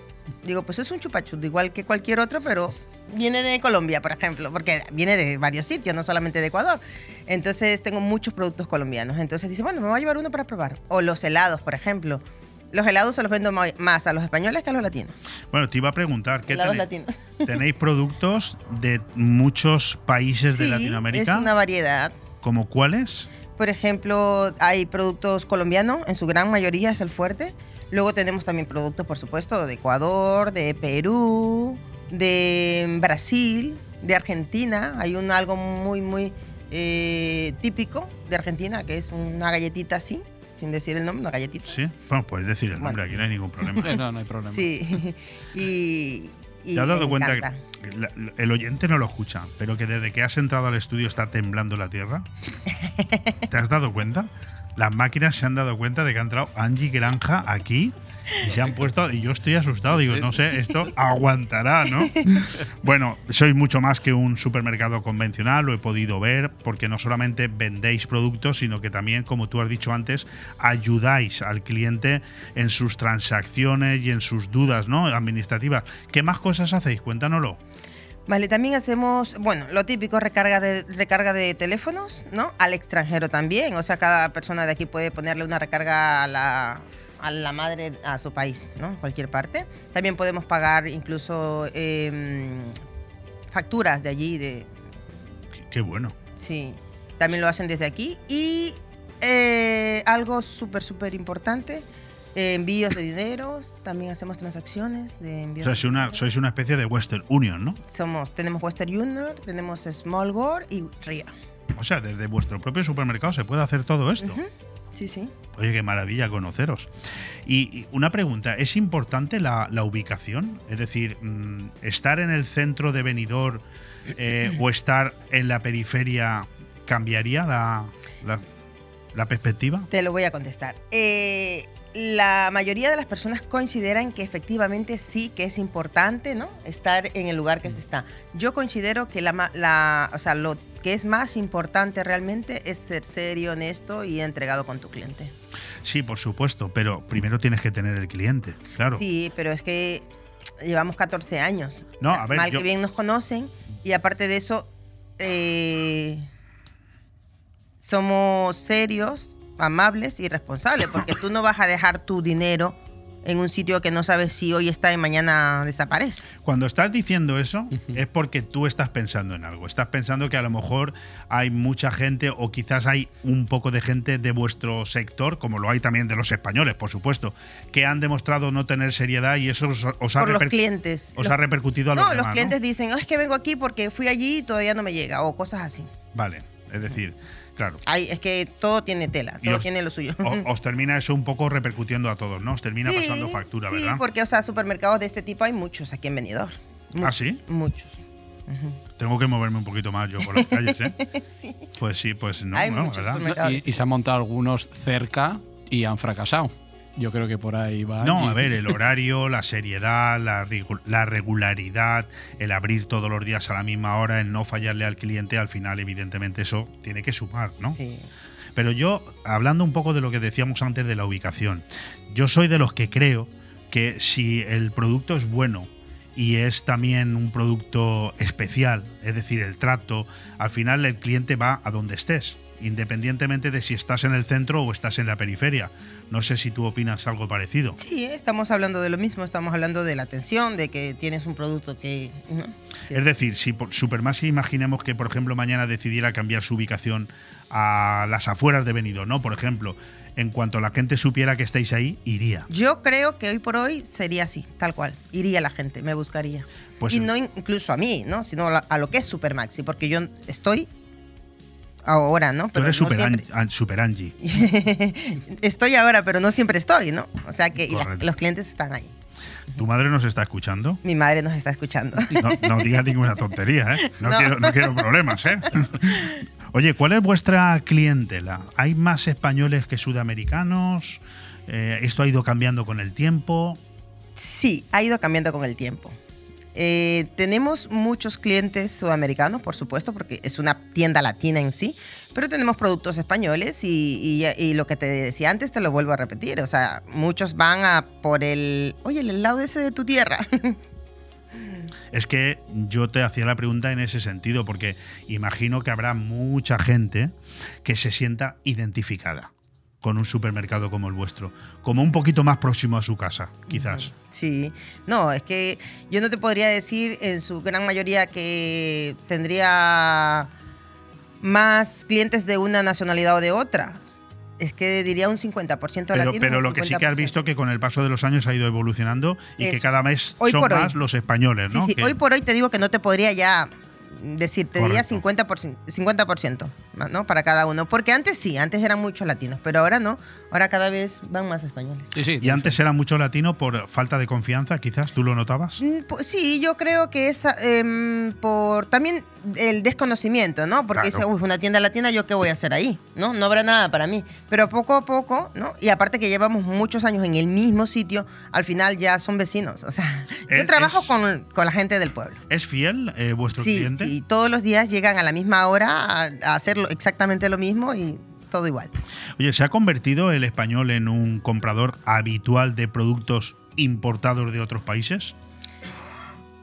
Digo, pues es un chupachut, igual que cualquier otro, pero viene de Colombia, por ejemplo, porque viene de varios sitios, no solamente de Ecuador. Entonces tengo muchos productos colombianos. Entonces dice, bueno, me voy a llevar uno para probar. O los helados, por ejemplo. Los helados se los vendo más a los españoles que a los latinos. Bueno, te iba a preguntar, ¿qué Helados tenéis? latinos. ¿Tenéis productos de muchos países de Sí, Latinoamérica? Es una variedad. ¿Como cuáles? Por ejemplo, hay productos colombianos, en su gran mayoría es el fuerte. Luego tenemos también productos, por supuesto, de Ecuador, de Perú, de Brasil, de Argentina. Hay un algo muy, muy eh, típico de Argentina, que es una galletita así, sin decir el nombre, una galletita. Sí. Bueno, puedes decir el nombre, aquí no hay ningún problema. No, no hay problema. Sí. y, y ¿Te has dado cuenta encanta. que la- la- el oyente no lo escucha, pero que desde que has entrado al estudio está temblando la tierra? ¿Te has dado cuenta? Las máquinas se han dado cuenta de que ha entrado Angie Granja aquí y se han puesto. Y yo estoy asustado, digo, no sé, esto aguantará, ¿no? Bueno, sois mucho más que un supermercado convencional, lo he podido ver, porque no solamente vendéis productos, sino que también, como tú has dicho antes, ayudáis al cliente en sus transacciones y en sus dudas ¿no? administrativas. ¿Qué más cosas hacéis? Cuéntanoslo. Vale, también hacemos, bueno, lo típico, recarga de, recarga de teléfonos, ¿no? Al extranjero también. O sea, cada persona de aquí puede ponerle una recarga a la, a la madre, a su país, ¿no? Cualquier parte. También podemos pagar incluso em, facturas de allí, de, Qué bueno. Sí, también lo hacen desde aquí. Y eh, algo súper, súper importante, eh, envíos de dinero, también hacemos transacciones de envíos. Sois una, sois una especie de Western Union, ¿no? Somos, tenemos Western Union, tenemos Small Gore y RIA. O sea, desde vuestro propio supermercado se puede hacer todo esto. Sí, sí. Oye, qué maravilla conoceros. Y, y una pregunta, ¿es importante la, la ubicación? Es decir, mm, estar en el centro de Benidorm eh, o estar en la periferia cambiaría la, la- la perspectiva? Te lo voy a contestar. Eh, la mayoría de las personas consideran que efectivamente sí que es importante, ¿no? Estar en el lugar que se está. Yo considero que la, la- o sea, lo que es más importante realmente es ser serio, honesto y entregado con tu cliente. Sí, por supuesto, pero primero tienes que tener el cliente, claro. Sí, pero es que llevamos 14 años. No, a ver, Mal yo- que bien nos conocen y aparte de eso, eh, somos serios, amables y responsables, porque tú no vas a dejar tu dinero en un sitio que no sabes si hoy está y mañana desaparece. Cuando estás diciendo eso es porque tú estás pensando en algo. Estás pensando que a lo mejor hay mucha gente o quizás hay un poco de gente de vuestro sector, como lo hay también de los españoles, por supuesto, que han demostrado no tener seriedad y eso os, os ha, Por los clientes. os Los- ha repercutido a los No, demás, los ¿no? clientes dicen, "Oh, es que vengo aquí porque fui allí y todavía no me llega, o cosas así. Vale, es decir, claro. Es que todo tiene tela, todo os- tiene lo suyo. o- os termina eso un poco repercutiendo a todos, ¿no? Os termina Sí, pasando factura, sí, ¿verdad? porque, o sea, supermercados de este tipo hay muchos aquí en Benidorm. ¿Ah, sí? Muchos. Tengo que moverme un poquito más yo por las calles, ¿eh? Pues sí, pues no, Hay no, muchos ¿verdad? Y, y se han montado algunos cerca y han fracasado. Yo creo que por ahí va. No, a ver, el horario, la seriedad, la, la regularidad, el abrir todos los días a la misma hora, el no fallarle al cliente, al final, evidentemente, eso tiene que sumar, ¿no? Sí. Pero yo, hablando un poco de lo que decíamos antes de la ubicación, yo soy de los que creo que si el producto es bueno y es también un producto especial, es decir, el trato, al final el cliente va a donde estés, independientemente de si estás en el centro o estás en la periferia. No sé si tú opinas algo parecido. Sí, estamos hablando de lo mismo, estamos hablando de la atención, de que tienes un producto que... ¿no? Es decir, si por Supermaxi imaginemos que, por ejemplo, mañana decidiera cambiar su ubicación a las afueras de Benidorm, ¿no? Por ejemplo, en cuanto la gente supiera que estáis ahí, iría. Yo creo que hoy por hoy sería así, tal cual. Iría la gente, me buscaría. Pues- y no in- incluso a mí, ¿no? Sino a lo que es Supermaxi, porque yo estoy ahora, ¿no? Tú eres no super, Angie. estoy ahora, pero no siempre estoy, ¿no? O sea que la- los clientes están ahí. ¿Tu madre nos está escuchando? Mi madre nos está escuchando. No, no digas ninguna tontería, ¿eh? No, No. Quiero, no quiero problemas, ¿eh? Oye, ¿cuál es vuestra clientela? ¿Hay más españoles que sudamericanos? Eh, ¿Esto ha ido cambiando con el tiempo? Sí, ha ido cambiando con el tiempo. Eh, tenemos muchos clientes sudamericanos, por supuesto, porque es una tienda latina en sí, pero tenemos productos españoles y, lo que te decía antes te lo vuelvo a repetir. O sea, muchos van a por el, oye, el helado ese de tu tierra. Es que yo te hacía la pregunta en ese sentido, porque imagino que habrá mucha gente que se sienta identificada con un supermercado como el vuestro, como un poquito más próximo a su casa, quizás. Sí, no, es que yo no te podría decir en su gran mayoría que tendría más clientes de una nacionalidad o de otra. Es que diría un 50% Pero, latino. pero lo que sí que has 50%. visto que con el paso de los años ha ido evolucionando y que cada vez Hoy son por hoy. más los españoles, Sí, ¿no? sí, Que- hoy por hoy te digo que no te podría ya decir, te diría Correcto. 50%, 50% ¿no? Para cada uno. Porque antes sí, antes eran muchos latinos, pero ahora no. Ahora cada vez van más españoles. y antes era mucho latino por falta de confianza, quizás, ¿tú lo notabas? Mm, Sí, yo creo que es em, por también el desconocimiento, ¿no? Porque Claro. dice, uy, una tienda latina, ¿yo qué voy a hacer ahí? ¿No? No habrá nada para mí. Pero poco a poco, ¿no? Y aparte que llevamos muchos años en el mismo sitio, al final ya son vecinos. O sea, yo trabajo es- con, con la gente del pueblo. ¿Es fiel eh, vuestro Sí, cliente? Sí, todos los días llegan a la misma hora a, a hacer exactamente lo mismo y todo igual. Oye, ¿se ha convertido el español en un comprador habitual de productos importados de otros países?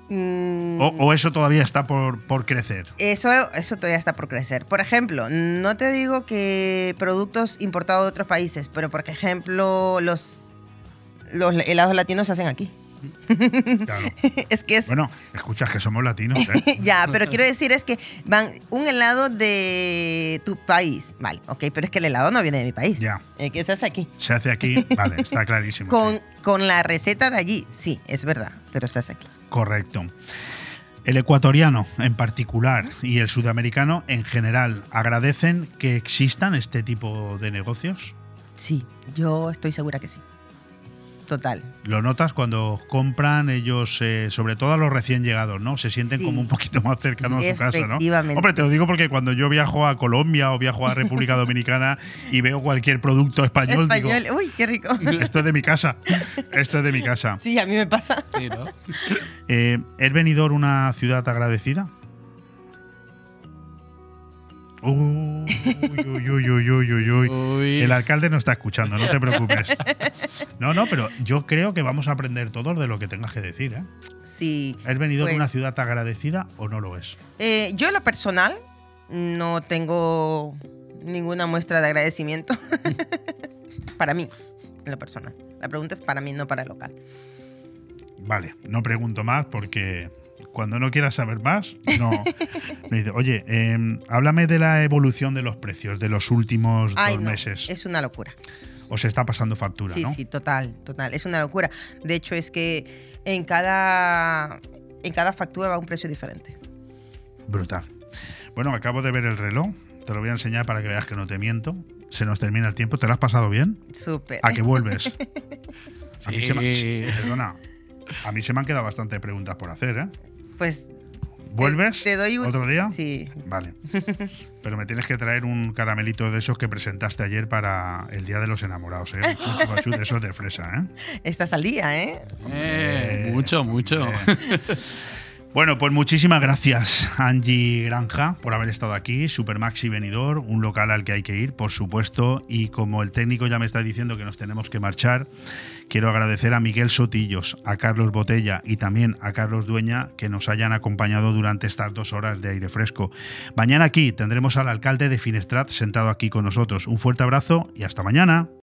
Mm, ¿O, o eso todavía está por, por crecer? Eso, eso todavía está por crecer. Por ejemplo, no te digo que productos importados de otros países, pero por ejemplo, los, los helados latinos se hacen aquí. Claro. es que es. Bueno, escuchas que somos latinos, ¿eh? ya, pero quiero decir es que van un helado de tu país. Vale, ok, pero es que el helado no viene de mi país. Ya. Eh, que se hace aquí. Se hace aquí, vale, está clarísimo. Con, con la receta de allí, sí, es verdad, pero se hace aquí. Correcto. El ecuatoriano en particular y el sudamericano en general agradecen que existan este tipo de negocios. Sí, yo estoy segura que sí. Total. Lo notas cuando compran ellos, eh, sobre todo a los recién llegados, ¿no? Se sienten Sí. como un poquito más cercanos a su casa, ¿no? Efectivamente. Hombre, te lo digo porque cuando yo viajo a Colombia o viajo a República Dominicana y veo cualquier producto español, Español, digo, uy, qué rico. esto es de mi casa, esto es de mi casa. Sí, a mí me pasa. Eh, ¿Es Benidorm una ciudad agradecida? Uy, uy, uy, uy, uy, uy, uy. El alcalde no está escuchando, no te preocupes. No, no, pero yo creo que vamos a aprender todos de lo que tengas que decir. ¿eh? Sí. ¿Es Benidorm pues, una ciudad agradecida o no lo es? eh, yo en lo personal no tengo ninguna muestra de agradecimiento. Para mí, en lo personal. La pregunta es para mí, no para el local. Vale, no pregunto más porque cuando no quieras saber más, no. me dice, oye, eh, háblame de la evolución de los precios de los últimos Ay, dos no, meses. Es una locura. Os está pasando factura, Sí, ¿no? sí, total, total. Es una locura. De hecho, es que en cada, en cada factura va un precio diferente. Brutal. Bueno, acabo de ver el reloj. Te lo voy a enseñar para que veas que no te miento. Se nos termina el tiempo. ¿Te lo has pasado bien? Súper. ¿A qué vuelves? A mí se me, Sí. perdona, a mí se me han quedado bastantes preguntas por hacer, ¿eh? Pues ¿Vuelves? te doy un- ¿Otro día? Sí. Vale. Pero me tienes que traer un caramelito de esos que presentaste ayer para el Día de los Enamorados, ¿eh? Un de esos de fresa, ¿eh? Estás al día, ¿eh? Eh, mucho, mucho. Bueno, pues muchísimas gracias, Angie Granja, por haber estado aquí. Supermaxi Venidor, un local al que hay que ir, por supuesto. Y como el técnico ya me está diciendo que nos tenemos que marchar, quiero agradecer a Miguel Sotillos, a Carlos Botella y también a Carlos Dueña que nos hayan acompañado durante estas dos horas de aire fresco. Mañana aquí tendremos al alcalde de Finestrat sentado aquí con nosotros. Un fuerte abrazo y hasta mañana.